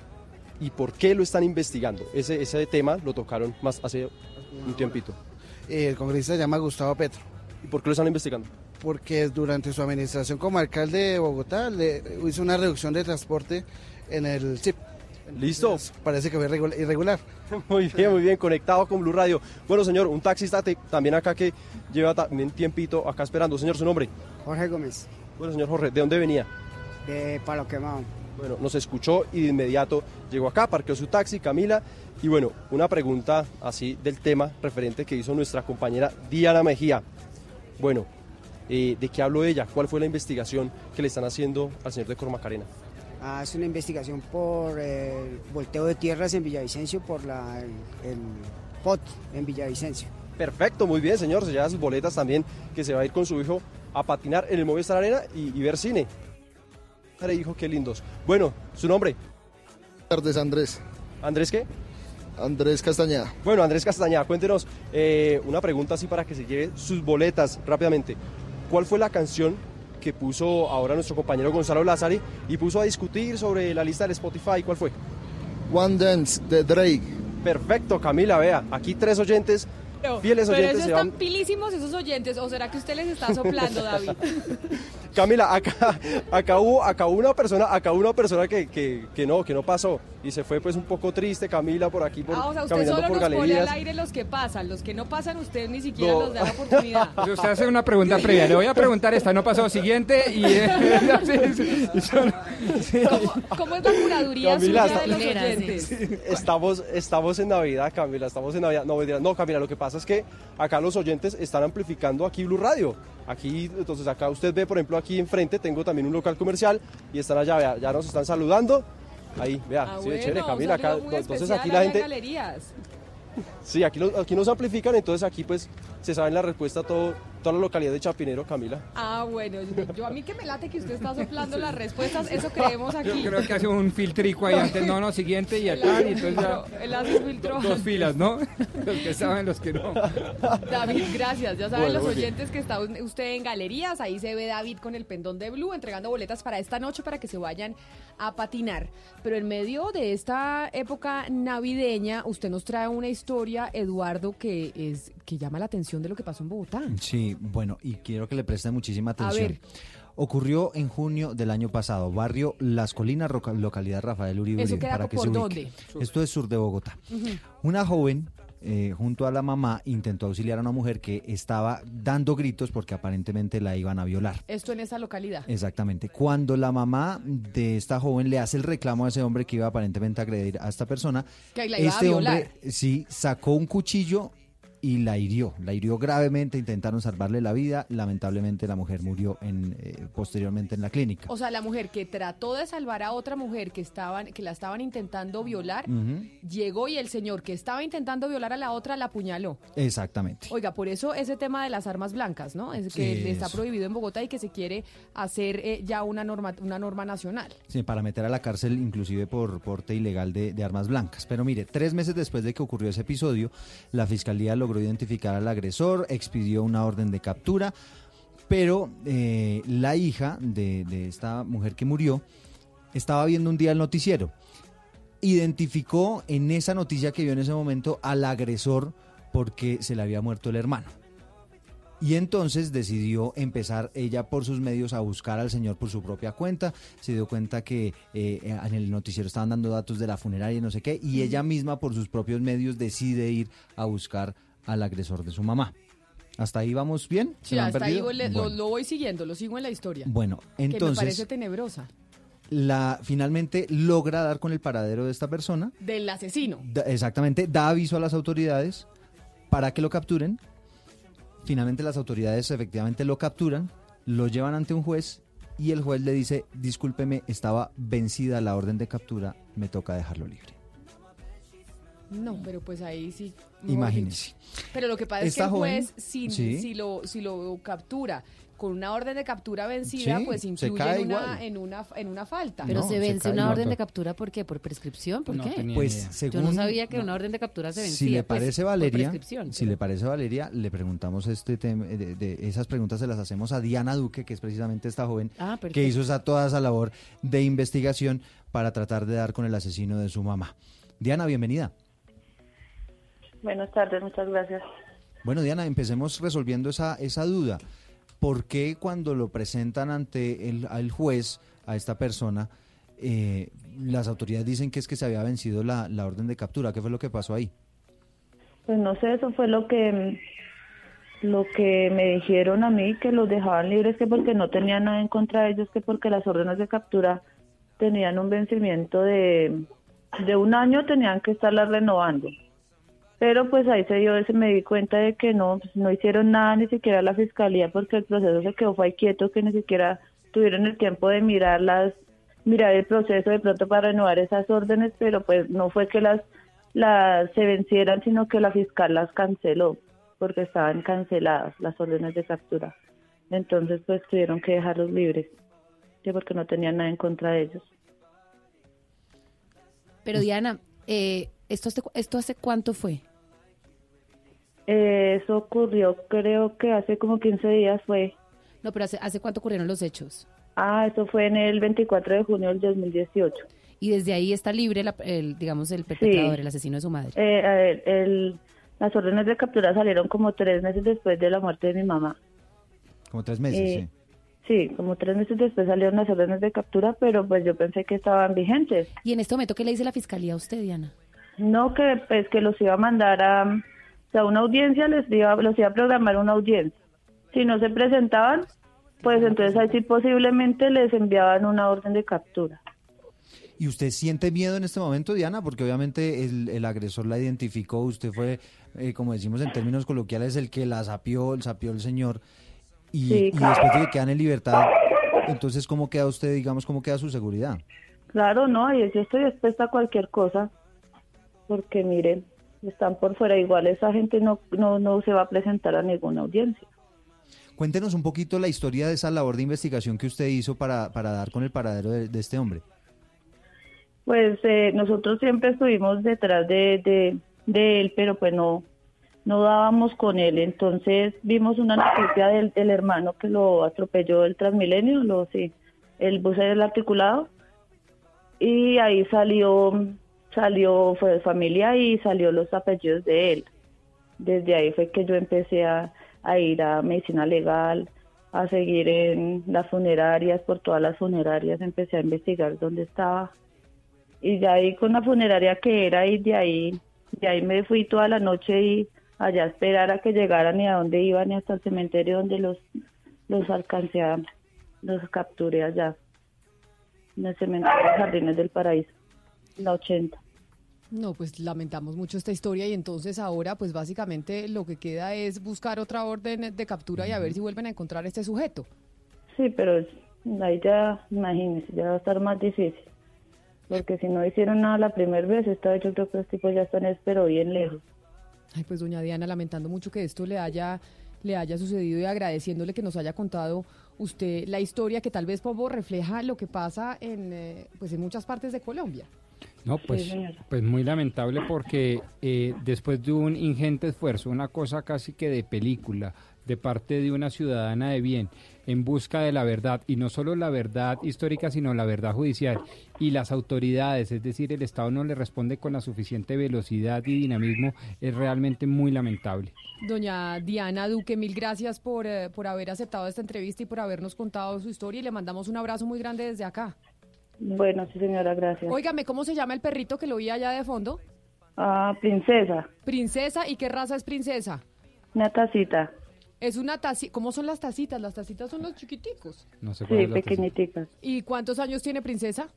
y por qué lo están investigando? Ese, ese tema lo tocaron más hace un tiempito. El congresista se llama Gustavo Petro. ¿Y por qué lo están investigando? Porque durante su administración como alcalde de Bogotá le hizo una reducción de transporte en el CIP. Listo. Parece que fue irregul- irregular. Muy bien, muy bien, conectado con Blue Radio. Bueno, señor, un taxista también acá que lleva también tiempito acá esperando. Señor, su nombre. Jorge Gómez, Bueno, señor Jorge, ¿de dónde venía? de Palo Quemado. Bueno, nos escuchó y de inmediato llegó acá, parqueó su taxi, Camila. Y bueno, una pregunta así del tema referente que hizo nuestra compañera Diana Mejía. Bueno, eh, ¿de qué habló ella? ¿Cuál fue la investigación que le están haciendo al señor de Cormacarena? Hace una investigación por eh, el volteo de tierras en Villavicencio, por la, el, el POT en Villavicencio. Perfecto, muy bien, señor. Se lleva sus boletas también, que se va a ir con su hijo a patinar en el Movistar Arena y, y ver cine. Padre, hijo, qué lindos. Bueno, ¿su nombre? tardes, Andrés. ¿Andrés qué? Andrés Castañeda. Bueno, Andrés Castañeda, cuéntenos eh, una pregunta así para que se lleve sus boletas rápidamente. ¿Cuál fue la canción que puso ahora nuestro compañero Gonzalo Lázari y puso a discutir sobre la lista del Spotify? ¿Cuál fue? One Dance de Drake. Perfecto, Camila, vea, aquí tres oyentes, Pero, fieles pero oyentes eso están van... pilísimos esos oyentes, o será que usted les está soplando, David. Camila, acá, acá hubo, acá hubo una persona, acá hubo una persona que, que, que no, que no pasó y se fue pues un poco triste, Camila, por aquí, por, Ah, o sea, usted caminando solo por nos pone al aire los que pasan, los que no pasan, usted ni siquiera No. nos da la oportunidad. Usted hace una pregunta previa. Le voy a preguntar esta, no pasó. Siguiente y... eh, sí, sí, y son- sí. ¿Cómo es la curaduría Camila, suya de los oyentes? Estamos, estamos en Navidad, Camila, estamos en Navidad. No, no, Camila, lo que pasa es que acá los oyentes están amplificando aquí Blue Radio. Aquí, entonces acá usted ve, por ejemplo, aquí enfrente tengo también un local comercial y están allá, vea, ya nos están saludando. Ahí, vea, Ah, sí, bueno, chévere, Camila, acá, entonces aquí la en gente, Galerías. sí, aquí, aquí nos amplifican, entonces aquí pues se saben la respuesta a todo, toda la localidad de Chapinero, Camila. Ah, bueno, yo, a mí que me late que usted está soplando las respuestas, eso creemos aquí. Yo creo que hace un filtrico ahí antes. No, no, siguiente y acá. Y entonces ya... Él hace un filtro. Dos filas, ¿no? Los que saben, los que no. David, gracias. Ya saben Bueno, los bien. oyentes que está usted en galerías. Ahí se ve David con el pendón de Blue entregando boletas para esta noche para que se vayan a patinar. Pero en medio de esta época navideña, usted nos trae una historia, Eduardo, que es que llama la atención de lo que pasó en Bogotá. Sí, bueno, y quiero que le presten muchísima atención. ver. Ocurrió en junio del año pasado, barrio Las Colinas, localidad Rafael Uribe. ¿Eso queda para que por se ubique. dónde? Esto es sur de Bogotá. Una joven, eh, junto a la mamá, intentó auxiliar a una mujer que estaba dando gritos porque aparentemente la iban a violar. Esto en esa localidad. Exactamente. Cuando la mamá de esta joven le hace el reclamo a ese hombre que iba aparentemente a agredir a esta persona, Que la iba a este violar. hombre sí sacó un cuchillo y la hirió. La hirió gravemente, intentaron salvarle la vida. Lamentablemente la mujer murió en, eh, posteriormente en la clínica. O sea, la mujer que trató de salvar a otra mujer que estaban que la estaban intentando violar, llegó y el señor que estaba intentando violar a la otra la apuñaló. Exactamente. Oiga, por eso ese tema de las armas blancas, ¿no? Es que está Eso. prohibido en Bogotá y que se quiere hacer eh, ya una norma una norma nacional. Sí, para meter a la cárcel inclusive por porte ilegal de, de armas blancas. Pero mire, tres meses después de que ocurrió ese episodio, la fiscalía logró identificar al agresor, expidió una orden de captura, pero eh, la hija de, de esta mujer que murió estaba viendo un día el noticiero. Identificó en esa noticia que vio en ese momento al agresor porque se le había muerto el hermano. Y entonces decidió empezar ella por sus medios a buscar al señor por su propia cuenta. Se dio cuenta que eh, en el noticiero estaban dando datos de la funeraria y no sé qué. Y ella misma por sus propios medios decide ir a buscar al agresor de su mamá. ¿Hasta ahí vamos bien? ¿Se Sí, hasta ahí le- lo, Bueno. lo voy siguiendo, lo sigo en la historia. Bueno, que me entonces parece tenebrosa. la finalmente logra dar con el paradero de esta persona. Del asesino. Da- exactamente, da aviso a las autoridades para que lo capturen. Finalmente las autoridades efectivamente lo capturan, lo llevan ante un juez y el juez le dice, discúlpeme, estaba vencida la orden de captura, me toca dejarlo libre. No, pero pues ahí sí. Imagínese. Pero lo que pasa Esta es que el joven- juez, si, Sí. si, lo, si lo captura con una orden de captura vencida, Sí, pues cae en una, en, una, en una falta. Pero No, se vence una orden de captura, ¿por qué? ¿Por prescripción? ¿Por No qué? Pues idea. según Yo no sabía que una orden de captura se vencía. si le pues, parece por Valeria, prescripción, si pero- le parece Valeria, le preguntamos este tema, de, de- esas preguntas se las hacemos a Diana Duque, que es precisamente esta joven Ah, que hizo esa, toda esa labor de investigación para tratar de dar con el asesino de su mamá. Diana, bienvenida. Buenas tardes, muchas gracias. Bueno, Diana, empecemos resolviendo esa, esa duda. ¿Por qué cuando lo presentan ante el al juez, a esta persona, eh, las autoridades dicen que es que se había vencido la, la orden de captura? ¿Qué fue lo que pasó ahí? Pues no sé, eso fue lo que lo que me dijeron a mí, que los dejaban libres, que porque no tenían nada en contra de ellos, que porque las órdenes de captura tenían un vencimiento de, de un año, tenían que estarlas renovando. Pero pues ahí se dio ese, me di cuenta de que no, pues, no hicieron nada, ni siquiera la fiscalía, porque el proceso se quedó fue quieto, que ni siquiera tuvieron el tiempo de mirar las, mirar el proceso de pronto para renovar esas órdenes, pero pues no fue que las, las se vencieran, sino que la fiscal las canceló, porque estaban canceladas las órdenes de captura. Entonces pues tuvieron que dejarlos libres, que porque no tenían nada en contra de ellos. Pero Diana, eh, ¿esto, hace, ¿esto hace cuánto fue? Eh, eso ocurrió creo que hace como 15 días fue. No, pero ¿hace, ¿hace cuánto ocurrieron los hechos? Ah, eso fue en el 24 de junio del 2018. Y desde ahí está libre, la- el, digamos, el perpetrador, el asesino de su madre. Eh, a ver, el- las órdenes de captura salieron como tres meses después de la muerte de mi mamá. Como tres meses, Eh, sí. Sí, como tres meses después salieron las órdenes de captura, pero pues yo pensé que estaban vigentes. ¿Y en este momento qué le dice la fiscalía a usted, Diana? No, que pues que los iba a mandar a, o sea, una audiencia, les iba, los iba a programar una audiencia. Si no se presentaban, pues entonces ahí sí posiblemente les enviaban una orden de captura. ¿Y usted siente miedo en este momento, Diana? Porque obviamente el, el agresor la identificó, usted fue, eh, como decimos en términos coloquiales, el que la sapió, el sapió el señor, y, Sí, y claro. después de que quedan en libertad, entonces, ¿cómo queda usted, digamos, cómo queda su seguridad? Claro, no, y yo estoy expuesta a cualquier cosa, porque miren, están por fuera, igual esa gente no, no, no se va a presentar a ninguna audiencia. Cuéntenos un poquito la historia de esa labor de investigación que usted hizo para, para dar con el paradero de, de este hombre. Pues eh, nosotros siempre estuvimos detrás de, de, de él, pero pues no, no dábamos con él. Entonces vimos una noticia del, del hermano que lo atropelló el Transmilenio, lo, sí, el bus del articulado. Y ahí salió, salió, fue de familia y salió los apellidos de él. Desde ahí fue que yo empecé a, a ir a medicina legal, a seguir en las funerarias, por todas las funerarias, empecé a investigar dónde estaba y ya ahí con la funeraria que era y de ahí de ahí me fui toda la noche y allá a esperar a que llegaran ni a dónde iban ni hasta el cementerio donde los los alcancé a los capturé allá en el cementerio de Jardines del Paraíso la 80 No, pues lamentamos mucho esta historia y entonces ahora pues básicamente lo que queda es buscar otra orden de captura y a ver si vuelven a encontrar a este sujeto. sí pero ahí ya imagínense ya va a estar más difícil porque si no hicieron nada la primera vez esta vez yo creo que los tipos ya están pero bien lejos Ay, pues doña Diana, lamentando mucho que esto le haya le haya sucedido y agradeciéndole que nos haya contado usted la historia que tal vez poco refleja lo que pasa en eh, pues en muchas partes de Colombia. No, pues, pues muy lamentable porque eh, después de un ingente esfuerzo, una cosa casi que de película, de parte de una ciudadana de bien, en busca de la verdad, y no solo la verdad histórica, sino la verdad judicial, y las autoridades, es decir, el Estado no le responde con la suficiente velocidad y dinamismo, es realmente muy lamentable. Doña Diana Duque, mil gracias por, eh, por haber aceptado esta entrevista y por habernos contado su historia y le mandamos un abrazo muy grande desde acá. Bueno sí señora gracias Óigame, ¿cómo se llama el perrito que lo vi allá de fondo? ah princesa Princesa, ¿y qué raza es princesa? una tacita Es una tacita, ¿cómo son las tacitas? Las tacitas son los chiquiticos. No sé sí pequeñiticas ¿Y cuántos años tiene princesa?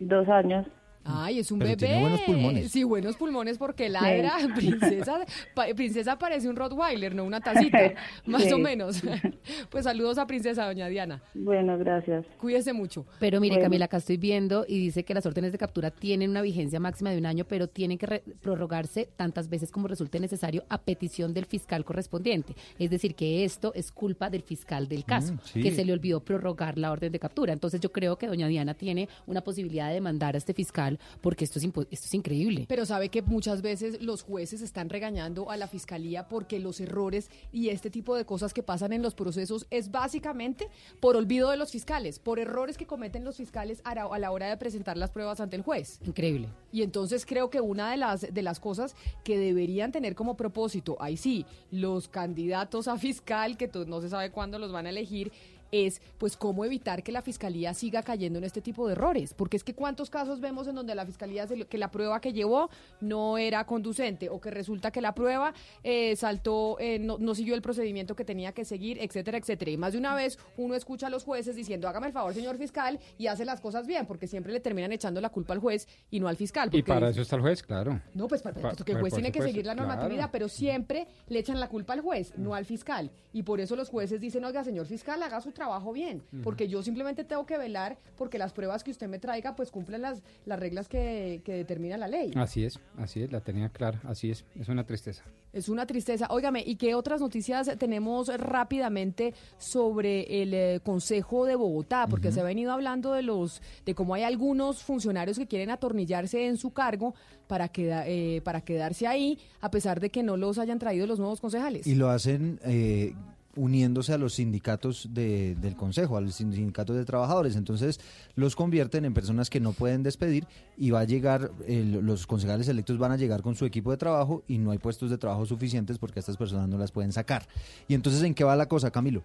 dos años Ay, es un Pero bebé. tiene buenos pulmones. Sí, buenos pulmones porque ladra. Princesa, pa- princesa parece un Rottweiler, no una tacita, más Sí. o menos. Pues saludos a princesa, doña Diana. Bueno, gracias. Cuídese mucho. Pero mire, Bueno. Camila, acá estoy viendo y dice que las órdenes de captura tienen una vigencia máxima de un año, pero tienen que re- prorrogarse tantas veces como resulte necesario a petición del fiscal correspondiente. Es decir, que esto es culpa del fiscal del caso, Mm, sí. que se le olvidó prorrogar la orden de captura. Entonces yo creo que doña Diana tiene una posibilidad de demandar a este fiscal porque esto es, impo- esto es increíble. Pero sabe que muchas veces los jueces están regañando a la fiscalía porque los errores y este tipo de cosas que pasan en los procesos es básicamente por olvido de los fiscales, por errores que cometen los fiscales a la, hora de presentar las pruebas ante el juez. Increíble. Y entonces creo que una de las de las cosas que deberían tener como propósito, ahí sí, los candidatos a fiscal que no se sabe cuándo los van a elegir es pues cómo evitar que la fiscalía siga cayendo en este tipo de errores, porque es que cuántos casos vemos en donde la fiscalía se que la prueba que llevó no era conducente o que resulta que la prueba eh, saltó eh, no, no siguió el procedimiento que tenía que seguir, etcétera, etcétera. Y más de una vez uno escucha a los jueces diciendo, "Hágame el favor, señor fiscal", y hace las cosas bien, porque siempre le terminan echando la culpa al juez y no al fiscal, Y porque para eso está el juez, claro. no, pues para, Pa- pues, que el juez tiene que seguir la claro. normatividad, pero siempre le echan la culpa al juez, no al fiscal. Y por eso los jueces dicen, oiga, señor fiscal, haga su trabajo bien, porque yo simplemente tengo que velar porque las pruebas que usted me traiga pues cumplen las, las reglas que, que determina la ley. Así es, así es, la tenía clara, así es, es una tristeza. Es una tristeza. Óigame, ¿y qué otras noticias tenemos rápidamente sobre el eh, Consejo de Bogotá? Porque se ha venido hablando de los de cómo hay algunos funcionarios que quieren atornillarse en su cargo para queda- eh, para quedarse ahí a pesar de que no los hayan traído los nuevos concejales. Y lo hacen eh, uniéndose a los sindicatos de- del Consejo, a los sindicatos de trabajadores. Entonces los convierten en personas que no pueden despedir y va a llegar, los concejales electos van a llegar con su equipo de trabajo y no hay puestos de trabajo suficientes porque estas personas no las pueden sacar. Y entonces, ¿en qué va la cosa, Camilo?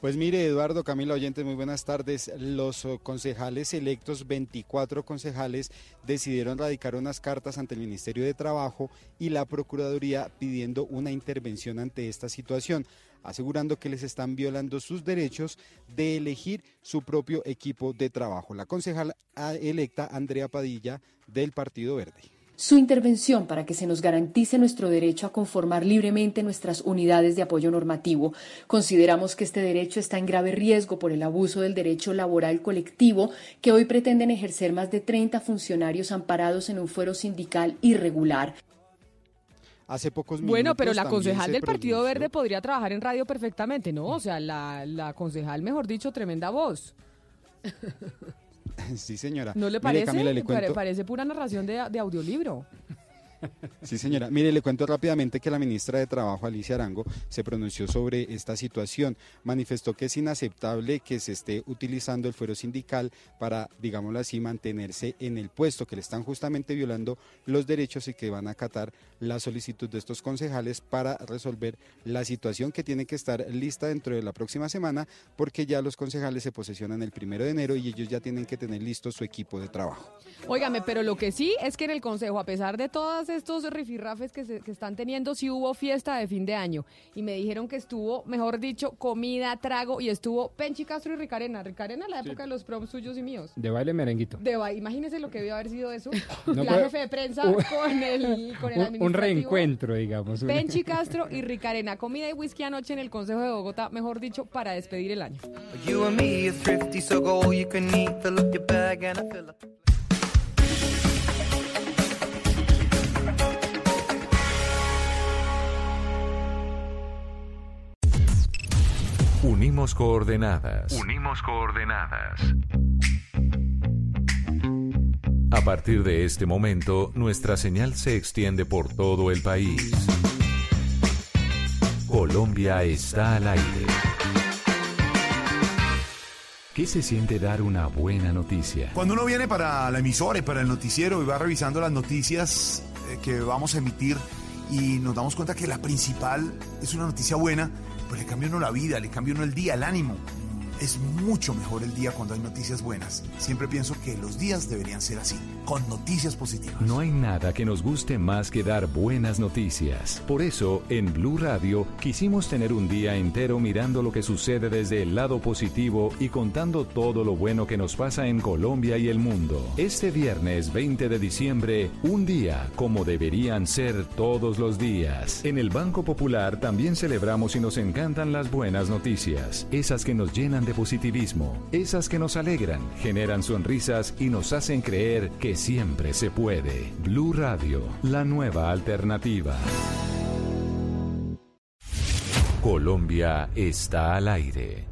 Pues mire, Eduardo, Camila Oyentes, muy buenas tardes. Los oh, concejales electos, 24 concejales, decidieron radicar unas cartas ante el Ministerio de Trabajo y la Procuraduría pidiendo una intervención ante esta situación, asegurando que les están violando sus derechos de elegir su propio equipo de trabajo. La concejal ah, electa Andrea Padilla del Partido Verde. Su intervención para que se nos garantice nuestro derecho a conformar libremente nuestras unidades de apoyo normativo. Consideramos que este derecho está en grave riesgo por el abuso del derecho laboral colectivo que hoy pretenden ejercer más de 30 funcionarios amparados en un fuero sindical irregular. Hace pocos minutos Bueno, pero la concejal del Partido pronunció- Verde podría trabajar en radio perfectamente, ¿no? O sea, la, la concejal, mejor dicho, tremenda voz. Sí, señora. ¿No le Mire, parece? Camila, le Pare- cuento- parece pura narración de, de audiolibro. Sí, señora. Mire, le cuento rápidamente que la ministra de Trabajo, Alicia Arango, se pronunció sobre esta situación. Manifestó que es inaceptable que se esté utilizando el fuero sindical para, digámoslo así, mantenerse en el puesto, que le están justamente violando los derechos y que van a acatar la solicitud de estos concejales para resolver la situación que tiene que estar lista dentro de la próxima semana, porque ya los concejales se posesionan el primero de enero y ellos ya tienen que tener listo su equipo de trabajo. Óigame, pero lo que sí es que en el Consejo, a pesar de todos estos rifirrafes que, se- que están teniendo, sí hubo fiesta de fin de año. Y me dijeron que estuvo, mejor dicho, comida, trago, y estuvo Penchi Castro y Ricarena. Ricarena, la época de los proms suyos y míos. De baile merenguito. De ba- imagínese lo que debió haber sido eso. No, la pero- jefe de prensa un- con el, con el Un, reencuentro, digamos. Penchi Castro y Ricarena. Comida y whisky anoche en el Consejo de Bogotá, mejor dicho, para despedir el año. Unimos coordenadas. Unimos coordenadas. A partir de este momento, nuestra señal se extiende por todo el país. Colombia está al aire. ¿Qué se siente dar una buena noticia? Cuando uno viene para la emisora y para el noticiero y va revisando las noticias eh, que vamos a emitir y nos damos cuenta que la principal es una noticia buena, pues le cambia uno la vida, le cambia uno el día, el ánimo. Es mucho mejor el día cuando hay noticias buenas. Siempre pienso que los días deberían ser así, con noticias positivas. No hay nada que nos guste más que dar buenas noticias. Por eso, en Blue Radio quisimos tener un día entero mirando lo que sucede desde el lado positivo y contando todo lo bueno que nos pasa en Colombia y el mundo. Este viernes 20 de diciembre, un día como deberían ser todos los días. En el Banco Popular también celebramos y nos encantan las buenas noticias, esas que nos llenan de positivismo, esas que nos alegran, generan sonrisas y nos hacen creer que siempre se puede. Blue Radio, la nueva alternativa. Colombia está al aire.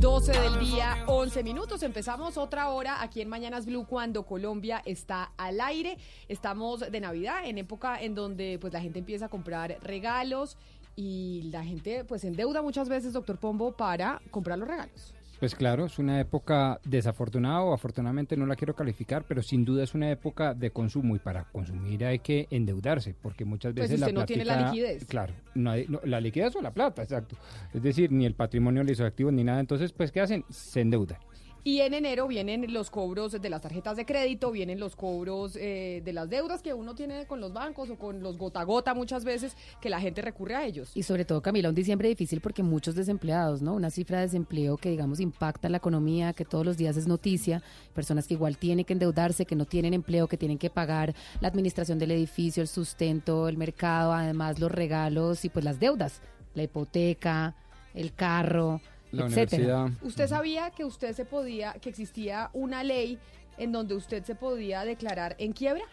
12 del día, 11 minutos. Empezamos otra hora aquí en Mañanas Blue cuando Colombia está al aire. Estamos de Navidad, en época en donde pues la gente empieza a comprar regalos y la gente pues endeuda muchas veces, doctor Pombo, para comprar los regalos. Pues claro, es una época desafortunada o afortunadamente no la quiero calificar, pero sin duda es una época de consumo y para consumir hay que endeudarse, porque muchas Pues veces usted la no tiene la liquidez. Claro, no hay- no, la liquidez o la plata, exacto. Es decir, ni el patrimonio ni los activos ni nada, entonces pues ¿qué hacen? Se endeudan. Y en enero vienen los cobros de las tarjetas de crédito, vienen los cobros eh, de las deudas que uno tiene con los bancos o con los gota a gota muchas veces que la gente recurre a ellos. Y sobre todo, Camila, un diciembre difícil porque muchos desempleados, ¿no? Una cifra de desempleo que, digamos, impacta la economía, que todos los días es noticia. Personas que igual tienen que endeudarse, que no tienen empleo, que tienen que pagar la administración del edificio, el sustento, el mercado, además los regalos y pues las deudas, la hipoteca, el carro, La etcétera. universidad. ¿Usted sabía que usted se podía, que existía una ley en donde usted se podía declarar en quiebra?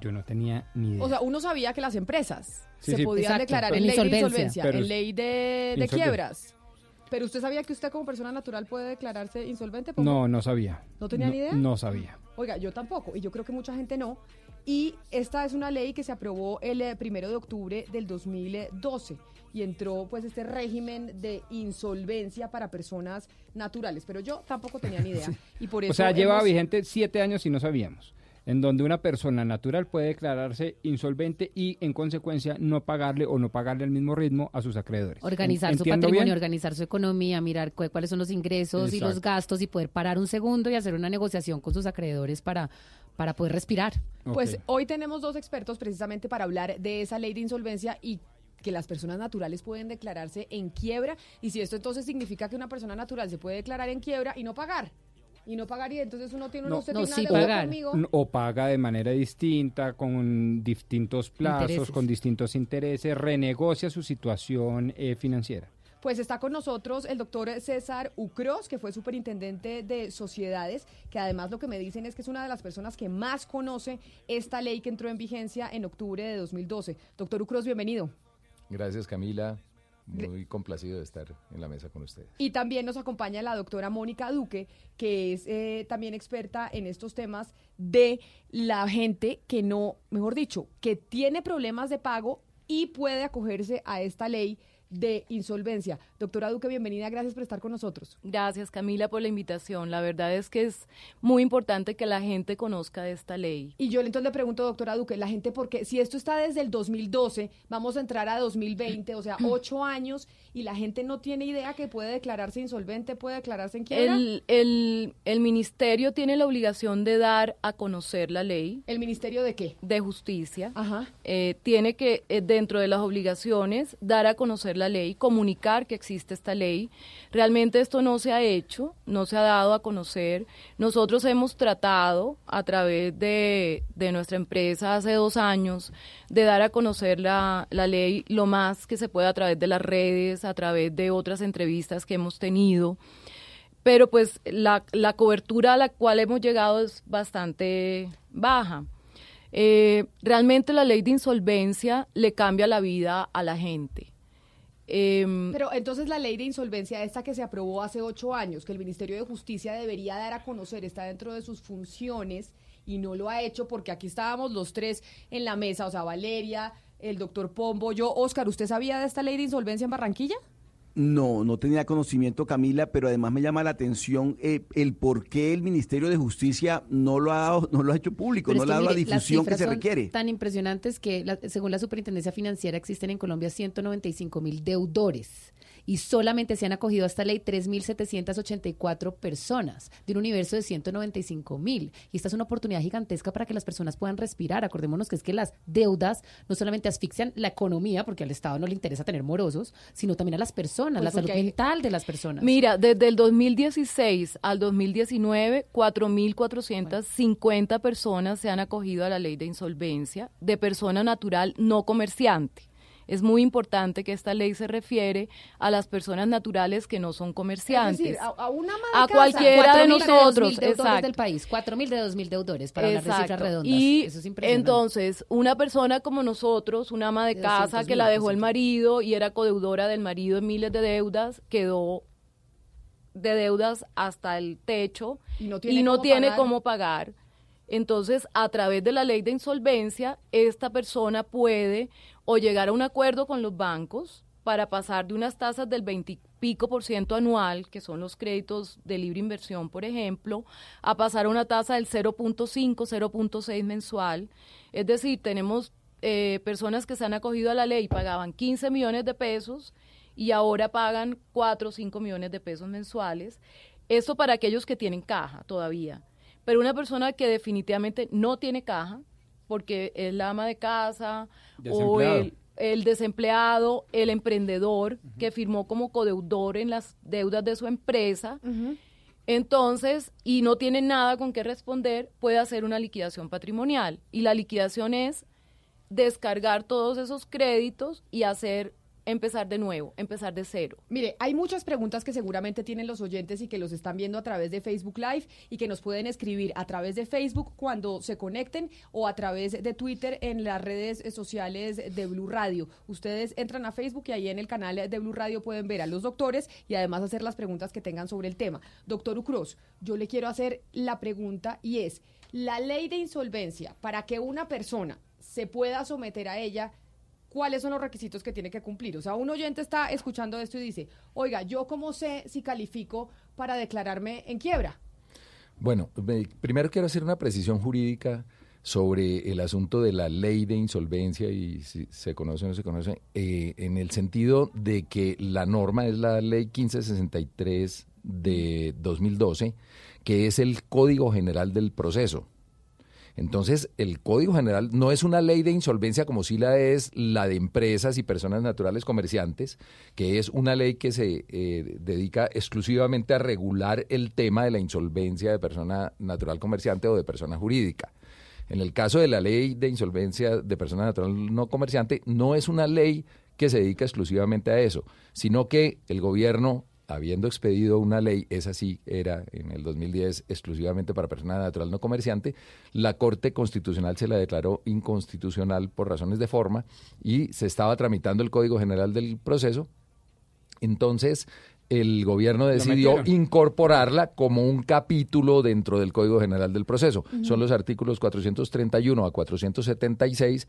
Yo no tenía ni idea. O sea, uno sabía que las empresas Sí, se sí. podían Exacto. declarar En ley de insolvencia. en ley de, de quiebras. Pero usted sabía que usted como persona natural puede declararse insolvente. No, no sabía. ¿No tenía ni idea? No sabía. Oiga, yo tampoco, y yo creo que mucha gente no. Y esta es una ley que se aprobó el eh, primero de octubre del 2012 y entró pues este régimen de insolvencia para personas naturales. Pero yo tampoco tenía ni idea. Y por eso O sea, lleva hemos- vigente siete años y no sabíamos. En donde una persona natural puede declararse insolvente y, en consecuencia, no pagarle o no pagarle al mismo ritmo a sus acreedores. Organizar su ¿Entiendo patrimonio, bien? organizar su economía, mirar cu- cuáles son los ingresos y los gastos y poder parar un segundo y hacer una negociación con sus acreedores para, para poder respirar. Pues hoy tenemos dos expertos precisamente para hablar de esa ley de insolvencia y que las personas naturales pueden declararse en quiebra y si esto entonces significa que una persona natural se puede declarar en quiebra y no pagar y no pagar y entonces uno tiene No, usted no, tiene sí una deuda pagar. conmigo. O paga de manera distinta, con distintos plazos, Intereses. con distintos intereses, renegocia su situación eh, financiera. Pues está con nosotros el doctor César Ucros, que fue superintendente de sociedades, que además lo que me dicen es que es una de las personas que más conoce esta ley que entró en vigencia en octubre de 2012. Doctor Ucros, bienvenido. Gracias Camila, muy complacido de estar en la mesa con ustedes. Y también nos acompaña la doctora Mónica Duque, que es eh, también experta en estos temas de la gente que no, mejor dicho, que tiene problemas de pago y puede acogerse a esta ley de insolvencia. Doctora Duque, bienvenida, gracias por estar con nosotros. Gracias Camila por la invitación. La verdad es que es muy importante que la gente conozca de esta ley. Y yo entonces le pregunto, doctora Duque, la gente, porque si esto está desde el 2012, vamos a entrar a 2020, o sea, ocho años, y la gente no tiene idea que puede declararse insolvente, puede declararse en quiebra. El, el, el ministerio tiene la obligación de dar a conocer la ley. ¿El ministerio de qué? De justicia. Ajá. Eh, tiene que, eh, dentro de las obligaciones, dar a conocer la ley, comunicar que existe esta ley. Realmente esto no se ha hecho, no se ha dado a conocer. Nosotros hemos tratado a través de, de nuestra empresa hace dos años de dar a conocer la, la ley lo más que se pueda a través de las redes, a través de otras entrevistas que hemos tenido pero pues la, la cobertura a la cual hemos llegado es bastante baja. Eh, realmente la ley de insolvencia le cambia la vida a la gente. Em, Pero entonces la ley de insolvencia, esta que se aprobó hace ocho años, que el Ministerio de Justicia debería dar a conocer, está dentro de sus funciones y no lo ha hecho porque aquí estábamos los tres en la mesa, o sea, Valeria, el doctor Pombo, yo, Oscar, ¿usted sabía de esta ley de insolvencia en Barranquilla? No, no tenía conocimiento Camila, pero además me llama la atención eh, el por qué el Ministerio de Justicia no lo ha dado, no lo ha hecho público, Pero no le ha dado la mire, las difusión que se son requiere. Tan impresionantes que, la- según la Superintendencia Financiera, existen en Colombia 195 mil deudores y solamente se han acogido a esta ley 3.784 personas de un universo de 195 mil. Y esta es una oportunidad gigantesca para que las personas puedan respirar. Acordémonos que es que las deudas no solamente asfixian la economía, porque al Estado no le interesa tener morosos, sino también a las personas, Pues la salud hay- mental de las personas. Mira, desde el 2016 al 2019, 4.450 personas se han acogido a la ley de insolvencia de persona natural no comerciante. Es muy importante que esta ley se refiere a las personas naturales que no son comerciantes. Es decir, a, a una ama de A casa. cualquiera de 4.000 nosotros, 2.000 deudores exacto. del país, 4.000 de 2.000 deudores, para hablar de cifras Exacto. redondas. Y Eso es impresionante. entonces, una persona como nosotros, una ama de De casa 200.000, que la dejó el 200.000. marido y era codeudora del marido en miles de deudas, quedó de deudas hasta el techo Y no tiene cómo tiene pagar. cómo pagar. Entonces, a través de la ley de insolvencia, esta persona puede o llegar a un acuerdo con los bancos para pasar de unas tasas del 20 y pico por ciento anual, que son los créditos de libre inversión, por ejemplo, a pasar a una tasa del 0.5, 0.6 mensual. Es decir, tenemos eh, personas que se han acogido a la ley, pagaban 15 millones de pesos y ahora pagan 4 o 5 millones de pesos mensuales. Eso para aquellos que tienen caja todavía. Pero una persona que definitivamente no tiene caja, porque es la ama de casa o el desempleado, el emprendedor que firmó como codeudor en las deudas de su empresa, entonces, y no tiene nada con qué responder, puede hacer una liquidación patrimonial. Y la liquidación es descargar todos esos créditos y hacer empezar de nuevo, empezar de cero. Mire, hay muchas preguntas que seguramente tienen los oyentes y que los están viendo a través de Facebook Live y que nos pueden escribir a través de Facebook cuando se conecten o a través de Twitter en las redes sociales de Blue Radio. Ustedes entran a Facebook y ahí en el canal de Blue Radio pueden ver a los doctores y además hacer las preguntas que tengan sobre el tema. Doctor Ucros, yo le quiero hacer la pregunta y es, la ley de insolvencia, para que una persona se pueda someter a ella, cuáles son los requisitos que tiene que cumplir. O sea, un oyente está escuchando esto y dice, oiga, ¿yo cómo sé si califico para declararme en quiebra? Bueno, me- primero quiero hacer una precisión jurídica sobre el asunto de la ley de insolvencia y si se conoce o no se conoce, eh, en el sentido de que la norma es la ley 1563 de 2012, que es el Código General del Proceso. Entonces, el Código General no es una ley de insolvencia como sí la es la de empresas y personas naturales comerciantes, que es una ley que se eh, dedica exclusivamente a regular el tema de la insolvencia de persona natural comerciante o de persona jurídica. En el caso de la ley de insolvencia de persona natural no comerciante, no es una ley que se dedica exclusivamente a eso, sino que el gobierno habiendo expedido una ley, esa sí era en el 2010 exclusivamente para persona natural no comerciante, la Corte Constitucional se la declaró inconstitucional por razones de forma y se estaba tramitando el Código General del Proceso. Entonces, el gobierno decidió incorporarla como un capítulo dentro del Código General del Proceso. Son los artículos 431 a 476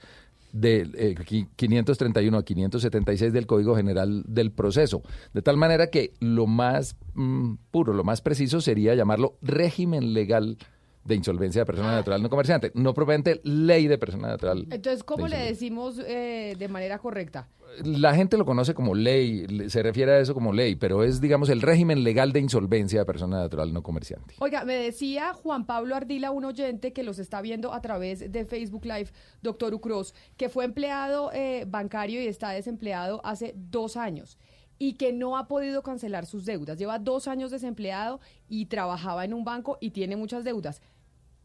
de eh, qui- 531 a 576 del Código General del Proceso. De tal manera que lo más mm, puro, lo más preciso sería llamarlo régimen legal de insolvencia de persona natural no comerciante, no propiamente ley de persona natural. Entonces, ¿cómo de le decimos eh, de manera correcta? La gente lo conoce como ley, le- se refiere a eso como ley, pero es, digamos, el régimen legal de insolvencia de persona natural no comerciante. Oiga, me decía Juan Pablo Ardila, un oyente que los está viendo a través de Facebook Live, doctor Ucros, que fue empleado eh, bancario y está desempleado hace dos años y que no ha podido cancelar sus deudas. Lleva dos años desempleado y trabajaba en un banco y tiene muchas deudas.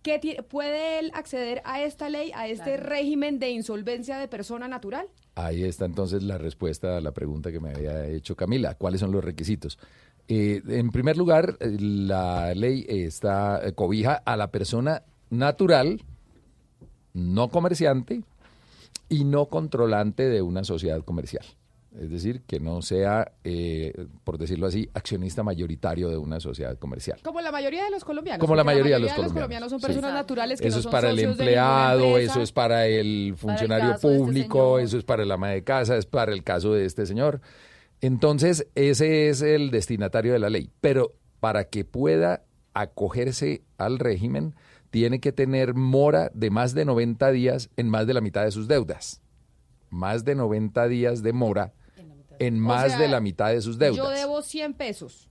¿Qué ¿Puede él acceder a esta ley, a este régimen de insolvencia de persona natural? Ahí está entonces la respuesta a la pregunta que me había hecho Camila. ¿Cuáles son los requisitos? Eh, en primer lugar, la ley está eh, cobija a la persona natural, no comerciante y no controlante de una sociedad comercial. Es decir, que no sea, eh, por decirlo así, accionista mayoritario de una sociedad comercial. Como la mayoría de los colombianos. Como la mayoría de los colombianos, son sí. personas naturales que Eso no es son para el empleado, empresa. eso es para el funcionario este público, eso es para el ama de casa, es para el caso de este señor. Entonces, ese es el destinatario de la ley. Pero para que pueda acogerse al régimen, tiene que tener mora de más de 90 días en más de la mitad de sus deudas. Más de 90 días de mora en O más sea, de la mitad de sus deudas. Yo debo 100 pesos.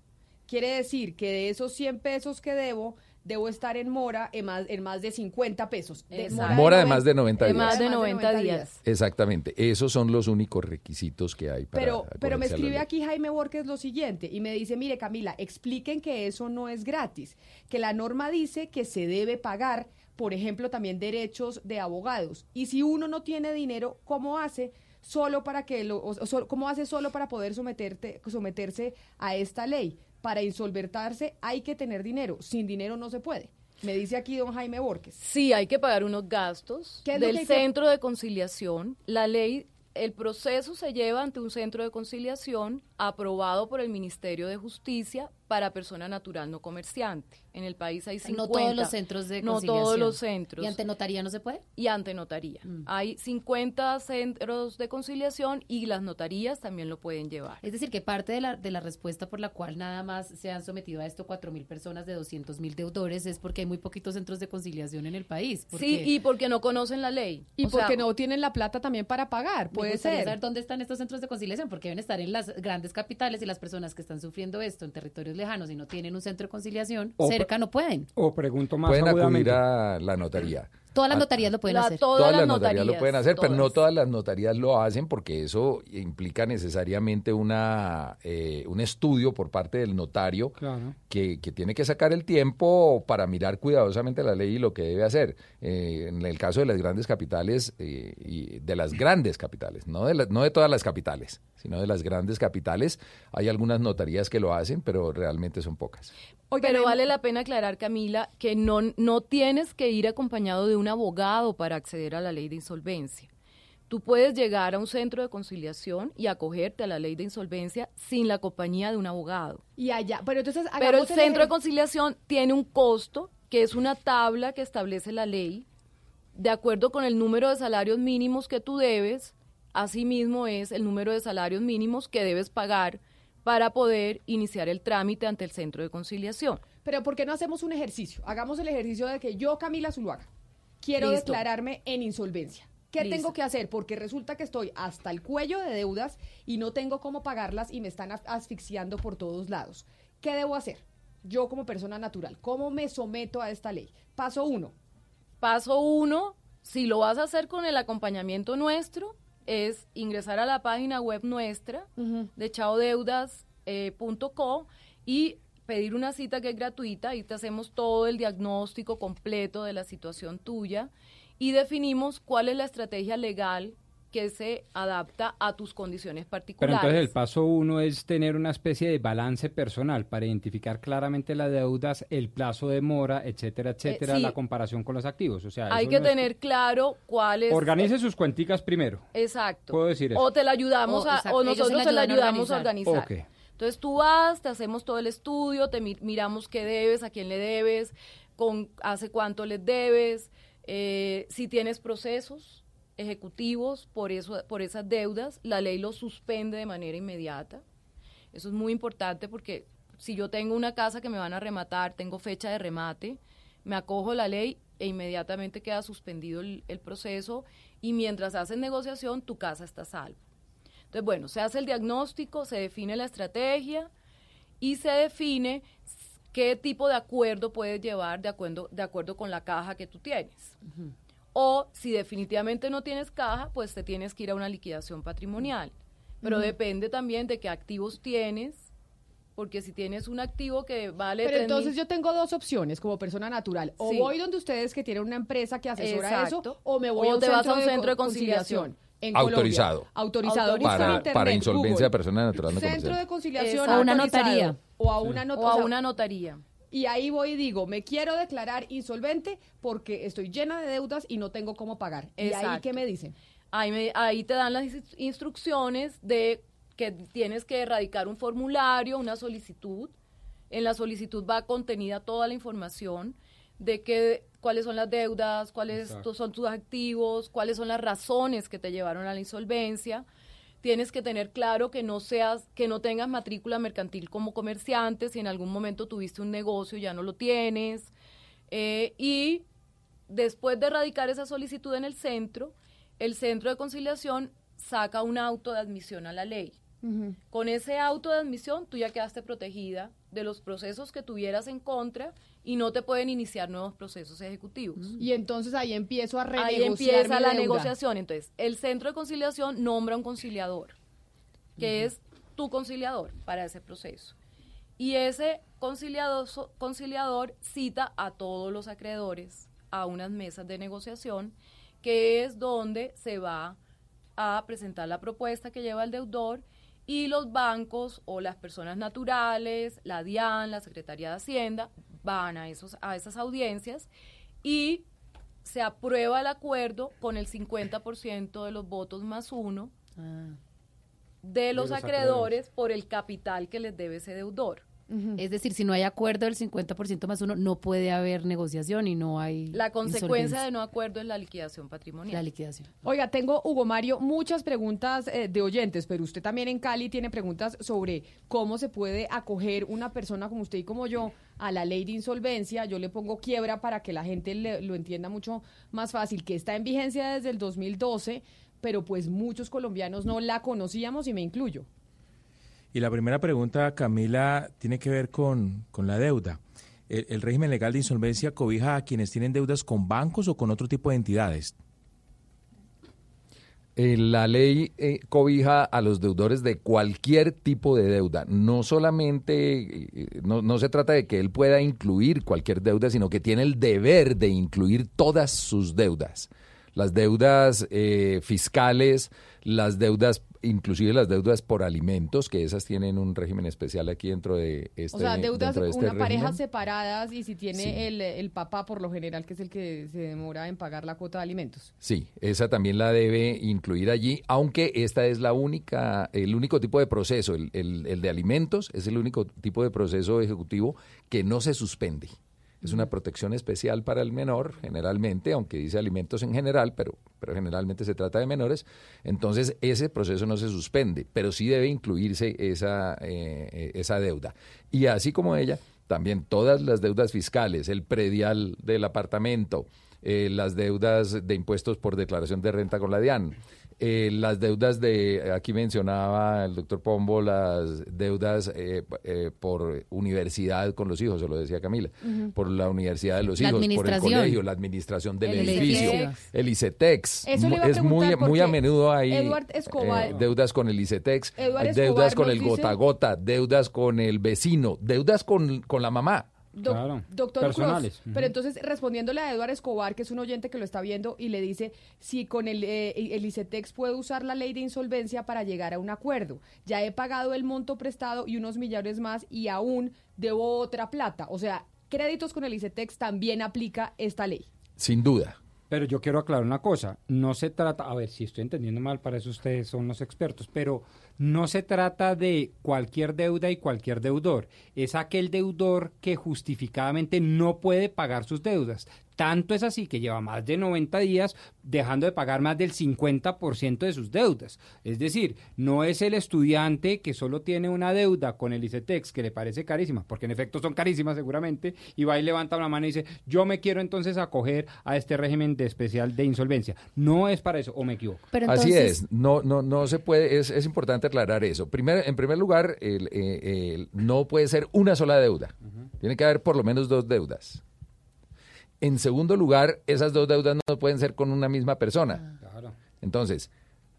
Quiere decir que de esos 100 pesos que debo, debo estar en mora en más, en más de 50 pesos. De. Mora de más de 90 De días. más de 90 días. Exactamente, esos son los únicos requisitos que hay para Pero, pero me escribe aquí Jaime Borges lo siguiente y me dice, mire Camila, expliquen que eso no es gratis, que la norma dice que se debe pagar, por ejemplo, también derechos de abogados. Y si uno no tiene dinero, ¿cómo hace? Solo para que lo, o- o ¿Cómo hace solo para poder someterte, someterse a esta ley? Para insolventarse hay que tener dinero. Sin dinero no se puede. Me dice aquí don Jaime Borges. Sí, hay que pagar unos gastos ¿Qué es lo que del que- centro de conciliación. La ley, el proceso se lleva ante un centro de conciliación aprobado por el Ministerio de Justicia para persona natural no comerciante. En el país hay 50. No todos los centros de No conciliación. todos los centros. ¿Y ante notaría no se puede? Y ante notaría. Hay 50 centros de conciliación y las notarías también lo pueden llevar. Es decir, que parte de la, de la respuesta por la cual nada más se han sometido a esto 4.000 personas de 200.000 deudores es porque hay muy poquitos centros de conciliación en el país. Sí, y porque no conocen la ley. Y O sea, porque no tienen la plata también para pagar, puede ser. saber dónde están estos centros de conciliación, porque deben estar en las grandes capitales y las personas que están sufriendo esto en territorios lejanos y no tienen un centro de conciliación O- cerca no pueden. O pregunto más Pueden acudir a la notaría. Todas las Ah, notarías lo pueden La- hacer. todas Todas las las notarías lo pueden hacer, pero no todas. todas las notarías lo hacen porque eso implica necesariamente una eh, un estudio por parte del notario Claro. que, que tiene que sacar el tiempo para mirar cuidadosamente la ley y lo que debe hacer. Eh, en el caso de las grandes capitales, eh, y de las grandes capitales, no de, la- no de todas las capitales, sino de las grandes capitales, hay algunas notarías que lo hacen, pero realmente son pocas. Pero vale la pena aclarar, Camila, que no, no tienes que ir acompañado de un abogado para acceder a la ley de insolvencia. Tú puedes llegar a un centro de conciliación y acogerte a la ley de insolvencia sin la compañía de un abogado. Y allá, pero entonces Pero el centro de conciliación tiene un costo, que es una tabla que establece la ley, de acuerdo con el número de salarios mínimos que tú debes, asimismo es el número de salarios mínimos que debes pagar para poder iniciar el trámite ante el centro de conciliación. Pero ¿por qué no hacemos un ejercicio? Hagamos el ejercicio de que yo, Camila Zuluaga, quiero Listo. declararme en insolvencia. ¿Qué Listo. tengo que hacer? Porque resulta que estoy hasta el cuello de deudas y no tengo cómo pagarlas y me están as- asfixiando por todos lados. ¿Qué debo hacer? Yo como persona natural, ¿cómo me someto a esta ley? Paso uno. Paso uno, si lo vas a hacer con el acompañamiento nuestro, es ingresar a la página web nuestra de chaodeudas.co y pedir una cita que es gratuita. Ahí te hacemos todo el diagnóstico completo de la situación tuya y definimos cuál es la estrategia legal que se adapta a tus condiciones Pero particulares. entonces el paso uno es tener una especie de balance personal para identificar claramente las deudas, el plazo de mora, etcétera, etcétera, Eh, sí. la comparación con los activos. O sea, Hay que no es- tener claro cuál es... Organice sus cuenticas primero. Exacto. Puedo decir eso. O te la ayudamos O, a- exacto, o ellos se nosotros la a ayudamos a organizar. Entonces tú vas, te hacemos todo el estudio, te mi- miramos qué debes, a quién le debes, con hace cuánto les debes, eh, si tienes procesos ejecutivos por eso, por esas deudas, la ley los suspende de manera inmediata. Eso es muy importante porque si yo tengo una casa que me van a rematar, tengo fecha de remate, me acojo la ley e inmediatamente queda suspendido el, proceso y mientras haces negociación tu casa está a salvo. Entonces, bueno, se hace el diagnóstico, se define la estrategia y se define qué tipo de acuerdo puedes llevar de acuerdo, de acuerdo con la caja que tú tienes. O si definitivamente no tienes caja, pues te tienes que ir a una liquidación patrimonial. Pero depende también de qué activos tienes, porque si tienes un activo que vale... Pero 3.000 entonces yo tengo dos opciones como persona natural. O Sí. voy donde ustedes que tienen una empresa que asesora Exacto. eso, o me voy O a un te vas centro, a un de, centro de co- conciliación. en Colombia. Autorizado. Autorizado. Para, internet, para insolvencia Google. de persona natural no Centro comercial. de conciliación. O una notaría. O a una, Sí. not- O a una notaría. Y ahí voy y digo, me quiero declarar insolvente porque estoy llena de deudas y no tengo cómo pagar. ¿Y ahí qué me dicen? Ahí, me- ahí te dan las ins- instrucciones de que tienes que erradicar un formulario, una solicitud. En la solicitud va contenida toda la información de que, cuáles son las deudas, cuáles Exacto. son tus activos, cuáles son las razones que te llevaron a la insolvencia. Tienes que tener claro que no seas, que no tengas matrícula mercantil como comerciante, si en algún momento tuviste un negocio ya no lo tienes. Eh, y después de erradicar esa solicitud en el centro, el centro de conciliación saca un auto de admisión a la ley. Con ese auto de admisión tú ya quedaste protegida de los procesos que tuvieras en contra y no te pueden iniciar nuevos procesos ejecutivos. Y entonces ahí empiezo a renegociar Ahí empieza mi la deuda. negociación. Entonces, el centro de conciliación nombra un conciliador, que es tu conciliador para ese proceso. Y ese conciliador, conciliador cita a todos los acreedores a unas mesas de negociación, que es donde se va a presentar la propuesta que lleva el deudor y los bancos o las personas naturales, la DIAN, la Secretaría de Hacienda, van a, esos, a esas audiencias y se aprueba el acuerdo con el 50% de los votos más uno de los, los acreedores por el capital que les debe ese deudor. Es decir, si no hay acuerdo del 50% más uno, no puede haber negociación y no hay La consecuencia de no acuerdo es la liquidación patrimonial. La liquidación. Oiga, tengo, Hugo Mario, muchas preguntas eh, de oyentes, pero usted también en Cali tiene preguntas sobre cómo se puede acoger una persona como usted y como yo a la ley de insolvencia. Yo le pongo quiebra para que la gente le- lo entienda mucho más fácil, que está en vigencia desde el 2012, pero pues muchos colombianos no la conocíamos y me incluyo. Y la primera pregunta, Camila, tiene que ver con, con la deuda. ¿El, régimen legal de insolvencia cobija a quienes tienen deudas con bancos o con otro tipo de entidades? Eh, la ley eh, cobija a los deudores de cualquier tipo de deuda. No solamente, eh, no, no se trata de que él pueda incluir cualquier deuda, sino que tiene el deber de incluir todas sus deudas. Las deudas eh, fiscales, las deudas, inclusive las deudas por alimentos, que esas tienen un régimen especial aquí dentro de este o sea, deudas, de este una pareja separadas y si tiene Sí. el, el papá por lo general, que es el que se demora en pagar la cuota de alimentos. Sí, esa también la debe incluir allí, aunque esta es la única, el único tipo de proceso, el, el- el de alimentos es el único tipo de proceso ejecutivo que no se suspende. Es una protección especial para el menor, generalmente, aunque dice alimentos en general, pero, pero generalmente se trata de menores. Entonces, ese proceso no se suspende, pero sí debe incluirse esa, eh, eh, esa deuda. Y así como ella, también todas las deudas fiscales, el predial del apartamento, eh, las deudas de impuestos por declaración de renta con la DIAN, eh, las deudas de, aquí mencionaba el doctor Pombo, las deudas eh, eh, por universidad con los hijos, se lo decía Camila, por la universidad de los La hijos, por el colegio, la administración del El edificio, ICETEX. el ICETEX. Eso le iba a es muy, muy a menudo hay eh, deudas con el ICETEX, Escobar deudas con el gota gota, deudas con el vecino, deudas con, con la mamá. Doc- Doctor Personales. Cruz, pero entonces respondiéndole a Eduardo Escobar, que es un oyente que lo está viendo y le dice si con el, eh, el ICETEX puede usar la ley de insolvencia para llegar a un acuerdo. Ya he pagado el monto prestado y unos millones más y aún debo otra plata. O sea, créditos con el ICETEX también aplica esta ley. Sin duda. Pero yo quiero aclarar una cosa, no se trata, a ver si estoy entendiendo mal, para eso ustedes son los expertos, pero no se trata de cualquier deuda y cualquier deudor, es aquel deudor que justificadamente no puede pagar sus deudas. Tanto es así que lleva más de 90 días dejando de pagar más del 50% de sus deudas. Es decir, no es el estudiante que solo tiene una deuda con el ICETEX que le parece carísima, porque en efecto son carísimas seguramente, y va y levanta la mano y dice, yo me quiero entonces acoger a este régimen de especial de insolvencia. No es para eso, o me equivoco. Así es, no, no, no se puede, es, es importante aclarar eso. Primer, en primer lugar, el, eh, el- no puede ser una sola deuda. Tiene que haber por lo menos dos deudas. En segundo lugar, esas dos deudas no pueden ser con una misma persona. Entonces,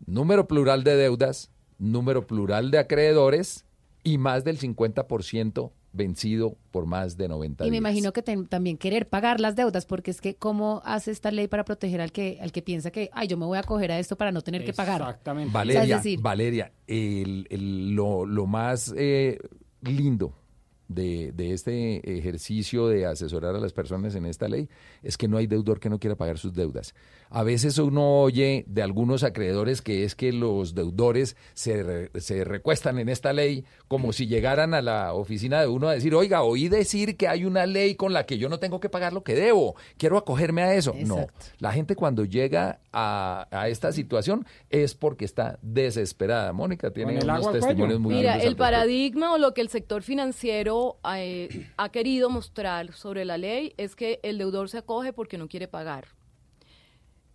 número plural de deudas, número plural de acreedores y más del 50% vencido por más de 90 Y me días. imagino que ten- también querer pagar las deudas, porque es que cómo hace esta ley para proteger al que al que piensa que, ay, yo me voy a coger a esto para no tener que pagar. Exactamente. Valeria, O sea, es decir- Valeria, el- el- lo, lo más eh, lindo de, de este ejercicio de asesorar a las personas en esta ley es que no hay deudor que no quiera pagar sus deudas. A veces uno oye de algunos acreedores que es que los deudores se, re- se recuestan en esta ley como si llegaran a la oficina de uno a decir, oiga, oí decir que hay una ley con la que yo no tengo que pagar lo que debo, quiero acogerme a eso. No, la gente cuando llega a, a esta situación es porque está desesperada. Mónica tiene unos agua testimonios muy Mira, el paradigma o lo que el sector financiero eh, ha querido mostrar sobre la ley es que el deudor se acoge porque no quiere pagar.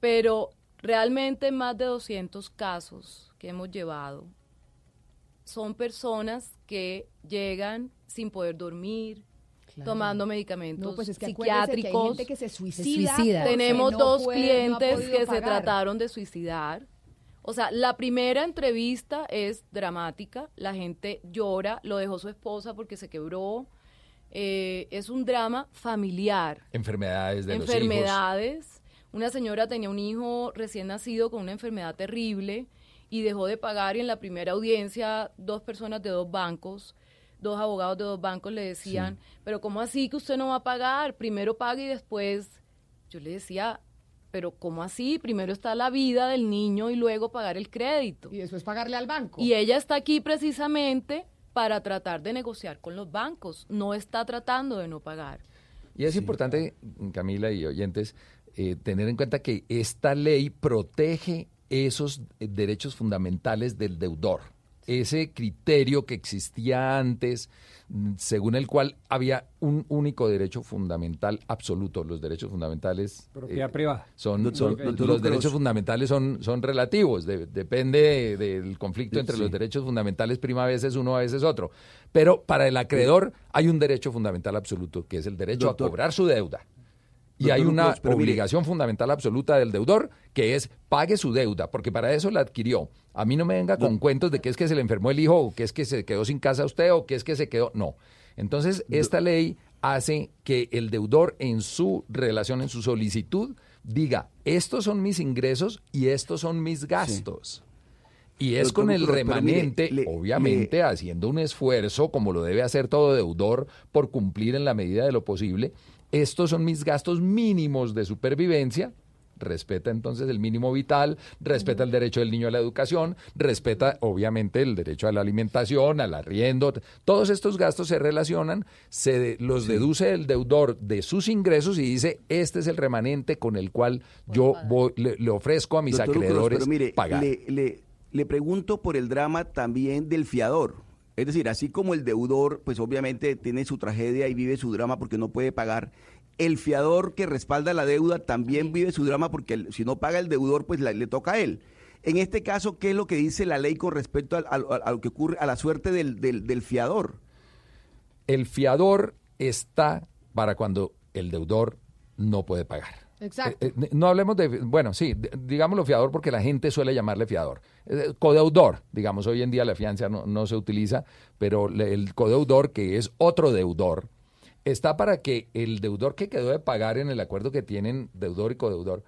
Pero realmente más de 200 casos que hemos llevado son personas que llegan sin poder dormir, Claro. tomando medicamentos No, pues es que que hay psiquiátricos. gente que se suicida Tenemos no dos puede- clientes que se trataron de suicidar. O sea, la primera entrevista es dramática, la gente llora, lo dejó su esposa porque se quebró. Eh, es un drama familiar Enfermedades de los hijos. Una señora tenía un hijo recién nacido con una enfermedad terrible y dejó de pagar y en la primera audiencia dos personas de dos bancos, dos abogados de dos bancos le decían, pero ¿cómo así que usted no va a pagar? Primero pague y después. Yo le decía, pero ¿cómo así? Primero está la vida del niño y luego pagar el crédito. Y después pagarle al banco. Y ella está aquí precisamente para tratar de negociar con los bancos. No está tratando de no pagar. Y es importante, Camila y oyentes, eh, tener en cuenta que esta ley protege esos eh, derechos fundamentales del deudor. Ese criterio que existía antes, mm, según el cual había un único derecho fundamental absoluto. Los derechos fundamentales. Propiedad eh, privada. Son, los Cruz. derechos fundamentales son, son relativos. de- depende del conflicto entre Sí. los derechos fundamentales, prima a veces uno, a veces otro. Pero para el acreedor hay un derecho fundamental absoluto, que es el derecho Doctor. a cobrar su deuda. Y hay una obligación fundamental absoluta del deudor, que es pague su deuda, porque para eso la adquirió. A mí no me venga con cuentos de que es que se le enfermó el hijo, o que es que se quedó sin casa usted, o que es que se quedó. No. Entonces, esta ley hace que el deudor en su relación, en su solicitud, diga, estos son mis ingresos y estos son mis gastos. Y es con el mire, remanente, le- obviamente, haciendo un esfuerzo, como lo debe hacer todo deudor, por cumplir en la medida de lo posible. Estos son mis gastos mínimos de supervivencia. Respeta entonces el mínimo vital, respeta el derecho del niño a la educación, respeta obviamente el derecho a la alimentación, al arriendo. Todos estos gastos se relacionan, se de- los deduce el deudor de sus ingresos y dice, este es el remanente con el cual yo voy- le, le ofrezco a mis Doctor acreedores pero mire, pagar. Le, le- le pregunto por el drama también del fiador. Es decir, así como el deudor, pues obviamente tiene su tragedia y vive su drama porque no puede pagar. El fiador que respalda la deuda también vive su drama porque el- si no paga el deudor, pues la- le toca a él. En este caso, ¿qué es lo que dice la ley con respecto a, lo que ocurre, a la suerte del, del- del fiador? El fiador está para cuando el deudor no puede pagar. Exacto. Eh, eh, no hablemos de, bueno, sí, d- digámoslo fiador porque la gente suele llamarle fiador. Eh, codeudor, digamos, hoy en día la fianza no, no se utiliza, pero el codeudor, que es otro deudor, está para que el deudor que quedó de pagar en el acuerdo que tienen deudor y codeudor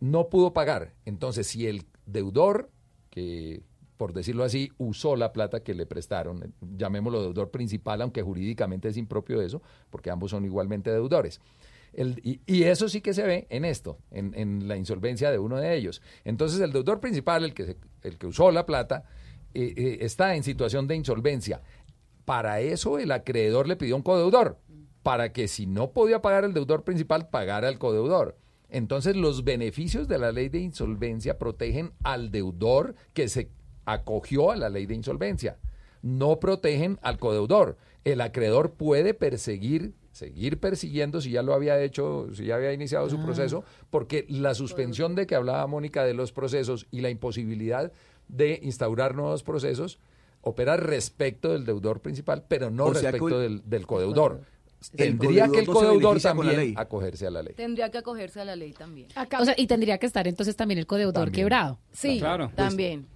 no pudo pagar. Entonces, si el deudor, que por decirlo así, usó la plata que le prestaron, llamémoslo deudor principal, aunque jurídicamente es impropio de eso, porque ambos son igualmente deudores. Y, eso sí que se ve en esto, en, la insolvencia de uno de ellos. Entonces el deudor principal, el que, el que usó la plata, eh, eh, está en situación de insolvencia. Para eso el acreedor le pidió un codeudor, para que si no podía pagar el deudor principal, pagara el codeudor. Entonces los beneficios de la ley de insolvencia protegen al deudor que se acogió a la ley de insolvencia. No protegen al codeudor. El acreedor puede perseguir, seguir persiguiendo si ya lo había hecho, si ya había iniciado su Ah. proceso, porque la suspensión de que hablaba Mónica de los procesos y la imposibilidad de instaurar nuevos procesos opera respecto del deudor principal, pero no O sea que respecto el- del, del codeudor. El Tendría que el codeudor no también acogerse a la ley. Tendría que acogerse a la ley también. O sea, y tendría que estar entonces también el codeudor También. quebrado. Sí, Claro. también.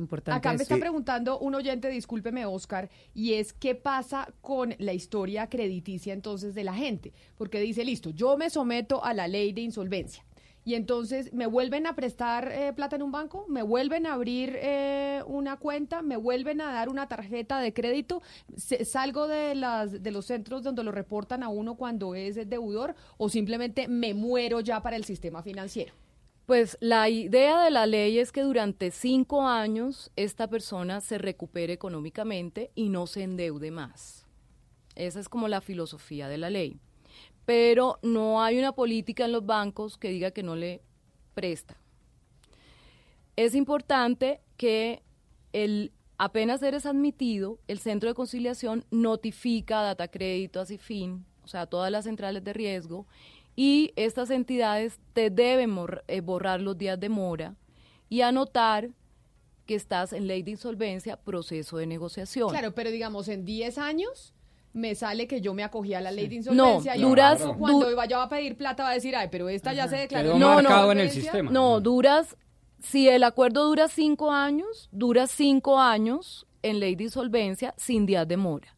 Importante Acá me está preguntando un oyente, discúlpeme Oscar, y es qué pasa con la historia crediticia entonces de la gente, porque dice, listo, yo me someto a la ley de insolvencia. Y entonces me vuelven a prestar eh, plata en un banco, me vuelven a abrir eh, una cuenta, me vuelven a dar una tarjeta de crédito, se- salgo de, las, de los centros donde lo reportan a uno cuando es deudor o simplemente me muero ya para el sistema financiero. Pues la idea de la ley es que durante cinco años esta persona se recupere económicamente y no se endeude más. Esa es como la filosofía de la ley. Pero no hay una política en los bancos que diga que no le presta. Es importante que el, apenas eres admitido, el centro de conciliación notifica a Data Crédito, a Cifin, o sea, a todas las centrales de riesgo, y estas entidades te deben eh, borrar los días de mora y anotar que estás en ley de insolvencia, proceso de negociación. Claro, pero digamos, en 10 años me sale que yo me acogí a la ley de No, insolvencia. y duras- cuando du- vaya a pedir plata va a decir, ay, pero esta ya se declaró. En marcado en el insolvencia". sistema. No, duras, si el acuerdo dura cinco años, dura cinco años en ley de insolvencia sin días de mora.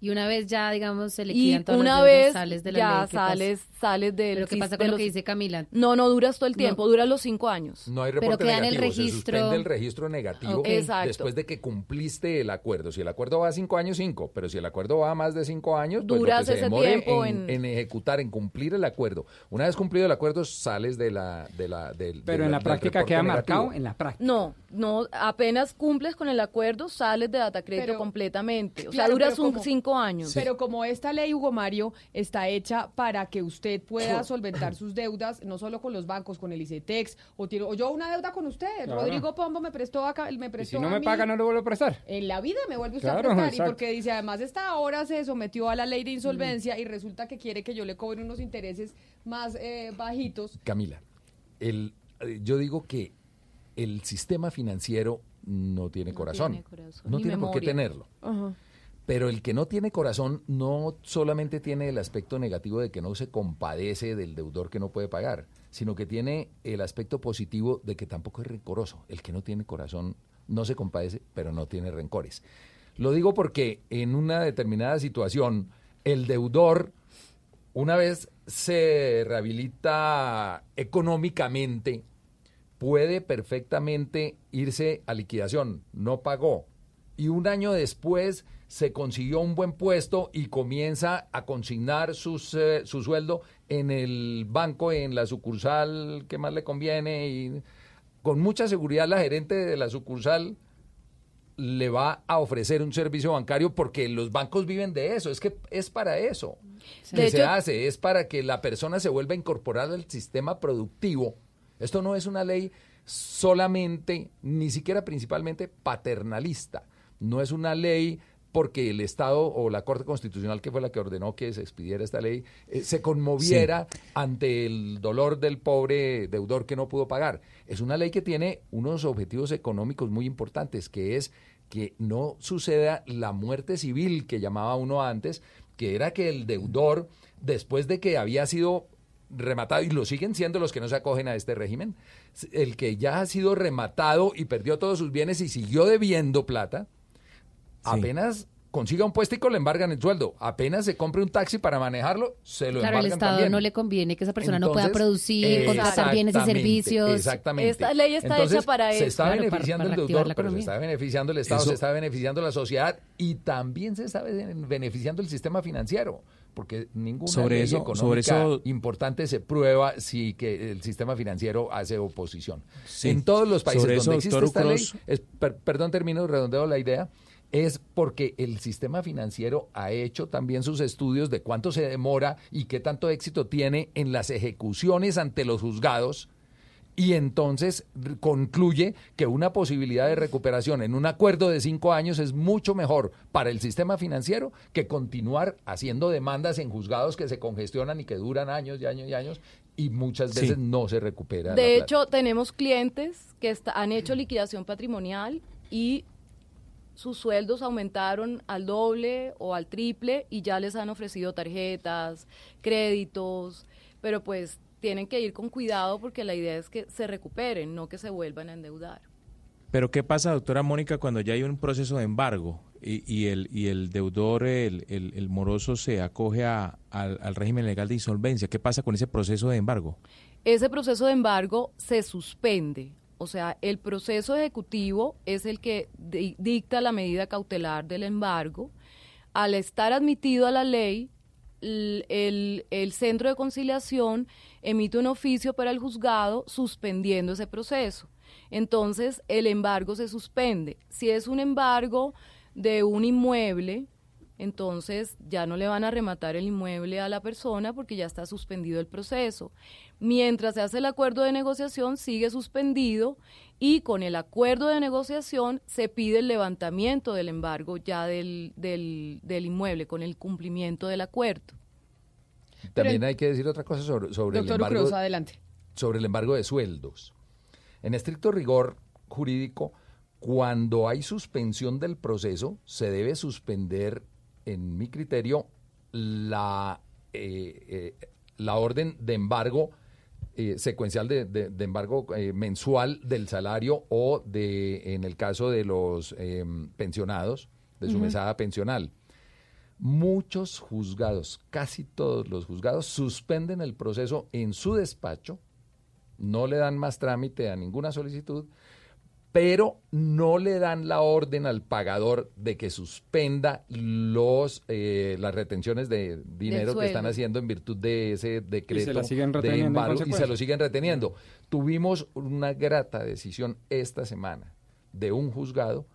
Y una vez ya, digamos, se liquidan todas una las vez sales de la ya ley. ¿qué pasa? sales, sales del Pero ¿qué pasa con lo los- que dice Camila? No, no duras todo el tiempo, No. duras los cinco años. No hay Pero reporte queda en el negativo, se suspende el registro negativo después de que cumpliste el acuerdo. Si el acuerdo va a cinco años, cinco, pero si el acuerdo va a más de cinco años, pues Duras lo que se ese demore tiempo en, en- en ejecutar, en cumplir el acuerdo. Una vez cumplido el acuerdo, sales de la... De la del, Pero en la práctica queda negativo. marcado en la práctica. No, no, apenas cumples con el acuerdo, sales de data crédito Pero- completamente. O sea, Claro, duras pero un, como- cinco años. Pero como esta ley, Hugo Mario, está hecha para que usted pueda solventar sus deudas, no solo con los bancos, con el ICETEX, o, yo una deuda con usted. Claro. Rodrigo Pombo me prestó acá, me Y prestó si no a me mí. paga, no le vuelvo a prestar. En la vida me vuelve usted Claro, a prestar. Y exacto. porque dice, además, esta ahora se sometió a la ley de insolvencia y resulta que quiere que yo le cobre unos intereses más eh, bajitos. Camila, el, eh, yo digo que el sistema financiero no tiene corazón. tiene corazón, no ni tiene por qué tenerlo. Pero el que no tiene corazón no solamente tiene el aspecto negativo de que no se compadece del deudor que no puede pagar, sino que tiene el aspecto positivo de que tampoco es rencoroso. El que no tiene corazón no se compadece, pero no tiene rencores. Lo digo porque en una determinada situación, el deudor, una vez se rehabilita económicamente, puede perfectamente irse a liquidación, no pagó. Y un año después se consiguió un buen puesto y comienza a consignar sus, eh, su sueldo en el banco, en la sucursal que más le conviene. Y con mucha seguridad la gerente de la sucursal le va a ofrecer un servicio bancario porque los bancos viven de eso, es que es para eso que De se hecho- hace, es para que la persona se vuelva a incorporar al sistema productivo. Esto no es una ley solamente, ni siquiera principalmente paternalista, no es una ley porque el Estado o la Corte Constitucional, que fue la que ordenó que se expidiera esta ley, eh, se conmoviera ante el dolor del pobre deudor que no pudo pagar. Es una ley que tiene unos objetivos económicos muy importantes, que es que no suceda la muerte civil que llamaba uno antes, que era que el deudor, después de que había sido rematado, y lo siguen siendo los que no se acogen a este régimen, el que ya ha sido rematado y perdió todos sus bienes y siguió debiendo plata, apenas consiga un puestico le embargan el sueldo, apenas se compre un taxi para manejarlo, se lo Claro, al embargan Estado también. no le conviene que esa persona no pueda producir, contratar bienes y exactamente, servicios. Exactamente. Esta ley está Entonces, hecha para Se eso. está Claro, para- beneficiando para el deudor, pero se está beneficiando el Estado, Eso- se está beneficiando la sociedad y también se está ben- beneficiando el sistema financiero. Porque ninguna Sobre ley eso- económica sobre eso- importante se prueba si que el sistema financiero hace oposición. Sí. En todos los países eso, donde existe esta ley, Ucros. es- per- perdón, termino, redondeo la idea, es porque el sistema financiero ha hecho también sus estudios de cuánto se demora y qué tanto éxito tiene en las ejecuciones ante los juzgados y entonces concluye que una posibilidad de recuperación en un acuerdo de cinco años es mucho mejor para el sistema financiero que continuar haciendo demandas en juzgados que se congestionan y que duran años y años y años y muchas Sí. veces no se recupera. la De plata. hecho, tenemos clientes que está- han hecho liquidación patrimonial y sus sueldos aumentaron al doble o al triple y ya les han ofrecido tarjetas, créditos, pero pues tienen que ir con cuidado porque la idea es que se recuperen, no que se vuelvan a endeudar. Pero ¿qué pasa, doctora Mónica, cuando ya hay un proceso de embargo y, y el, y el deudor, el, el- el moroso, se acoge a- al, al régimen legal de insolvencia? ¿Qué pasa con ese proceso de embargo? Ese proceso de embargo se suspende. O sea, el proceso ejecutivo es el que di- dicta la medida cautelar del embargo. Al estar admitido a la ley, el centro de conciliación emite un oficio para el juzgado suspendiendo ese proceso. Entonces, el embargo se suspende. Si es un embargo de un inmueble, entonces ya no le van a rematar el inmueble a la persona porque ya está suspendido el proceso. Mientras se hace el acuerdo de negociación, sigue suspendido y con el acuerdo de negociación se pide el levantamiento del embargo ya del, del, del inmueble con el cumplimiento del acuerdo. También hay que decir otra cosa sobre, sobre el embargo. Adelante. sobre el embargo de sueldos. En estricto rigor jurídico, cuando hay suspensión del proceso, se debe suspender, en mi criterio, la, eh, eh, la orden de embargo eh, secuencial de, de- de embargo mensual del salario o de, en el caso de los eh, pensionados, de su mesada pensional. Muchos juzgados, casi todos los juzgados, suspenden el proceso en su despacho, no le dan más trámite a ninguna solicitud, pero no le dan la orden al pagador de que suspenda los eh, las retenciones de dinero que están haciendo en virtud de ese decreto la siguen de embargo y se lo siguen reteniendo. Tuvimos una grata decisión esta semana de un juzgado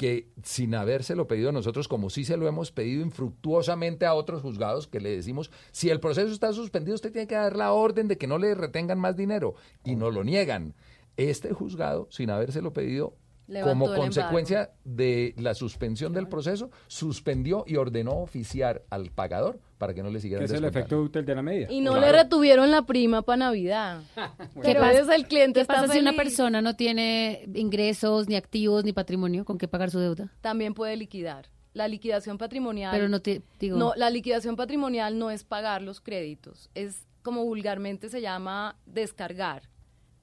que sin habérselo pedido a nosotros, como sí se lo hemos pedido infructuosamente a otros juzgados, que le decimos, si el proceso está suspendido, usted tiene que dar la orden de que no le retengan más dinero, y no lo niegan. Este juzgado, sin habérselo pedido, Levantó como consecuencia de la suspensión del proceso, suspendió y ordenó oficiar al pagador para que no le siguieran es el efecto útil de la medida. Y no Claro. le retuvieron la prima para Navidad. ¿Qué pasa- el cliente ¿Qué está pasa si una feliz. persona no tiene ingresos, ni activos, ni patrimonio? ¿Con qué pagar su deuda? También puede liquidar. La liquidación patrimonial. Pero no te digo. No, la liquidación patrimonial no es pagar los créditos, es como vulgarmente se llama descargar.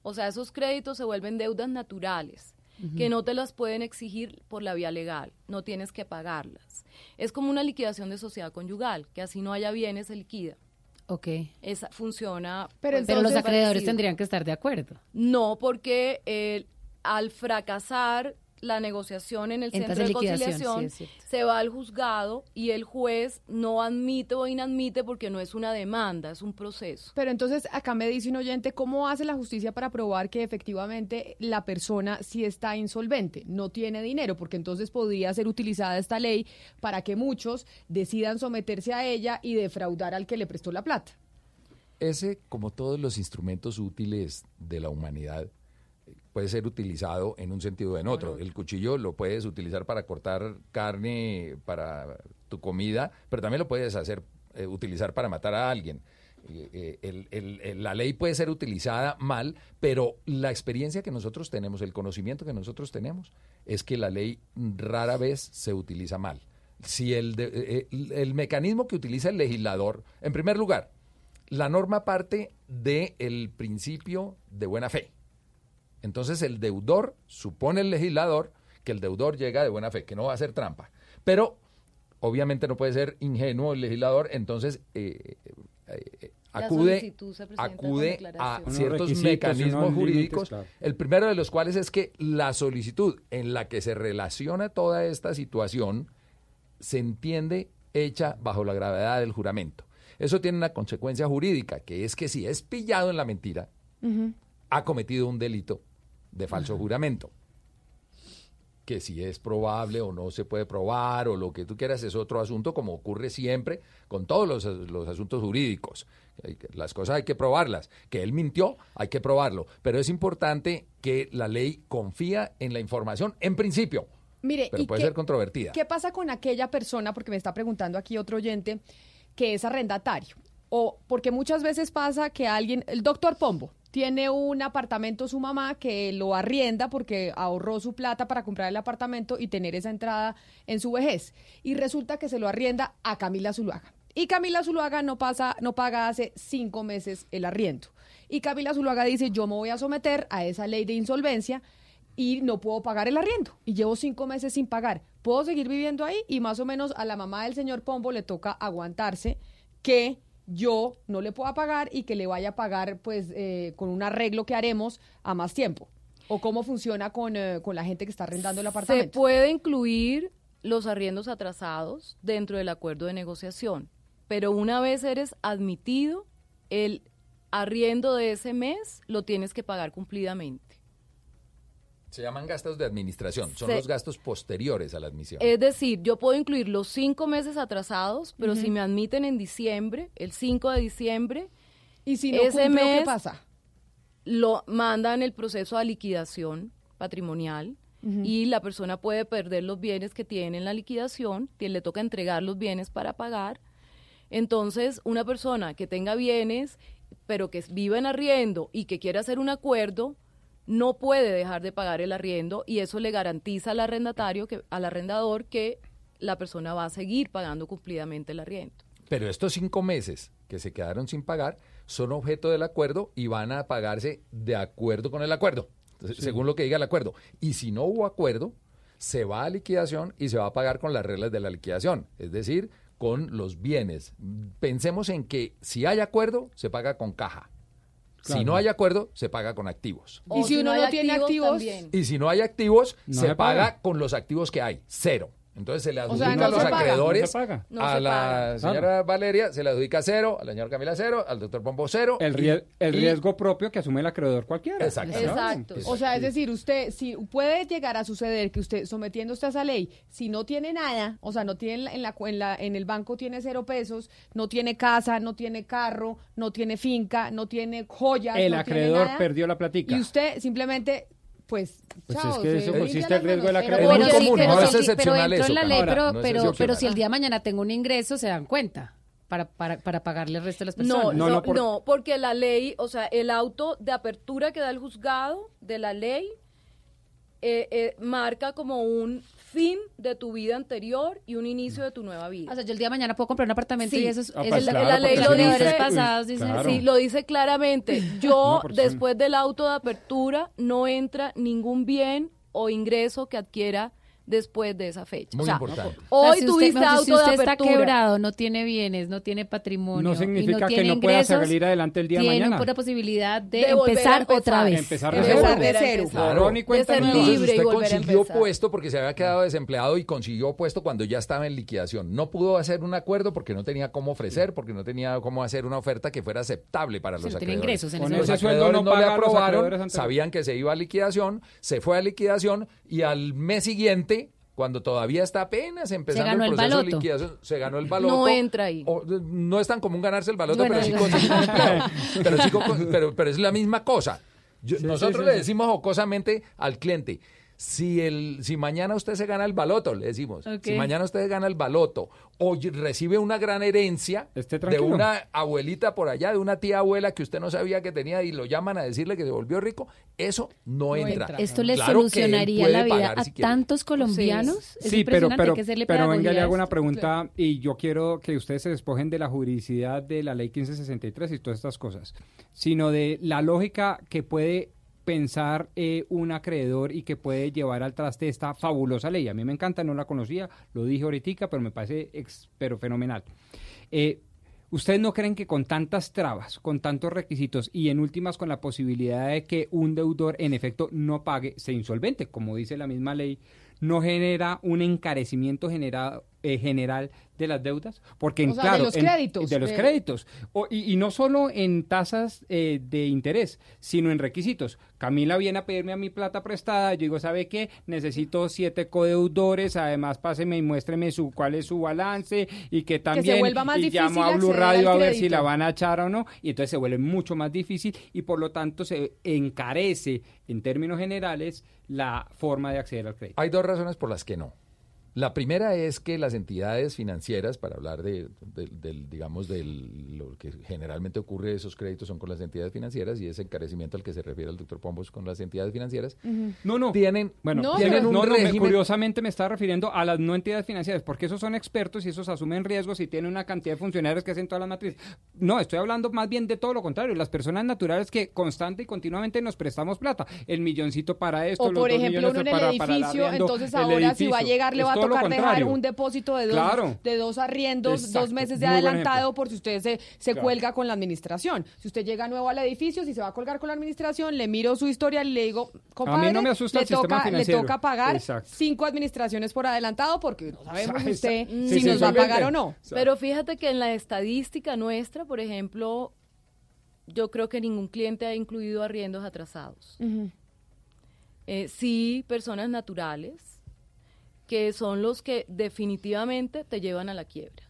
O sea, esos créditos se vuelven deudas naturales, que no te las pueden exigir por la vía legal, no tienes que pagarlas. Es como una liquidación de sociedad conyugal, que así no haya bienes se liquida. Ok. Esa funciona. Pero pues, Pero los acreedores parecido. tendrían que estar de acuerdo. No, porque eh, al fracasar la negociación en el centro de conciliación, sí, se va al juzgado y el juez no admite o inadmite porque no es una demanda, es un proceso. Pero entonces acá me dice un oyente, ¿cómo hace la justicia para probar que efectivamente la persona sí está insolvente, no tiene dinero? Porque entonces podría ser utilizada esta ley para que muchos decidan someterse a ella y defraudar al que le prestó la plata. Ese, como todos los instrumentos útiles de la humanidad, puede ser utilizado en un sentido o en otro. El cuchillo lo puedes utilizar para cortar carne para tu comida, pero también lo puedes hacer eh, utilizar para matar a alguien. Eh, eh, el- el- el- la ley puede ser utilizada mal, pero la experiencia que nosotros tenemos, el conocimiento que nosotros tenemos, es que la ley rara vez se utiliza mal. Si el, de- el- el mecanismo que utiliza el legislador, en primer lugar, la norma parte del principio de buena fe. Entonces el deudor, supone el legislador, que el deudor llega de buena fe, que no va a hacer trampa. Pero obviamente no puede ser ingenuo el legislador, entonces eh, eh, La acude, acude a ciertos mecanismos límites, jurídicos, claro. el primero de los cuales es que la solicitud en la que se relaciona toda esta situación se entiende hecha bajo la gravedad del juramento. Eso tiene una consecuencia jurídica, que es que si es pillado en la mentira, ha cometido un delito de falso juramento. Que si es probable o no se puede probar o lo que tú quieras es otro asunto, como ocurre siempre con todos los, los asuntos jurídicos. Las cosas hay que probarlas. Que él mintió, hay que probarlo. Pero es importante que la ley confía en la información en principio, Mire, pero ¿y puede qué- ser controvertida. ¿Qué pasa con aquella persona, porque me está preguntando aquí otro oyente, que es arrendatario? O porque muchas veces pasa que alguien, el doctor Pombo, tiene un apartamento su mamá que lo arrienda porque ahorró su plata para comprar el apartamento y tener esa entrada en su vejez. Y resulta que se lo arrienda a Camila Zuluaga. Y Camila Zuluaga no, pasa, no paga hace cinco meses el arriendo. Y Camila Zuluaga dice, yo me voy a someter a esa ley de insolvencia y no puedo pagar el arriendo y llevo cinco meses sin pagar. ¿Puedo seguir viviendo ahí? Y más o menos a la mamá del señor Pombo le toca aguantarse que yo no le pueda pagar y que le vaya a pagar pues eh, con un arreglo que haremos a más tiempo. ¿O cómo funciona con, eh, con la gente que está arrendando el Se apartamento? puede incluir los arriendos atrasados dentro del acuerdo de negociación, pero una vez eres admitido, el arriendo de ese mes lo tienes que pagar cumplidamente. Se llaman gastos de administración, son Se- los gastos posteriores a la admisión. Es decir, yo puedo incluir los cinco meses atrasados, pero si me admiten en diciembre, el 5 de diciembre, y si no ese cumplo, ¿qué mes pasa? lo mandan el proceso a liquidación patrimonial y la persona puede perder los bienes que tiene en la liquidación, que le toca entregar los bienes para pagar. Entonces, una persona que tenga bienes, pero que viva en arriendo y que quiera hacer un acuerdo, no puede dejar de pagar el arriendo y eso le garantiza al arrendatario, que, al arrendador, que la persona va a seguir pagando cumplidamente el arriendo. Pero estos cinco meses que se quedaron sin pagar son objeto del acuerdo y van a pagarse de acuerdo con el acuerdo, Entonces, según lo que diga el acuerdo. Y si no hubo acuerdo, se va a liquidación y se va a pagar con las reglas de la liquidación, es decir, con los bienes. Pensemos en que si hay acuerdo, se paga con caja. Si no hay acuerdo, se paga con activos. Y si uno no tiene activos. Y si no hay activos, No se, paga. con los activos que hay, cero. Entonces se le O adjudica sea, no a los acreedores, No se paga. No a se la señora Valeria se le adjudica cero, a la señora Camila cero, al doctor Pombo cero. El, y- riesgo propio que asume el acreedor cualquiera. Exacto. Exacto. O sea, es decir, usted, si puede llegar a suceder que usted, sometiéndose a esa ley, si no tiene nada, o sea, no tiene en la, en la, en la- en el banco tiene cero pesos, no tiene casa, no tiene carro, no tiene finca, no tiene joyas, El no tiene acreedor nada, perdió la platica. Y usted simplemente, pues, Pues chao, es que eso consiste el riesgo acreedor. Es muy Pero sí, común, pero no sí, pero dentro eso, de la ley, pero, No es pero, pero excepcional. si el día de mañana tengo un ingreso, se dan cuenta para, para, para pagarle el resto de las personas. No, No, no, no, por- no, porque la ley, o sea, el auto de apertura que da el juzgado de la ley eh, eh, marca como un fin de tu vida anterior y un inicio de tu nueva vida. O sea, yo el día de mañana puedo comprar un apartamento Sí. y eso es, Ah, pues es la, claro, la ley lo dice, pasados dicen claro. sí, lo dice claramente. Yo, después del auto de apertura, no entra ningún bien o ingreso que adquiera después de esa fecha. Muy o sea, importante. O sea, Hoy si tuviste usted, auto si usted de está quebrado, no tiene bienes, no tiene patrimonio. No y significa que tiene no pueda salir adelante el día de tiene mañana. una posibilidad de, De empezar, empezar. otra vez. Empezar de de Empezar cero. de cero. Claro. Cuenta ser nueva. libre. Entonces usted consiguió puesto porque se había quedado desempleado y consiguió puesto cuando ya estaba en liquidación. No pudo hacer un acuerdo porque no tenía cómo ofrecer, porque no tenía cómo hacer una oferta que fuera aceptable para Sí, los no acreedores. ingresos en Con ese sueldo acreedores no no le aprobaron, sabían que se iba a liquidación, se fue a liquidación y al mes siguiente, cuando todavía está apenas empezando el el proceso de liquidación, se ganó el baloto. No entra ahí. O, no es tan común ganarse el baloto, Bueno, pero, sí digo- conseguir un empleo. pero, sí pero, pero es la misma cosa. Yo- Sí, nosotros sí, le decimos jocosamente al cliente, si, el, si mañana usted se gana el baloto, le decimos, si mañana usted gana el baloto o recibe una gran herencia de una abuelita por allá, de una tía abuela que usted no sabía que tenía y lo llaman a decirle que se volvió rico, eso no, entra. entra. Esto le Claro solucionaría la vida pagar a si tantos colombianos. Es Sí, pero, pero, que pero venga, le hago una pregunta y yo quiero que ustedes se despojen de la juridicidad de la ley 1563 y todas estas cosas, sino de la lógica que puede pensar eh, un acreedor y que puede llevar al traste esta fabulosa ley. A mí me encanta, no la conocía, lo dije ahorita, pero me parece pero fenomenal. Eh, ¿Ustedes no creen que con tantas trabas, con tantos requisitos y en últimas con la posibilidad de que un deudor en efecto no pague, se insolvente, como dice la misma ley, no genera un encarecimiento generado, eh, general de las deudas? Porque en O sea, de claro, los en- créditos, de los de- créditos. O- y, y no solo en tasas eh, de interés, sino en requisitos. Camila viene a pedirme a mi plata prestada, yo digo, ¿sabe qué? Necesito siete codeudores, además páseme y muéstreme su, cuál es su balance y que también vuelva más y difícil llamo a Blue Radio a ver si la van a echar o no, y entonces se vuelve mucho más difícil y por lo tanto se encarece en términos generales la forma de acceder al crédito. Hay dos razones por las que no. La primera es que las entidades financieras, para hablar de, de- del, digamos, de lo que generalmente ocurre, esos créditos son con las entidades financieras y ese encarecimiento al que se refiere el doctor Pombos con las entidades financieras, No, no. tienen, Bueno, No, tienen pero- un no, no, me-. Curiosamente me estaba refiriendo a las no entidades financieras, porque esos son expertos y esos asumen riesgos y tienen una cantidad de funcionarios que hacen todas las matrices. No, estoy hablando más bien de todo lo contrario, las personas naturales que constante y continuamente nos prestamos plata, el milloncito para esto, O los por dos ejemplo, millones uno en el para, para el edificio, arriendo, entonces ahora si va a llegar le va a todo lo tocar dejar un depósito de dos, Claro. de dos arriendos, Exacto, dos meses de muy adelantado por si usted se, se Claro. cuelga con la administración. Si usted llega nuevo al edificio, si se va a colgar con la administración, le miro su historia y le digo, compadre, no me asusta le, el toca, le toca pagar Exacto. cinco administraciones por adelantado porque no sabemos Exacto. usted Sí, si sí, nos va a pagar o no. Pero fíjate que en la estadística nuestra, por ejemplo, yo creo que ningún cliente ha incluido arriendos atrasados. Eh, sí, personas naturales, que son los que definitivamente te llevan a la quiebra.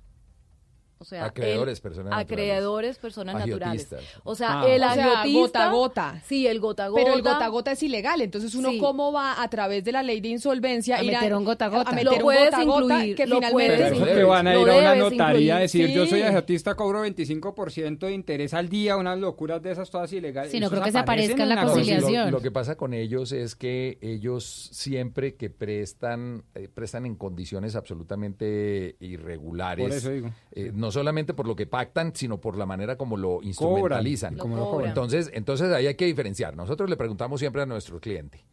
O sea, Acreedores, el- personas naturales. acreedores, personas naturales. O sea, Ah. el O sea, agiotista... gota a gota. Sí, el gota a gota. Pero el gota a gota es ilegal, entonces uno Sí. cómo va a través de la ley de insolvencia A ir meter un gota a gota. a meter Lo un puedes gota a gota incluir, que lo finalmente puedes Lo que van a lo ir a una notaría a incluir. decir, yo soy Sí. agiotista, cobro 25% de interés al día, unas locuras de esas todas ilegales. Sí, no creo que se aparezca en la sí, conciliación. Lo, lo que pasa con ellos es que ellos siempre que prestan, eh, prestan en condiciones absolutamente irregulares. Por eso digo. eh, no solamente por lo que pactan, sino por la manera como lo instrumentalizan. Como lo. Entonces, entonces ahí hay que diferenciar. Nosotros le preguntamos siempre a nuestro cliente,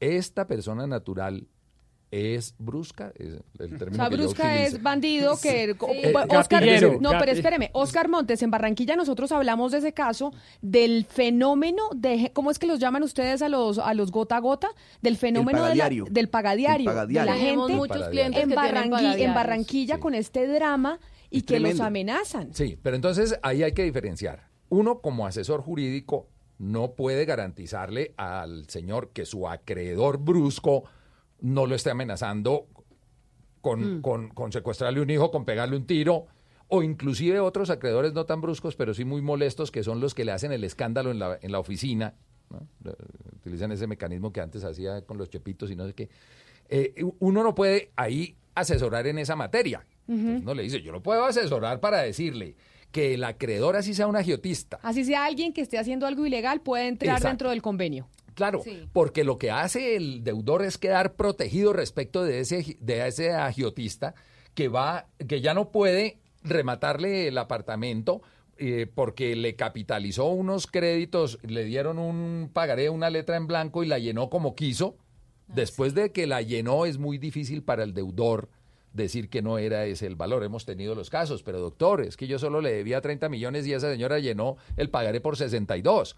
¿esta persona natural es brusca, es el O término sea, que Brusca es bandido que... Sí. Eh, Oscar, gatillero. no, pero espéreme, Oscar Montes, en Barranquilla nosotros hablamos de ese caso, del fenómeno de... ¿Cómo es que los llaman ustedes a los a los gota a gota? Del fenómeno de la- pagadiario. del pagadiario, pagadiario. de la gente muchos clientes en, Barrangui- en. Barranquilla con este drama y Es que los amenazan. Sí, pero entonces ahí hay que diferenciar. Uno, como asesor jurídico, no puede garantizarle al señor que su acreedor brusco no lo esté amenazando con, Mm. con, con secuestrarle un hijo, con pegarle un tiro, o inclusive otros acreedores no tan bruscos, pero sí muy molestos, que son los que le hacen el escándalo en la, en la oficina. ¿no? Utilizan ese mecanismo que antes hacía con los chepitos y no sé qué. Eh, uno no puede ahí asesorar en esa materia. No le dice, yo no puedo asesorar para decirle que el acreedor así sea un agiotista. Así sea alguien que esté haciendo algo ilegal puede entrar Exacto. dentro del convenio. Claro, porque lo que hace el deudor es quedar protegido respecto de ese, de ese agiotista que va, que ya no puede rematarle el apartamento eh, porque le capitalizó unos créditos, le dieron un pagaré, una letra en blanco y la llenó como quiso. Después de que la llenó es muy difícil para el deudor decir que no era ese el valor. Hemos tenido los casos, pero doctor, es que yo solo le debía 30 millones y esa señora llenó el pagaré por 62.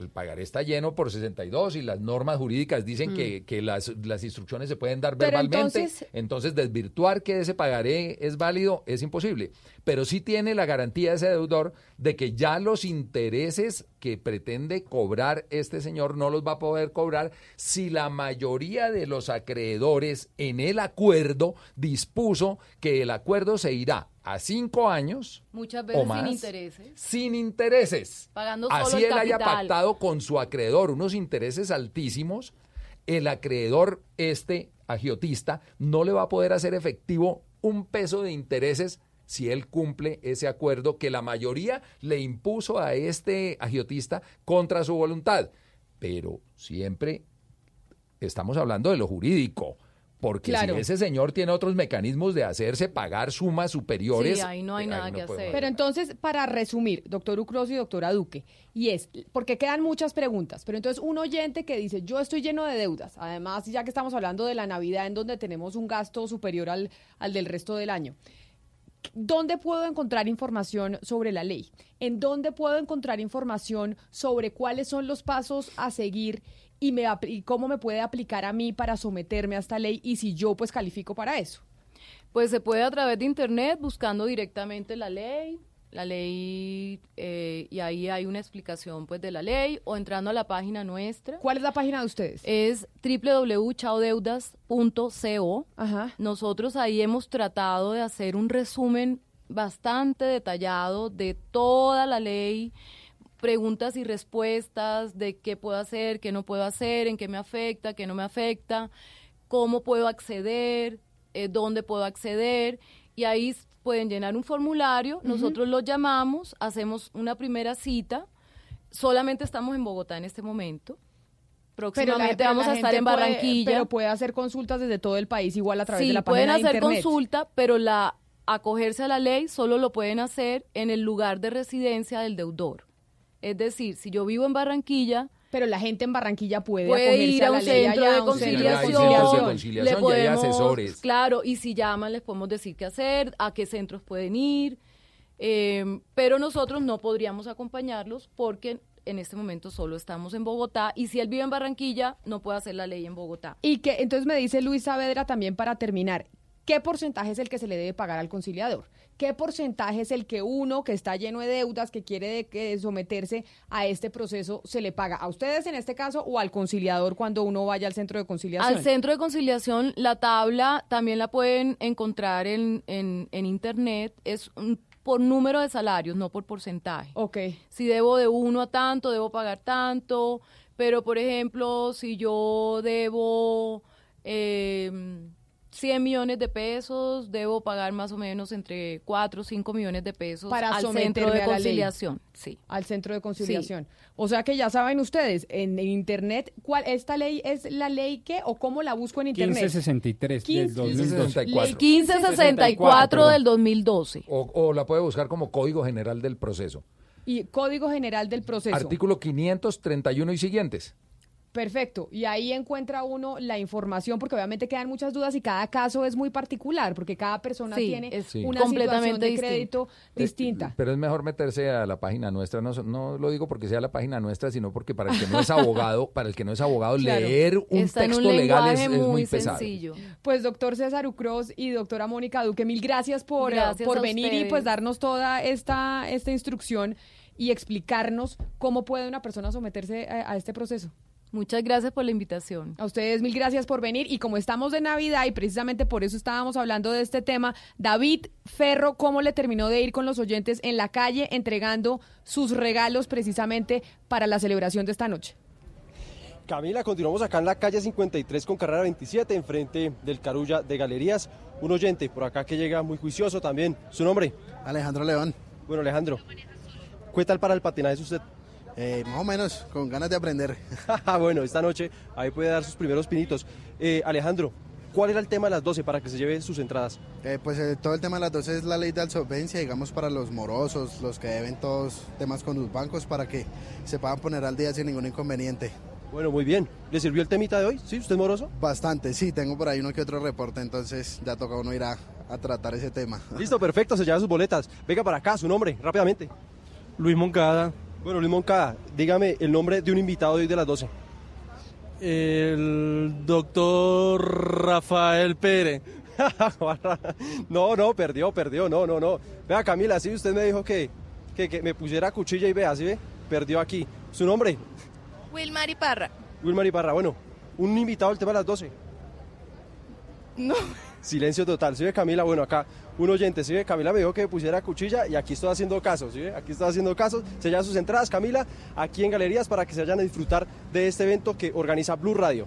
El pagaré está lleno por 62 y las normas jurídicas dicen Mm. que, que las, las instrucciones se pueden dar Pero verbalmente. entonces- Entonces, desvirtuar que ese pagaré es válido es imposible. Pero sí tiene la garantía ese deudor de que ya los intereses que pretende cobrar este señor no los va a poder cobrar si la mayoría de los acreedores en el acuerdo dispuso que el acuerdo se irá a cinco años Muchas o veces más, sin intereses. sin intereses. Pagando solo Así el él haya pactado con su acreedor unos intereses altísimos, el acreedor, este agiotista, no le va a poder hacer efectivo un peso de intereses si él cumple ese acuerdo que la mayoría le impuso a este agiotista contra su voluntad. Pero siempre estamos hablando de lo jurídico. Porque Claro. si ese señor tiene otros mecanismos de hacerse pagar sumas superiores. Sí, ahí no hay eh, nada no que hacer. Pero entonces, para resumir, doctor Ucros y doctora Duque, y es, porque quedan muchas preguntas, pero entonces un oyente que dice, yo estoy lleno de deudas, además, ya que estamos hablando de la Navidad, en donde tenemos un gasto superior al, al del resto del año, ¿dónde puedo encontrar información sobre la ley? ¿En dónde puedo encontrar información sobre cuáles son los pasos a seguir y, me, y cómo me puede aplicar a mí para someterme a esta ley y si yo pues califico para eso? Pues se puede a través de internet buscando directamente la ley, la ley eh, y ahí hay una explicación pues de la ley o entrando a la página nuestra. ¿Cuál es la página de ustedes? Es www.chaudeudas.co. Nosotros ahí hemos tratado de hacer un resumen bastante detallado de toda la ley, preguntas y respuestas de qué puedo hacer, qué no puedo hacer, en qué me afecta, qué no me afecta, cómo puedo acceder, eh, dónde puedo acceder. Y ahí pueden llenar un formulario, nosotros lo llamamos, hacemos una primera cita. Solamente estamos en Bogotá en este momento. Próximamente pero vamos a estar en puede- Barranquilla. pero puede hacer consultas desde todo el país, igual a través sí, de la pueden página de hacer consulta, pero la acogerse a la ley solo lo pueden hacer en el lugar de residencia del deudor. Es decir, si yo vivo en Barranquilla, pero la gente en Barranquilla puede, puede ir a un centro allá, a un centro de conciliación, le conciliación y hay podemos- asesores. Claro, y si llaman les podemos decir qué hacer, a qué centros pueden ir, eh, pero nosotros no podríamos acompañarlos porque en este momento solo estamos en Bogotá y si él vive en Barranquilla no puede hacer la ley en Bogotá. Y que entonces me dice Luis Saavedra también para terminar, ¿qué porcentaje es el que se le debe pagar al conciliador? ¿Qué porcentaje es el que uno que está lleno de deudas, que quiere de- que someterse a este proceso, se le paga? ¿A ustedes en este caso o al conciliador cuando uno vaya al centro de conciliación? Al centro de conciliación, la tabla también la pueden encontrar en, en, en internet. Es un- por número de salarios, no por porcentaje. Ok. Si debo de uno a tanto, debo pagar tanto. Pero, por ejemplo, si yo debo eh, 100 millones de pesos, debo pagar más o menos entre 4 o 5 millones de pesos para al centro de conciliación. Sí. Al centro de conciliación. O sea que ya saben ustedes, en, en internet, ¿cuál esta ley es la ley que o cómo la busco en internet? 1563 del 15, 2012. Ley 1564 del 2012. O, o la puede buscar como Código General del Proceso. Y Código General del Proceso. Artículo 531 y siguientes. Perfecto. Y ahí encuentra uno la información, porque obviamente quedan muchas dudas y cada caso es muy particular, porque cada persona Sí, tiene es una completamente situación de distinto. crédito distinta. Pero es mejor meterse a la página nuestra, no, no lo digo porque sea la página nuestra, sino porque para el que no es abogado, para el que no es abogado, Claro. leer un Está en un texto legal es, muy muy pesado. sencillo. Pues doctor César Ucros y doctora Mónica Duque, mil gracias por, Gracias por a venir y pues darnos toda esta, esta instrucción y explicarnos cómo puede una persona someterse a, a este proceso. Muchas gracias por la invitación. A ustedes mil gracias por venir y como estamos de Navidad y precisamente por eso estábamos hablando de este tema, David Ferro, ¿cómo le terminó de ir con los oyentes en la calle entregando sus regalos precisamente para la celebración de esta noche? Camila, continuamos acá en la calle 53 con carrera 27, enfrente del Carulla de Galerías. Un oyente por acá que llega muy juicioso también. ¿Su nombre? Alejandro León. Bueno, Alejandro, ¿qué tal para el patinaje usted? Eh, más o menos, con ganas de aprender. bueno, esta noche ahí puede dar sus primeros pinitos. Eh, Alejandro, ¿cuál era el tema de las 12 para que se lleve sus entradas? Eh, pues eh, todo el tema de las 12 es la ley de absolvencia, digamos, para los morosos, los que deben todos temas con los bancos, para que se puedan poner al día sin ningún inconveniente. Bueno, muy bien. ¿Le sirvió el temita de hoy? ¿Sí? ¿Usted es moroso? Bastante, sí, tengo por ahí uno que otro reporte, entonces ya toca uno ir a, a tratar ese tema. Listo, perfecto, se lleva sus boletas. Venga para acá, su nombre, rápidamente. Luis Moncada. Bueno, Luis Moncada, dígame el nombre de un invitado de hoy de las 12. El doctor Rafael Pérez. no, no, perdió, perdió, no, no, no. Vea, Camila, sí, usted me dijo que, que, que me pusiera cuchilla y vea, ¿sí ve? Perdió aquí. ¿Su nombre? Wilmar Iparra. Wilmar Ibarra. Bueno, un invitado al tema de las 12. No. Silencio total. ¿Sí ve, Camila? Bueno, acá un oyente. ¿Sí? Camila me dijo que pusiera cuchilla y aquí estoy haciendo caso. ¿Sí? Aquí estoy haciendo caso. Se llevan sus entradas, Camila, aquí en Galerías para que se vayan a disfrutar de este evento que organiza Blue Radio.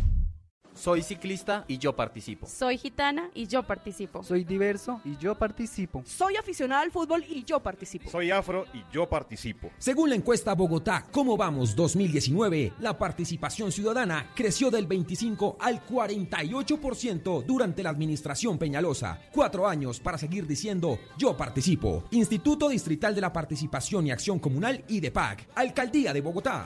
Soy ciclista y yo participo. Soy gitana y yo participo. Soy diverso y yo participo. Soy aficionada al fútbol y yo participo. Soy afro y yo participo. Según la encuesta Bogotá ¿Cómo vamos 2019? La participación ciudadana creció del 25 al 48% durante la administración Peñalosa. Cuatro años para seguir diciendo yo participo. Instituto Distrital de la Participación y Acción Comunal y de PAC. Alcaldía de Bogotá.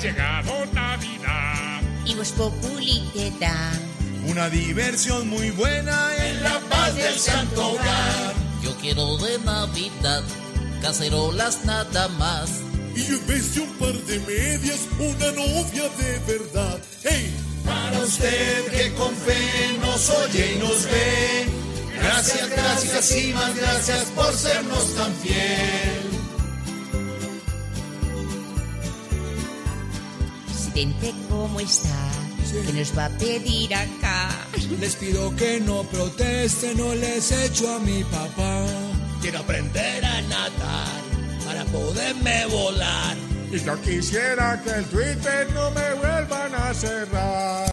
Llegado Navidad. Y Voz Populi te da Una diversión muy buena en la paz del santo hogar. Yo quiero de Navidad, cacerolas nada más. Y yo en vez de un par de medias, una novia de verdad. ¡Hey! Para usted que con fe nos oye y nos ve. Gracias, gracias y más gracias por sernos tan fiel. Presidente, ¿cómo está? ¿Qué nos va a pedir acá? Les pido que no protesten, no les echo a mi papá. Quiero aprender a nadar para poderme volar. Y yo quisiera que el Twitter no me vuelvan a cerrar.